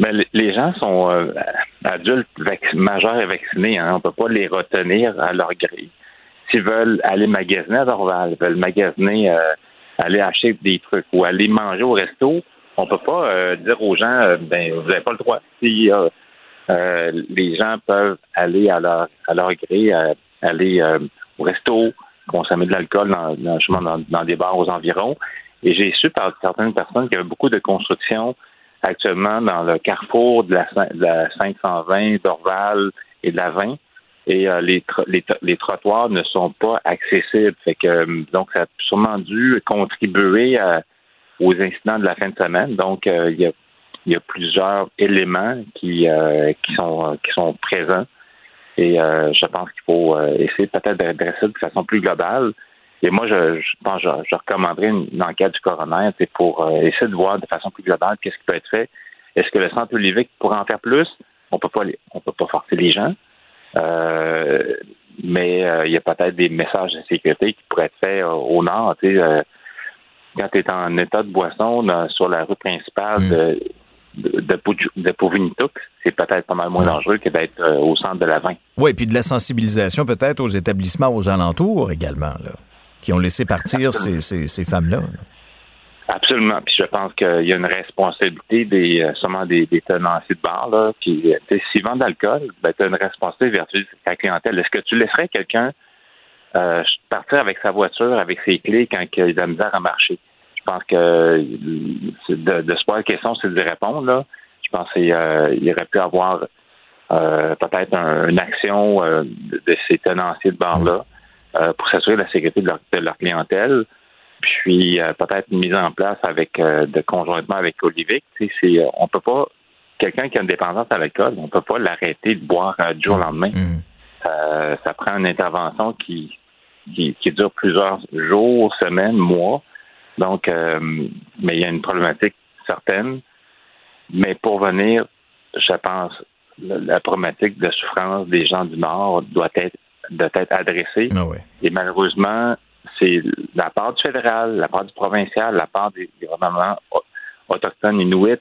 Ben, les gens sont adultes majeurs et vaccinés. Hein. On ne peut pas les retenir à leur grille s'ils veulent aller magasiner à Dorval, veulent magasiner, euh, aller acheter des trucs ou aller manger au resto, on peut pas euh, dire aux gens, euh, ben vous n'avez pas le droit. Si les gens peuvent aller à leur à leur gré, aller au resto, consommer de l'alcool dans, dans, des bars aux environs. Et j'ai su par certaines personnes qu'il y avait beaucoup de construction actuellement dans le carrefour de la, de la 520, d'Orval et de la 20 et euh, les, trottoirs ne sont pas accessibles. Fait que euh, donc ça a sûrement dû contribuer aux incidents de la fin de semaine. Donc euh, il y a plusieurs éléments qui sont présents et je pense qu'il faut essayer peut-être d'adresser de façon plus globale. Et moi, je, je pense je, je recommanderais une, enquête du coroner c'est pour essayer de voir de façon plus globale qu'est-ce qui peut être fait. Est-ce que le centre Olivier pourrait en faire plus? On peut pas on peut pas forcer les gens. Euh, mais euh, il y a peut-être des messages de sécurité qui pourraient être faits euh, au nord. Tu sais, quand tu es en état de boisson sur la rue principale mm. De de, de c'est peut-être pas mal moins dangereux que d'être au centre de la vin. Oui, puis de la sensibilisation peut-être aux établissements aux alentours également, là, qui ont laissé partir ces, ces, ces femmes-là. là Absolument. Puis je pense qu'il y a une responsabilité des euh, des, des tenanciers de bar là, qui s'ils vendent de l'alcool, ben, tu as une responsabilité vertu ta clientèle. Est-ce que tu laisserais quelqu'un euh, partir avec sa voiture, avec ses clés quand il a de la misère à marcher? Je pense que de, de se poser la question, c'est d'y répondre. Là. Je pense qu'il euh, aurait pu avoir euh, peut-être une action de, ces tenanciers de bar-là pour s'assurer de la sécurité de leur, de leur clientèle puis euh, peut-être une mise en place avec euh, de conjointement avec Olivier. C'est, euh, on peut pas quelqu'un qui a une dépendance à l'alcool, on peut pas l'arrêter de boire du jour au lendemain. Mmh. ça prend une intervention qui, qui, dure plusieurs jours, semaines, mois. Donc, mais il y a une problématique certaine. Mais pour venir, je pense, la, problématique de souffrance des gens du Nord doit être doit être adressée. Ah Et malheureusement, c'est la part du fédéral, la part du provincial, la part des, gouvernements autochtones inuits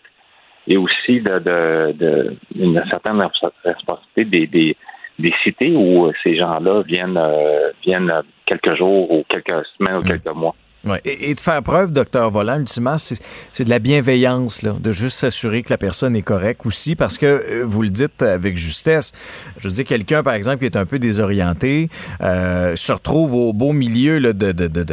et aussi de, de, de une certaine responsabilité des, des, des cités où ces gens-là viennent, euh, viennent quelques jours ou quelques semaines ou quelques mois. Ouais. Et, de faire preuve, docteur Volant, ultimement, c'est de la bienveillance, là, de juste s'assurer que la personne est correcte aussi, parce que euh, vous le dites avec justesse. Je veux dire, quelqu'un, par exemple, qui est un peu désorienté, euh, se retrouve au beau milieu là, de, de, de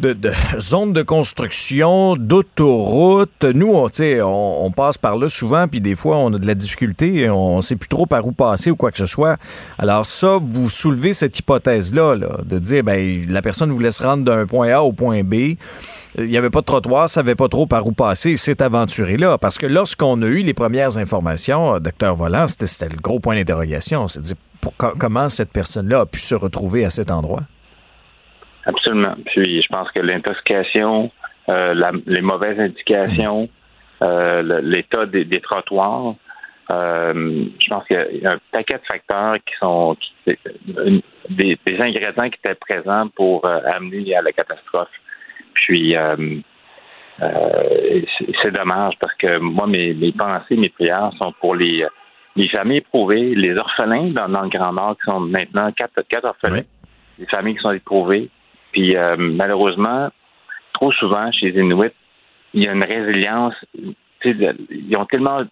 de, de zones de construction, d'autoroutes. Nous, on, on, on passe par là souvent, puis des fois, on a de la difficulté, on ne sait plus trop par où passer ou quoi que ce soit. Alors ça, vous soulevez cette hypothèse-là, de dire, ben, la personne vous laisse rendre d'un point A au point B. Il n'y avait pas de trottoir, savait pas trop par où passer, c'est aventuré là. Parce que lorsqu'on a eu les premières informations, euh, docteur Volant, c'était le gros point d'interrogation. C'est dire comment cette personne-là a pu se retrouver à cet endroit? Absolument. Puis je pense que l'intoxication, euh, les mauvaises indications, euh, l'état des, trottoirs Euh, je pense qu'il y a un paquet de facteurs qui sont qui, des, des, ingrédients qui étaient présents pour amener à la catastrophe. Puis c'est dommage parce que moi, mes, mes pensées, mes prières sont pour les, les familles éprouvées, les orphelins dans, dans le Grand Nord qui sont maintenant quatre, quatre orphelins, les familles qui sont éprouvées. Puis malheureusement, trop souvent chez les Inuits, il y a une résilience. Ils ont tellement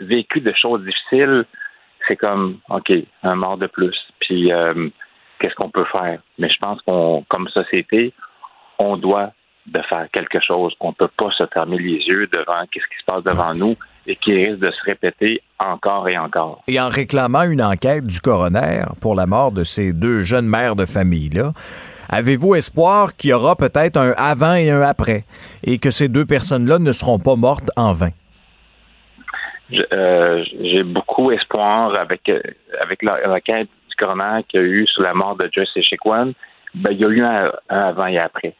vécu de choses difficiles, c'est comme, OK, un mort de plus. Puis, euh, qu'est-ce qu'on peut faire? Mais je pense qu'on, comme société, on doit de faire quelque chose. On ne peut pas se fermer les yeux devant qu'est-ce qui se passe devant nous et qui risque de se répéter encore et encore. Et en réclamant une enquête du coroner pour la mort de ces deux jeunes mères de famille-là, avez-vous espoir qu'il y aura peut-être un avant et un après et que ces deux personnes-là ne seront pas mortes en vain? Euh, j'ai beaucoup espoir avec euh, avec l'enquête du coroner qu'il y a eu sur la mort de Joyce Echequan. Ben, il y a eu un, avant et après.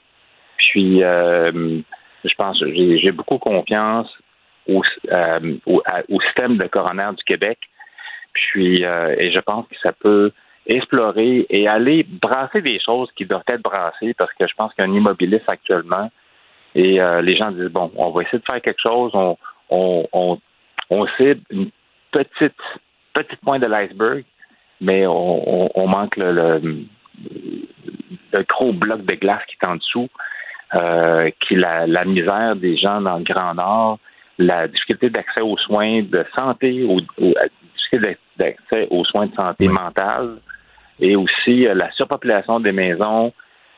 Puis, euh, je pense, j'ai beaucoup confiance au, au, système de coroner du Québec. Puis, et je pense que ça peut explorer et aller brasser des choses qui doivent être brassées parce que je pense qu'il immobiliste actuellement. Et les gens disent bon, on va essayer de faire quelque chose, on, on, on cible une petite, petite pointe de l'iceberg, mais on, manque le, gros bloc de glace qui est en dessous, euh, qui la, la misère des gens dans le Grand Nord, la difficulté d'accès aux soins de santé, ou, la difficulté d'accès aux soins de santé mentale, et aussi euh, la surpopulation des maisons,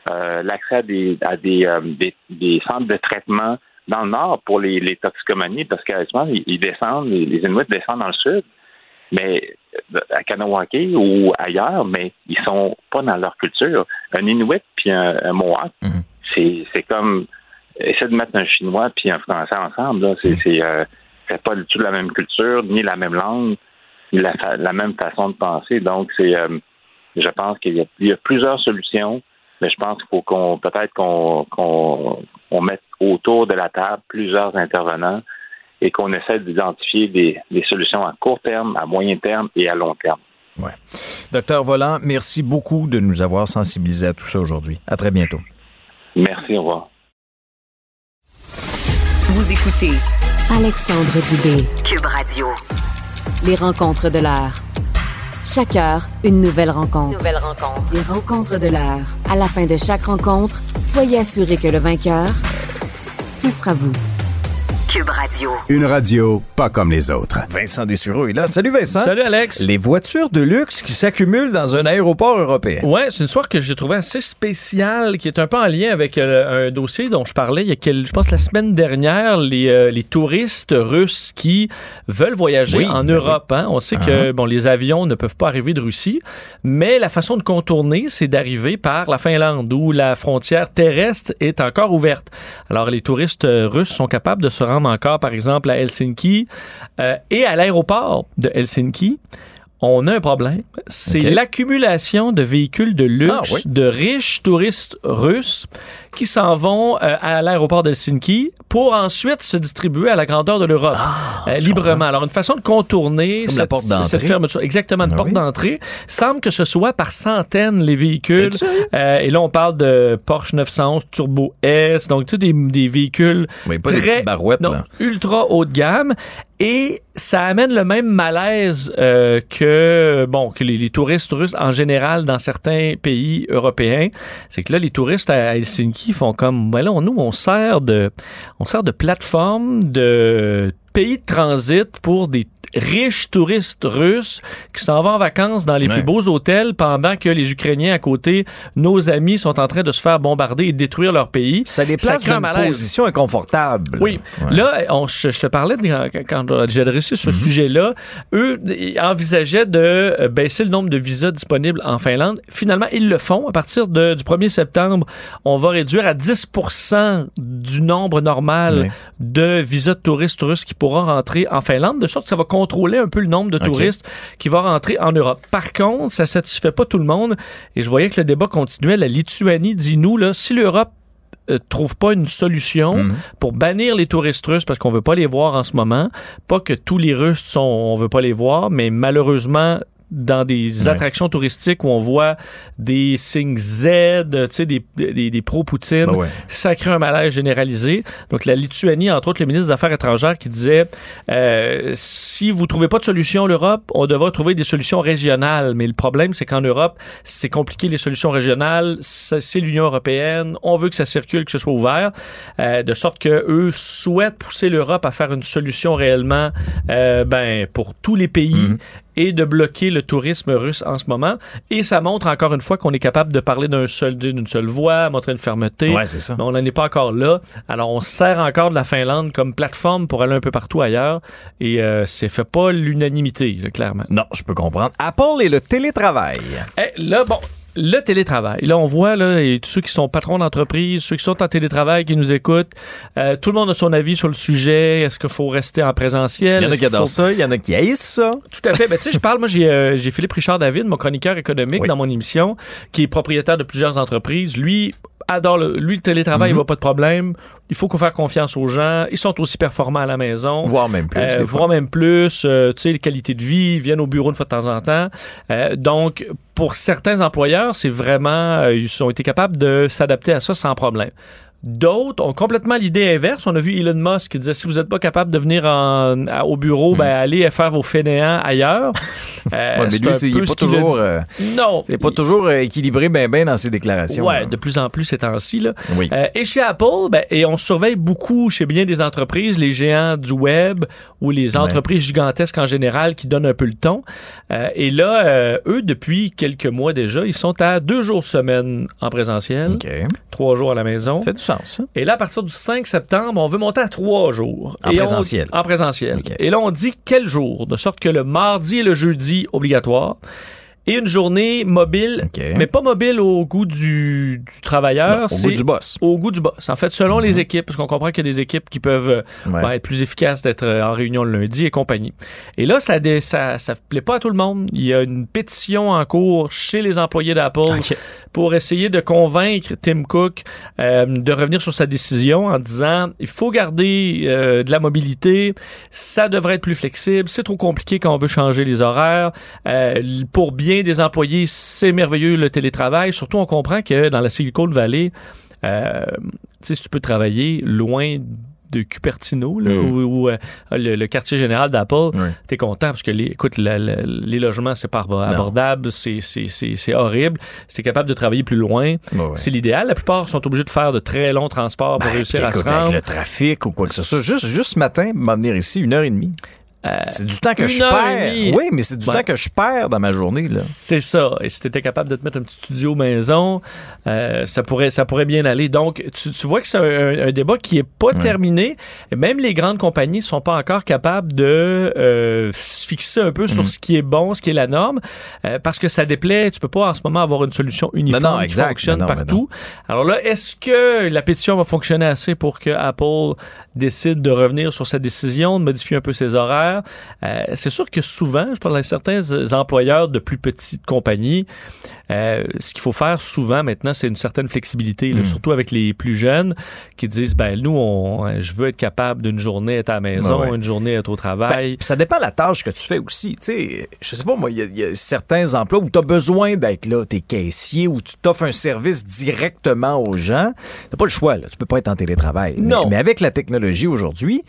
euh, l'accès à des, à des, des, centres de traitement dans le nord pour les, les toxicomanies, parce qu'actuellement, ils, descendent, les, Inuits descendent dans le sud, mais euh, à Kanawake ou ailleurs, mais ils sont pas dans leur culture. Un Inuit puis un, Mohawk, mhm. C'est comme essayer de mettre un Chinois puis un Français ensemble. Là, c'est euh, pas du tout la même culture, ni la même langue, ni la, la même façon de penser. Donc, c'est euh, je pense qu'il y, y, a plusieurs solutions, mais je pense qu'il faut qu'on peut-être qu'on qu'on mette autour de la table plusieurs intervenants et qu'on essaie d'identifier des, solutions à court terme, à moyen terme et à long terme. Ouais. Docteur Volant, merci beaucoup de nous avoir sensibilisés à tout ça aujourd'hui. À très bientôt. Merci, au revoir. Vous écoutez Alexandre Dubé, Cube Radio. Les rencontres de l'heure. Chaque heure, une nouvelle rencontre. Nouvelle rencontre. Les rencontres de l'heure. À la fin de chaque rencontre, soyez assurés que le vainqueur ce sera vous. Cube Radio. Une radio pas comme les autres. Vincent Dessureau est là. Salut Vincent. Salut Alex. Les voitures de luxe qui s'accumulent dans un aéroport européen. Ouais, c'est une histoire que j'ai trouvée assez spéciale, qui est un peu en lien avec euh, un dossier dont je parlais il y a quelques, je pense la semaine dernière, les, euh, les touristes russes qui veulent voyager en ben Europe. Hein. On sait que uh-huh. bon, les avions ne peuvent pas arriver de Russie, mais la façon de contourner, c'est d'arriver par la Finlande, où la frontière terrestre est encore ouverte. Alors les touristes euh, russes sont capables de se rendre encore, par exemple, à Helsinki euh, et à l'aéroport de Helsinki on a un problème. C'est l'accumulation de véhicules de luxe ah, de riches touristes russes qui s'en vont euh, à l'aéroport d'Helsinki pour ensuite se distribuer à la grandeur de l'Europe ah, euh, librement. Alors, une façon de contourner cette, cette, fermeture, exactement, une ah porte d'entrée, semble que ce soit par centaines les véhicules. Euh, et là, on parle de Porsche 911 Turbo S, donc tu sais, des, des véhicules très, ultra haut de gamme. Et ça amène le même malaise euh, que bon que les, touristes russes en général dans certains pays européens. C'est que là, les touristes à Helsinki font comme ben là, nous on sert de on sert de plateforme de pays de transit pour des riches touristes russes qui s'en vont en vacances dans les plus beaux hôtels pendant que les Ukrainiens à côté, nos amis, sont en train de se faire bombarder et détruire leur pays. Ça les place dans une position inconfortable. Oui. Là, on, je, te parlais de, quand j'ai adressé ce mhm. sujet-là, eux envisageaient de euh, baisser le nombre de visas disponibles en Finlande. Finalement, ils le font. À partir de, du 1er septembre, on va réduire à 10 du nombre normal de visas de touristes russes qui pourront rentrer en Finlande, de sorte que ça va contrôler un peu le nombre de touristes qui vont rentrer en Europe. Par contre, ça satisfait pas tout le monde et je voyais que le débat continuait. La Lituanie dit nous, là, si l'Europe euh, trouve pas une solution Mhm. pour bannir les touristes russes parce qu'on veut pas les voir en ce moment. Pas que tous les Russes sont, on veut pas les voir, mais malheureusement dans des Ouais. attractions touristiques où on voit des signes Z, tu sais, des, des, des pro-Poutine, Ben ouais. ça crée un malaise généralisé. Donc, la Lituanie, entre autres, le ministre des Affaires étrangères qui disait euh, si vous trouvez pas de solution, l'Europe, on devra trouver des solutions régionales. Mais le problème, c'est qu'en Europe, c'est compliqué les solutions régionales. C'est l'Union européenne. On veut que ça circule, que ce soit ouvert, euh, de sorte que eux souhaitent pousser l'Europe à faire une solution réellement, euh, ben, pour tous les pays. Mhm. Et de bloquer le tourisme russe en ce moment. Et ça montre encore une fois qu'on est capable de parler d'un seul d'une seule voix, montrer une fermeté. Ouais, c'est ça. Mais on n'en est pas encore là. Alors, on sert encore de la Finlande comme plateforme pour aller un peu partout ailleurs. Et euh, c'est fait pas l'unanimité, clairement. Non, je peux comprendre. Apple et le télétravail. Eh, là, bon. Le télétravail. Là, on voit là, et tous ceux qui sont patrons d'entreprise, ceux qui sont en télétravail, qui nous écoutent, euh, tout le monde a son avis sur le sujet. Est-ce qu'il faut rester en présentiel? Il y en a qui faut- adorent ça, il y en a qui haïssent ça. tout à fait. Ben, tu sais, je parle, moi, j'ai euh, j'ai Philippe Richard David, mon chroniqueur économique Oui. dans mon émission, qui est propriétaire de plusieurs entreprises. Lui adore le, lui, le télétravail, Mhm. il voit pas de problème. Il faut qu'on fasse confiance aux gens. Ils sont aussi performants à la maison. Voire même plus. Euh, voire même plus, euh, tu sais, les qualités de vie, ils viennent au bureau une fois de temps en temps. Euh, donc, pour certains employeurs, c'est vraiment, euh, ils ont été capables de s'adapter à ça sans problème. D'autres ont complètement l'idée inverse. On a vu Elon Musk qui disait si vous n'êtes pas capable de venir en- à- au bureau, ben allez faire vos fainéants ailleurs. Euh, Hmm. Ouais, mais lui, c'est- il peu est ce pas toujours, dit. euh, non, il est pas toujours euh, équilibré ben ben dans ses déclarations. Ouais, là. de plus en plus ces temps-ci. Là. Oui. Euh, et chez Apple, ben, et on surveille beaucoup chez bien des entreprises, les géants du web ou les entreprises gigantesques en général qui donnent un peu le ton. Euh, et là, euh, eux, depuis quelques mois déjà, ils sont à deux jours semaine en présentiel, trois jours à la maison. Sens. hein? Et là, à partir du 5 septembre, on veut monter à trois jours. En Et on- présentiel. en présentiel. Et là, on dit quel jour, de sorte que le mardi et le jeudi, obligatoire. Et une journée mobile, mais pas mobile au goût du, du travailleur. Non, au goût du boss. Au goût du boss. En fait, selon les équipes, parce qu'on comprend qu'il y a des équipes qui peuvent euh, Ouais. ben, être plus efficaces d'être euh, en réunion le lundi et compagnie. Et là, ça ne ça, ça plaît pas à tout le monde. Il y a une pétition en cours chez les employés d'Apple pour essayer de convaincre Tim Cook euh, de revenir sur sa décision en disant il faut garder euh, de la mobilité, ça devrait être plus flexible, c'est trop compliqué quand on veut changer les horaires. Euh, pour bien des employés, c'est merveilleux le télétravail. Surtout, on comprend que dans la Silicon Valley, euh, si tu peux travailler loin de Cupertino, là, Mm. ou, euh, le, le quartier général d'Apple, Ouais. t'es content parce que, les, écoute, la- la- les logements, c'est pas abordable, c'est- c'est c'est- c'est horrible. C'est capable de travailler plus loin. Ouais. C'est l'idéal. La plupart sont obligés de faire de très longs transports pour Ben, réussir à se écoute, avec rendre. le trafic ou quoi que ce soit. Juste, juste ce matin, m'en venir ici, une heure et demie. Euh, C'est du temps que je perds. Oui, mais c'est du Ouais. temps que je perds dans ma journée. Là. C'est ça. Et si tu étais capable de te mettre un petit studio maison, euh, ça, pourrait, ça pourrait bien aller. Donc, tu, tu vois que c'est un, un débat qui est pas terminé. Et même les grandes compagnies sont pas encore capables de euh, se fixer un peu Mm. sur ce qui est bon, ce qui est la norme, euh, parce que ça déplaît. Tu peux pas en ce moment avoir une solution uniforme non, qui exact. fonctionne non, mais partout. Alors là, est-ce que la pétition va fonctionner assez pour que Apple décide de revenir sur sa décision, de modifier un peu ses horaires? Euh, c'est sûr que souvent, je parle à certains euh, employeurs de plus petites compagnies, euh, ce qu'il faut faire souvent maintenant, c'est une certaine flexibilité, là, Mm. surtout avec les plus jeunes qui disent, ben nous, on, euh, je veux être capable d'une journée être à la maison, ouais. une journée être au Ben, travail. ça dépend de la tâche que tu fais aussi. Tu sais, je sais pas, moi, il y a- il y, a certains emplois où tu as besoin d'être là. Tu es caissier ou tu t'offres un service directement aux gens. Tu pas le choix. Là. Tu peux pas être en télétravail. Non. Mais, avec la technologie aujourd'hui,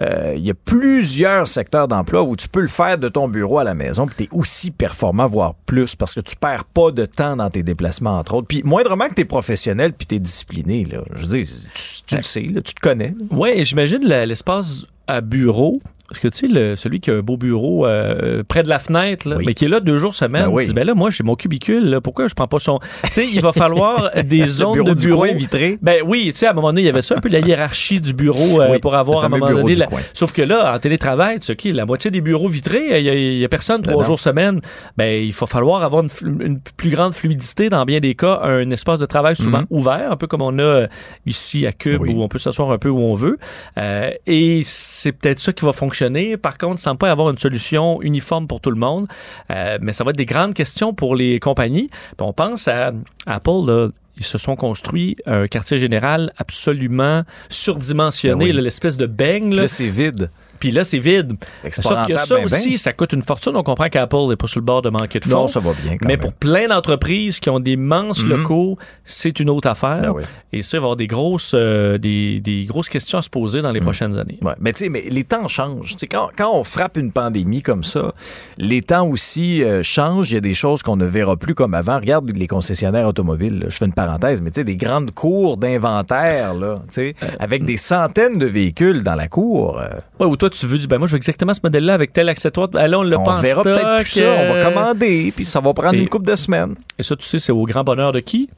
euh, il y a plusieurs secteurs d'emploi où tu peux le faire de ton bureau à la maison puis tu es aussi performant, voire plus, parce que tu perds pas de temps dans tes déplacements, entre autres. Puis moindrement que tu es professionnel puis tu es discipliné. Là. Je veux dire, tu, tu le sais, là, tu te connais. Oui, j'imagine l'espace à bureau. Parce que, tu sais, le- celui qui a un beau bureau euh, près de la fenêtre, là, Oui. mais qui est là deux jours semaine, Ben oui. dit, ben là, moi, j'ai mon cubicule, là, pourquoi je prends pas son... Tu sais, il va falloir des zones bureau de bureau. coin vitré. Ben oui, tu sais, à un moment donné, il y avait ça, un peu la hiérarchie du bureau euh, Oui, pour avoir à un moment bureau donné... la-. Sauf que là, en télétravail, tu sais, OK, la moitié des bureaux vitrés, il y a, personne trois non. jours semaine. Ben, il va falloir avoir une, plus grande fluidité, dans bien des cas, un espace de travail souvent Mhm. ouvert, un peu comme on a euh, ici à Cube, où on peut s'asseoir un peu où on veut. Euh, et c'est peut-être ça qui va fonctionner Par contre, il semble pas avoir une solution uniforme pour tout le monde. Euh, mais ça va être des grandes questions pour les compagnies. On pense à Apple, là, ils se sont construits un quartier général absolument surdimensionné, Ben oui. l'espèce de beigne. là. Là, c'est vide. Puis là, c'est vide. Sauf que ça ben, aussi, ben. ça coûte une fortune. On comprend qu'Apple n'est pas sur le bord de manquer de fonds. Non, ça va bien quand Mais même. pour plein d'entreprises qui ont des immenses Mhm. locaux, c'est une autre affaire. Ben oui. Et ça, il va y avoir des grosses, euh, des, des grosses questions à se poser dans les Mhm. prochaines années. Ouais, mais tu sais, mais les temps changent. Quand, quand on frappe une pandémie comme ça, les temps aussi euh, changent. Il y a des choses qu'on ne verra plus comme avant. Regarde les concessionnaires automobiles. là. Je fais une parenthèse, mais tu sais, des grandes cours d'inventaire, là, tu sais, avec des centaines de véhicules dans la cour. euh, Ouais, ou toi, tu veux, du, ben moi, je veux exactement ce modèle-là avec tel accessoire. Ben là, on l'a on verra peut-être plus ça. On va euh, commander, puis ça va prendre et- une couple de semaines. Et ça, tu sais, c'est au grand bonheur de qui?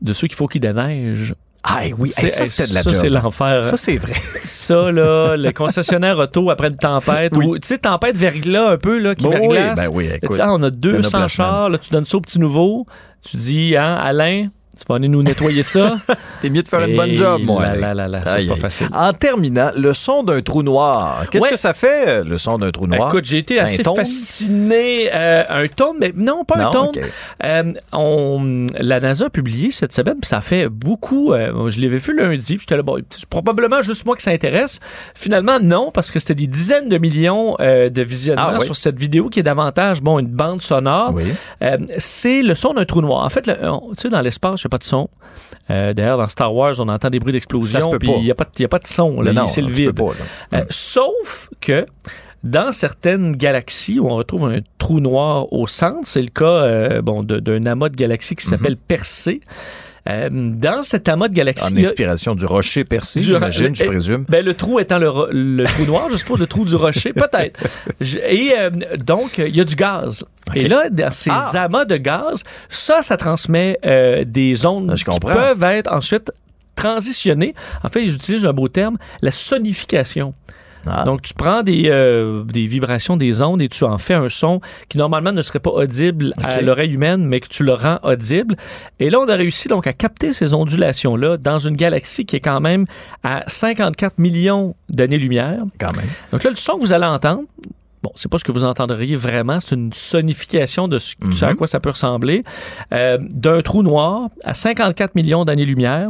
De ceux qu'il faut qu'il déneige. Ah oui, hey, ça, c'était de la ça, job. c'est l'enfer. Ça, c'est vrai. Ça, là, le concessionnaire auto après une tempête, ou, tu sais, tempête verglas un peu, là, qui Bon, oui, verglace. ben oui, Là, écoute, tu sais, ah, on a un 200 placement. chars, là, tu donnes ça au petit nouveau, tu dis, hein, Alain, tu vas venir nous nettoyer ça? T'es mieux de faire une bonne job, moi. là, là, là, là, ça, c'est pas facile. En terminant, le son d'un trou noir. Qu'est-ce Ouais. que ça fait, euh, le son d'un trou noir? Écoute, j'ai été Un assez fasciné. euh, un ton, mais non, pas un ok. Euh, on, la NASA a publié cette semaine, puis ça fait beaucoup. euh, je l'avais vu lundi, puis j'étais là, bon, c'est probablement juste moi qui ça intéresse. Finalement, non, parce que c'était des dizaines de millions euh, de visionnements Ah, oui. sur cette vidéo qui est davantage, bon, une bande sonore. Oui. Euh, c'est le son d'un trou noir. En fait, le- on- tu sais, dans l'espace, pas de son. Euh, D'ailleurs, dans Star Wars, on entend des bruits d'explosion, puis il n'y a, a pas de son. Là, c'est le vide. pas. Euh, sauf que dans certaines galaxies où on retrouve un trou noir au centre, c'est le cas euh, bon, de- d'un amas de galaxies qui s'appelle Persée. Euh, dans cet amas de galaxies, En inspiration du rocher percé, j'imagine, je eh, présume. Ben, le trou étant le, le trou noir, je suppose, le trou du rocher, peut-être. Et euh, donc, il y a du gaz. Et là, dans ces Ah! amas de gaz, ça, ça transmet euh, des ondes Ah, je qui comprends. peuvent être ensuite transitionnées. En fait, j'utilise un beau terme, la sonification. Ah. Donc, tu prends des, euh, des vibrations, des ondes et tu en fais un son qui normalement ne serait pas audible à l'oreille humaine, mais que tu le rends audible. Et là, on a réussi donc à capter ces ondulations-là dans une galaxie qui est quand même à 54 millions d'années-lumière. Quand même. Donc là, le son que vous allez entendre, bon, c'est pas ce que vous entendriez vraiment, c'est une sonification de ce, à quoi ça peut ressembler, euh, d'un trou noir à 54 millions d'années-lumière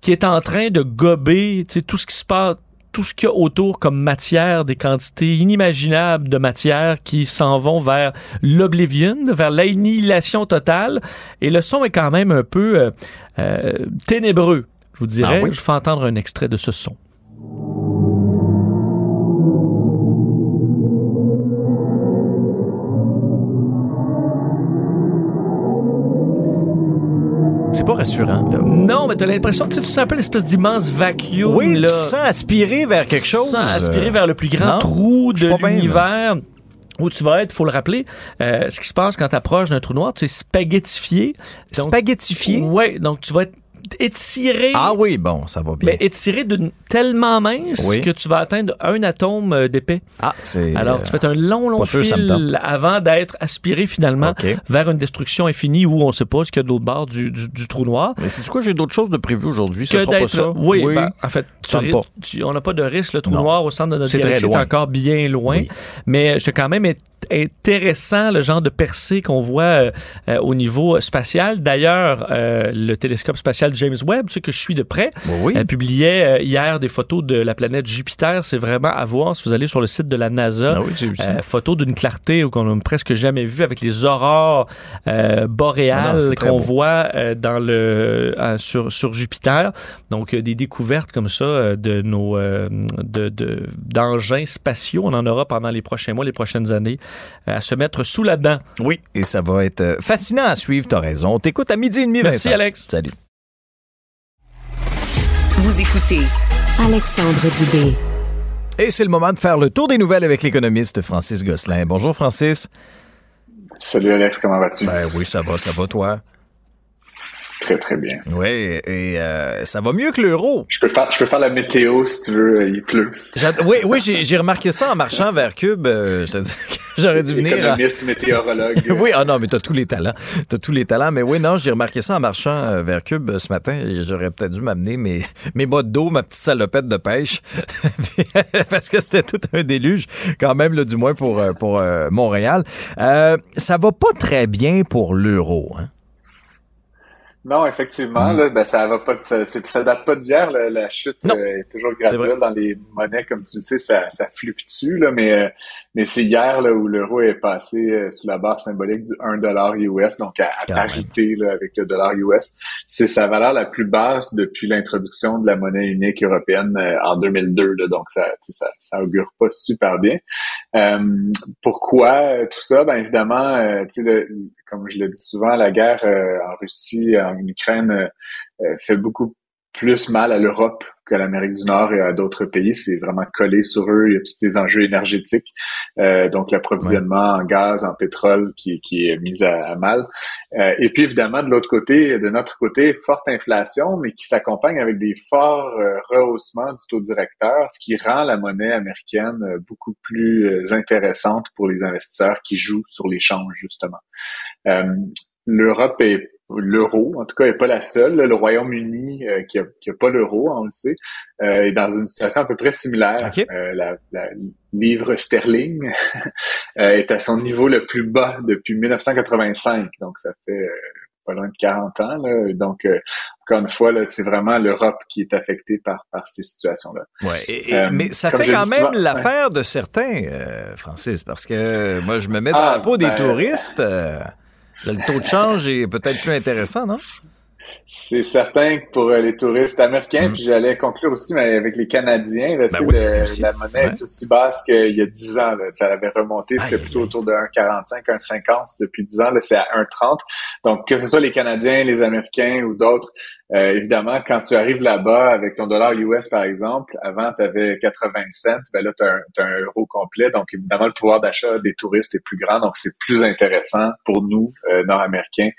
qui est en train de gober tout ce qui se passe tout ce qu'il y a autour comme matière, des quantités inimaginables de matière qui s'en vont vers l'oblivion, vers l'annihilation totale. Et le son est quand même un peu euh, euh, ténébreux, je vous dirais. Ah oui? Je vous fais entendre un extrait de ce son. Rassurant, là. Non, mais tu as l'impression que tu sais, tu sens un peu l'espèce d'immense vacuum. Oui, là. tu te sens aspiré vers quelque chose. Tu te sens aspiré euh, vers le plus grand non, trou de l'univers. Où tu vas être, faut le rappeler, euh, ce qui se passe quand tu approches d'un trou noir, tu es spaghettifié. Donc- Spaghettifié? Ouais, donc tu vas être étiré. Ah oui, bon, ça va bien. Mais étiré d'une tellement mince Oui. que tu vas atteindre un atome euh, d'épais. Ah, c'est. Alors, euh, tu fais un long, long sûr, fil avant d'être aspiré finalement vers une destruction infinie où on ne sait pas ce qu'il y a de l'autre bord du, du, du trou noir. Mais c'est quoi, j'ai d'autres choses de prévues aujourd'hui? Ce sera pas ça? Oui, ben, en fait, tu tu- on n'a pas de risque. Le trou Non. noir au centre de notre galaxie est encore bien loin. Oui. Mais c'est quand même int- intéressant le genre de percée qu'on voit euh, euh, au niveau spatial. D'ailleurs, euh, le télescope spatial James Webb, tu sais, que je suis de près, Oui, euh, publiait euh, hier des photos de la planète Jupiter. C'est vraiment à voir si vous allez sur le site de la NASA. Ah oui. Euh, photo d'une clarté qu'on n'a presque jamais vue avec les aurores euh, Ah boréales très qu'on voit euh, dans le sur, sur Jupiter. Donc des découvertes comme ça de nos de, de- d'engins spatiaux. On en aura pendant les prochains mois, les prochaines années à se mettre sous la dent. Oui, et ça va être fascinant à suivre, t'as raison. On t'écoute à midi et demi, Merci Vincent. Alex. Salut. Vous écoutez Alexandre Dubé. Et c'est le moment de faire le tour des nouvelles avec l'économiste Francis Gosselin. Bonjour, Francis. Salut Alex, comment vas-tu? Ben oui, ça va, ça va, toi? Très, très bien. Oui, et euh, ça va mieux que l'euro. Je peux faire, je peux faire la météo si tu veux, il pleut. Oui, oui, j'ai remarqué ça en marchant vers Cube. Euh, je te dis j'aurais dû venir. Économiste, météorologue. oui, ah non, mais t'as tous les talents. T'as tous les talents. Mais oui, non, j'ai remarqué ça en marchant euh, vers Cube ce matin. J'aurais peut-être dû m'amener mes, mes bottes d'eau, ma petite salopette de pêche. Parce que c'était tout un déluge, quand même, là, du moins pour, pour Montréal. ça va pas très bien pour l'euro, hein? Non, effectivement, mm. là, ben, ça va pas, ça, ça date pas d'hier. La chute euh, est toujours graduelle dans les monnaies, comme tu le sais, ça, ça fluctue là, mais euh, mais c'est hier là où l'euro est passé euh, sous la barre symbolique du 1 dollar US, donc à, parité là, avec le dollar US. C'est sa valeur la plus basse depuis l'introduction de la monnaie unique européenne en 2002. Là, donc ça, ça, ça augure pas super bien. pourquoi tout ça? Ben évidemment, tu sais, comme je le dis souvent, la guerre en Russie, en Ukraine, fait beaucoup plus mal à l'Europe qu'à l'Amérique du Nord et à d'autres pays. C'est vraiment collé sur eux. Il y a tous les enjeux énergétiques, euh, donc l'approvisionnement en gaz, en pétrole qui, est mis à, mal. Euh, et puis évidemment, de l'autre côté, de notre côté, forte inflation, mais qui s'accompagne avec des forts euh, rehaussements du taux directeur, ce qui rend la monnaie américaine euh, beaucoup plus euh, intéressante pour les investisseurs qui jouent sur l'échange, justement. L'Europe est l'euro, en tout cas, n'est pas la seule. Le Royaume-Uni, euh, qui, a, pas l'euro, on le sait, euh, est dans une situation à peu près similaire. Euh, la, livre sterling est à son niveau le plus bas depuis 1985, donc ça fait pas loin de 40 ans. Donc, encore une fois, c'est vraiment l'Europe qui est affectée par, par ces situations-là. Ouais, mais ça fait quand même l'affaire de certains, Francis, parce que moi, je me mets dans ah, la peau des ben, touristes. Le taux de change est peut-être plus intéressant, non? C'est certain que pour euh, les touristes américains, mm. puis j'allais conclure aussi mais avec les Canadiens, là, ben la monnaie est aussi basse qu'il y a 10 ans. Ça avait remonté, c'était plutôt autour de 1,45, 1,50 depuis 10 ans. Là, c'est à 1,30. Donc, que ce soit les Canadiens, les Américains ou d'autres, euh, évidemment, quand tu arrives là-bas avec ton dollar US, par exemple, avant, tu avais 80 cents, ben là, tu as, un euro complet. Donc, évidemment, le pouvoir d'achat des touristes est plus grand. Donc, c'est plus intéressant pour nous, euh, Nord-Américains,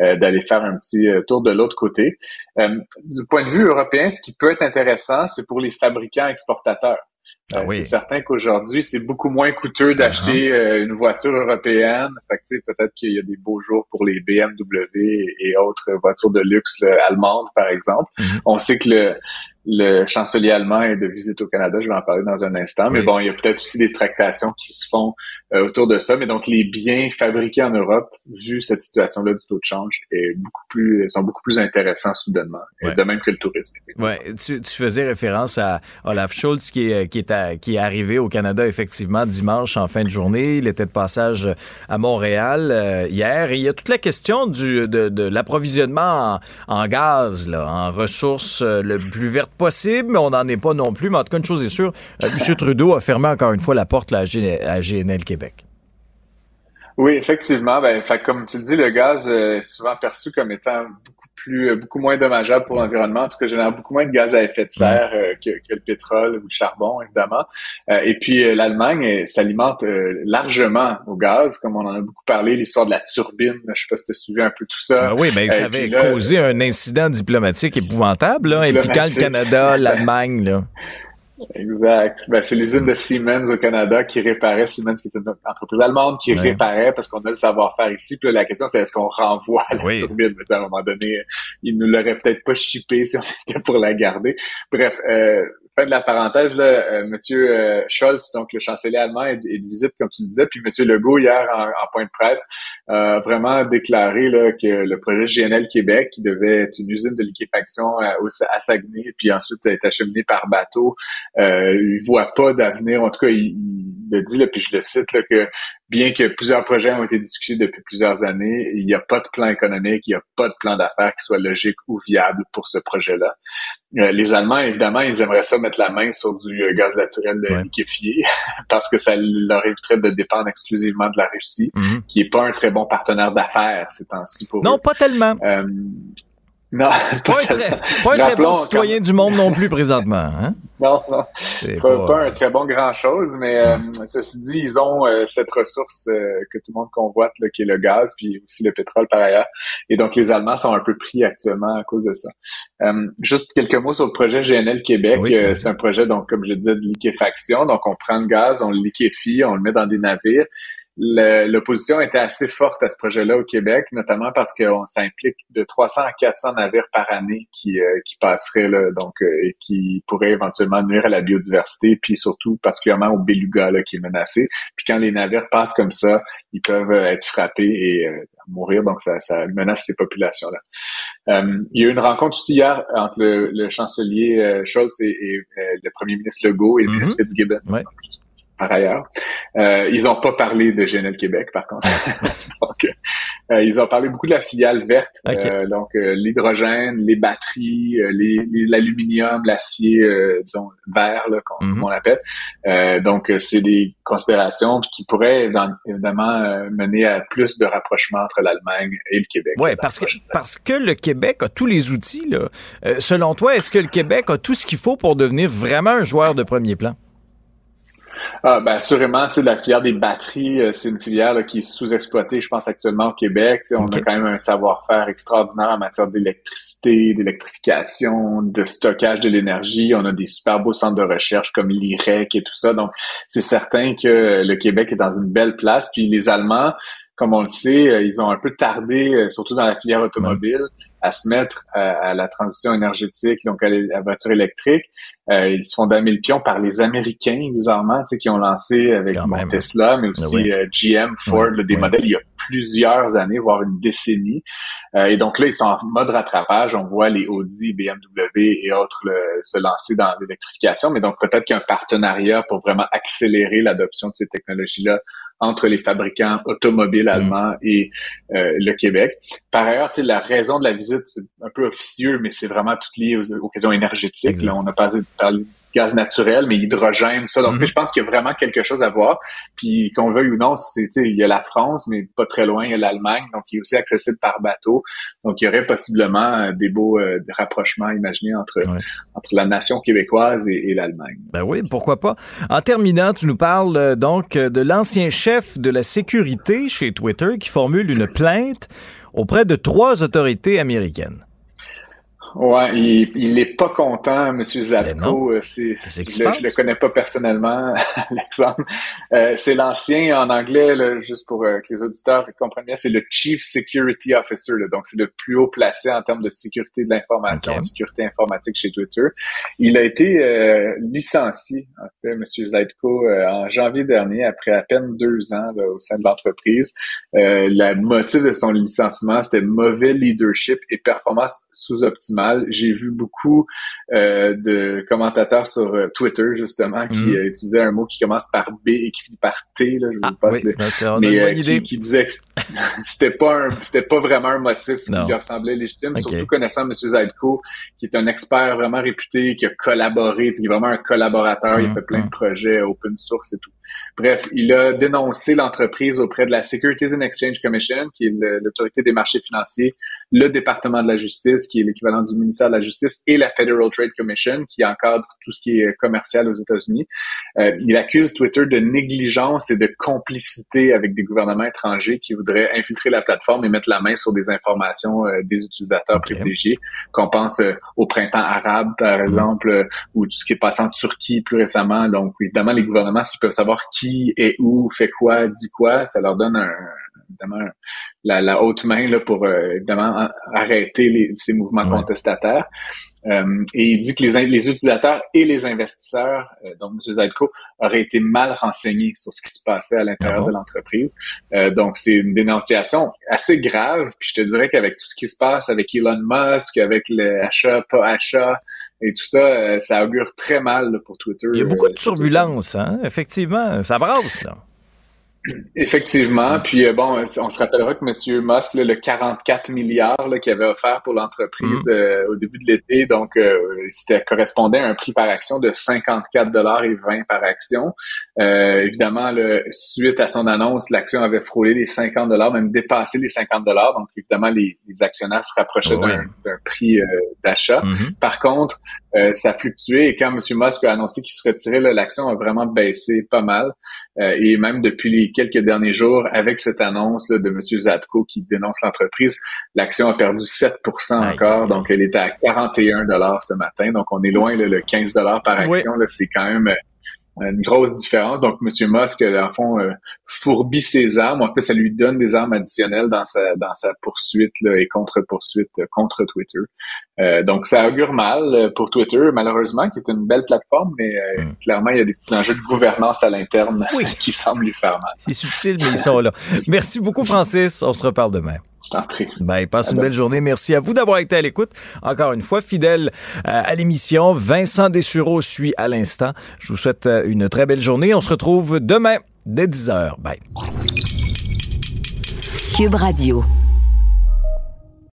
euh, d'aller faire un petit tour de l'autre côté. du point de vue européen, ce qui peut être intéressant, c'est pour les fabricans exportateurs. Ah euh, c'est certain qu'aujourd'hui, c'est beaucoup moins coûteux d'acheter uh-huh. euh, une voiture européenne. Fait peut-être qu'il y a des beaux jours pour les BMW et autres voitures de luxe allemandes, par exemple. Mm-hmm. On sait que le, le chancelier allemand est de visite au Canada. Je vais en parler dans un instant. Mais bon, il y a peut-être aussi des tractations qui se font euh, autour de ça. Mais donc, les biens fabriqués en Europe, vu cette situation-là du taux de change, est beaucoup plus, sont beaucoup plus intéressants soudainement. De même que le tourisme. Ouais. Tu, tu, faisais référence à Olaf Schultz qui est, qui, est qui est arrivé au Canada effectivement dimanche en fin de journée. Il était de passage à Montréal euh, hier. Et il y a toute la question du, de, de l'approvisionnement en, en, gaz, là, en ressources euh, le plus vertes possible, mais on n'en est pas non plus. Mais en tout cas, une chose est sûre, euh, M. Trudeau a fermé encore une fois la porte à, GNL Québec. Oui, effectivement. Ben, comme tu le dis, le gaz est souvent perçu comme étant beaucoup plus, euh, beaucoup moins dommageable pour l'environnement. En tout cas, génère beaucoup moins de gaz à effet de serre euh, que, le pétrole ou le charbon, évidemment. Euh, et puis, l'Allemagne s'alimente largement au gaz, comme on en a beaucoup parlé, l'histoire de la turbine. Je sais pas si tu as suivi un peu tout ça. Ben oui, mais ça avait causé un incident diplomatique épouvantable, là, impliquant le Canada, l'Allemagne, là. Exact. Ben, c'est l'usine de Siemens au Canada qui réparait, Siemens qui est une entreprise allemande qui réparait parce qu'on a le savoir-faire ici. Puis la question c'est est-ce qu'on renvoie la turbine? à un moment donné, ils nous l'auraient peut-être pas chippé si on était pour la garder. Bref, euh, fin de la parenthèse, là, euh, Monsieur euh, Scholz, donc le chancelier allemand, est, de visite, comme tu disais, puis Monsieur Legault, hier, en, point de presse, a vraiment déclaré là, que le projet GNL Québec, qui devait être une usine de liquéfaction à, à Saguenay, puis ensuite être acheminé par bateau, euh, il voit pas d'avenir. En tout cas, il, il le dit, là, puis je le cite, là, que bien que plusieurs projets ont été discutés depuis plusieurs années, il n'y a pas de plan économique, il n'y a pas de plan d'affaires qui soit logique ou viable pour ce projet-là. Euh, les Allemands, évidemment, ils aimeraient ça mettre la main sur du euh, gaz naturel liquéfié parce que ça leur éviterait de dépendre exclusivement de la Russie, mhm. qui est pas un très bon partenaire d'affaires ces temps-ci pour Non, pas tellement. Euh, Non, pas, un très, pas un très bon citoyen du monde non plus présentement. Hein? Non, non. Pas, pas, un très bon grand-chose, mais euh, ceci dit, ils ont euh, cette ressource euh, que tout le monde convoite, là, qui est le gaz, puis aussi le pétrole par ailleurs. Et donc, les Allemands sont un peu pris actuellement à cause de ça. juste quelques mots sur le projet GNL Québec. c'est un projet, donc, comme je disais, de liquéfaction. Donc, on prend le gaz, on le liquéfie, on le met dans des navires l'opposition était assez forte à ce projet-là au Québec, notamment parce qu'on s'implique de 300 à 400 navires par année qui, euh, qui passeraient là, donc euh, et qui pourraient éventuellement nuire à la biodiversité, puis surtout particulièrement au beluga là, qui est menacé. Puis quand les navires passent comme ça, ils peuvent euh, être frappés et mourir, donc ça, ça menace ces populations-là. il y a eu une rencontre aussi hier entre le, chancelier Scholz et, le premier ministre Legault et le mm-hmm. ministre Fitzgibbon par ailleurs. Euh, ils n'ont pas parlé de GNL Québec, par contre. donc, euh, ils ont parlé beaucoup de la filiale verte, euh, donc l'hydrogène, les batteries, l'aluminium, l'acier, disons vert, comme mhm. on l'appelle. donc, c'est des considérations qui pourraient évidemment mener à plus de rapprochement entre l'Allemagne et le Québec. Oui, parce que, parce que le Québec a tous les outils. Là. selon toi, est-ce que le Québec a tout ce qu'il faut pour devenir vraiment un joueur de premier plan? Ah, ben assurément, tu sais, la filière des batteries, euh, c'est une filière qui est sous-exploitée, je pense, actuellement au Québec. on a quand même un savoir-faire extraordinaire en matière d'électricité, d'électrification, de stockage de l'énergie. On a des super beaux centres de recherche comme l'IREC et tout ça. Donc, c'est certain que le Québec est dans une belle place. Puis les Allemands, comme on le sait, euh, ils ont un peu tardé, euh, surtout dans la filière automobile à se mettre à, la transition énergétique, donc à la voiture électrique. Euh, ils se font damer le pion par les Américains, bizarrement, qui ont lancé avec Tesla, mais aussi euh, GM, Ford, des modèles il y a plusieurs années, voire une décennie. Euh, et donc là, ils sont en mode rattrapage. On voit les Audi, BMW et autres se lancer dans l'électrification, mais donc peut-être qu'un partenariat pour vraiment accélérer l'adoption de ces technologies-là entre les fabricants automobiles mm. allemands et euh, le Québec. Par ailleurs, la raison de la visite, c'est un peu officieux, mais c'est vraiment tout lié aux, aux questions énergétiques. Là, on a parlé, parlé gaz naturel, mais hydrogène, ça. Donc, mm je pense qu'il y a vraiment quelque chose à voir. Puis, qu'on veuille ou non, c'est, il y a la France, mais pas très loin, il y a l'Allemagne, donc il est aussi accessible par bateau. Donc, il y aurait possiblement euh, des beaux euh, rapprochements imaginés entre, entre la nation québécoise et, l'Allemagne. Ben oui, pourquoi pas. En terminant, tu nous parles euh, donc de l'ancien chef de la sécurité chez Twitter qui formule une plainte auprès de trois autorités américaines. Ouais, il, il est pas content, M. Zadko. Euh, c'est, je, le, le connais pas personnellement, Alexandre. Euh, c'est l'ancien en anglais, là, juste pour euh, que les auditeurs comprennent bien, c'est le Chief Security Officer. Là, donc, c'est le plus haut placé en termes de sécurité de l'information, sécurité informatique chez Twitter. Il a été euh, licencié, en fait, M. Zadko, en janvier dernier, après à peine deux ans au sein de l'entreprise. le motif de son licenciement, c'était mauvais leadership et performance sous-optimale j'ai vu beaucoup euh, de commentateurs sur euh, Twitter justement qui mm. utilisaient un mot qui commence par B et qui finit par T. Là, je ah, pas oui, ben, mais euh, qui, qui, disait que c'était pas c'était pas vraiment un motif qui lui ressemblait légitime. Surtout connaissant M. Zaidko, qui est un expert vraiment réputé, qui a collaboré, qui est vraiment un collaborateur. il mm, fait plein de projets open source et tout. Bref, il a dénoncé l'entreprise auprès de la Securities and Exchange Commission, qui est l'autorité des marchés financiers, le département de la justice, qui est l'équivalent du ministère de la Justice, et la Federal Trade Commission, qui encadre tout ce qui est commercial aux États-Unis. Euh, il accuse Twitter de négligence et de complicité avec des gouvernements étrangers qui voudraient infiltrer la plateforme et mettre la main sur des informations euh, des utilisateurs privilégiés. Qu'on pense euh, au printemps arabe, par mm-hmm. exemple, ou tout ce qui est passé en Turquie plus récemment. Donc, évidemment, les gouvernements, s'ils peuvent savoir qui est où, fait quoi, dit quoi, ça leur donne un, évidemment la, haute main là, pour euh, évidemment arrêter ces mouvements contestataires. Euh, et il dit que les, les utilisateurs et les investisseurs, euh, donc M. Zalco, auraient été mal renseignés sur ce qui se passait à l'intérieur ah de l'entreprise. donc c'est une dénonciation assez grave. Puis je te dirais qu'avec tout ce qui se passe avec Elon Musk, avec le achat, pas achat et tout ça, ça augure très mal pour Twitter. Il y a beaucoup de turbulences, hein? effectivement. Ça brasse, là. Effectivement. Puis euh, bon, on se rappellera que M. Musk, le 44 milliards qu'il avait offert pour l'entreprise mhm. euh, au début de l'été, donc euh, c'était correspondait à un prix par action de 54 dollars et 20 par action. évidemment, le, suite à son annonce, l'action avait frôlé les 50 dollars, même dépassé les 50 dollars. Donc évidemment, les, actionnaires se rapprochaient d'un prix d'achat. Mhm. Par contre, ça a fluctué et quand M. Musk a annoncé qu'il se retirait, l'action a vraiment baissé pas mal. et même depuis les quelques derniers jours, avec cette annonce de M. Zadko qui dénonce l'entreprise, l'action a perdu 7% encore, donc elle était à 41 dollars ce matin. Donc on est loin le 15 dollars par action. C'est quand même une grosse différence. Donc, M. Musk, en fond, euh, fourbit ses armes. En fait, ça lui donne des armes additionnelles dans sa dans sa poursuite là, et contre-poursuite euh, contre Twitter. Euh, donc, ça augure mal pour Twitter, malheureusement, qui est une belle plateforme, mais hmm. clairement, il y a des petits enjeux de gouvernance à l'interne qui semblent lui faire mal. C'est subtil, mais ils sont là. Merci beaucoup, Francis. On se reparle demain. Ben, passe une belle journée. Merci à vous d'avoir été à l'écoute. Encore une fois, fidèle euh, à l'émission. Vincent Dessureau suit à l'instant. Je vous souhaite euh, une très belle journée. On se retrouve demain dès 10h. Bye. Cube Radio.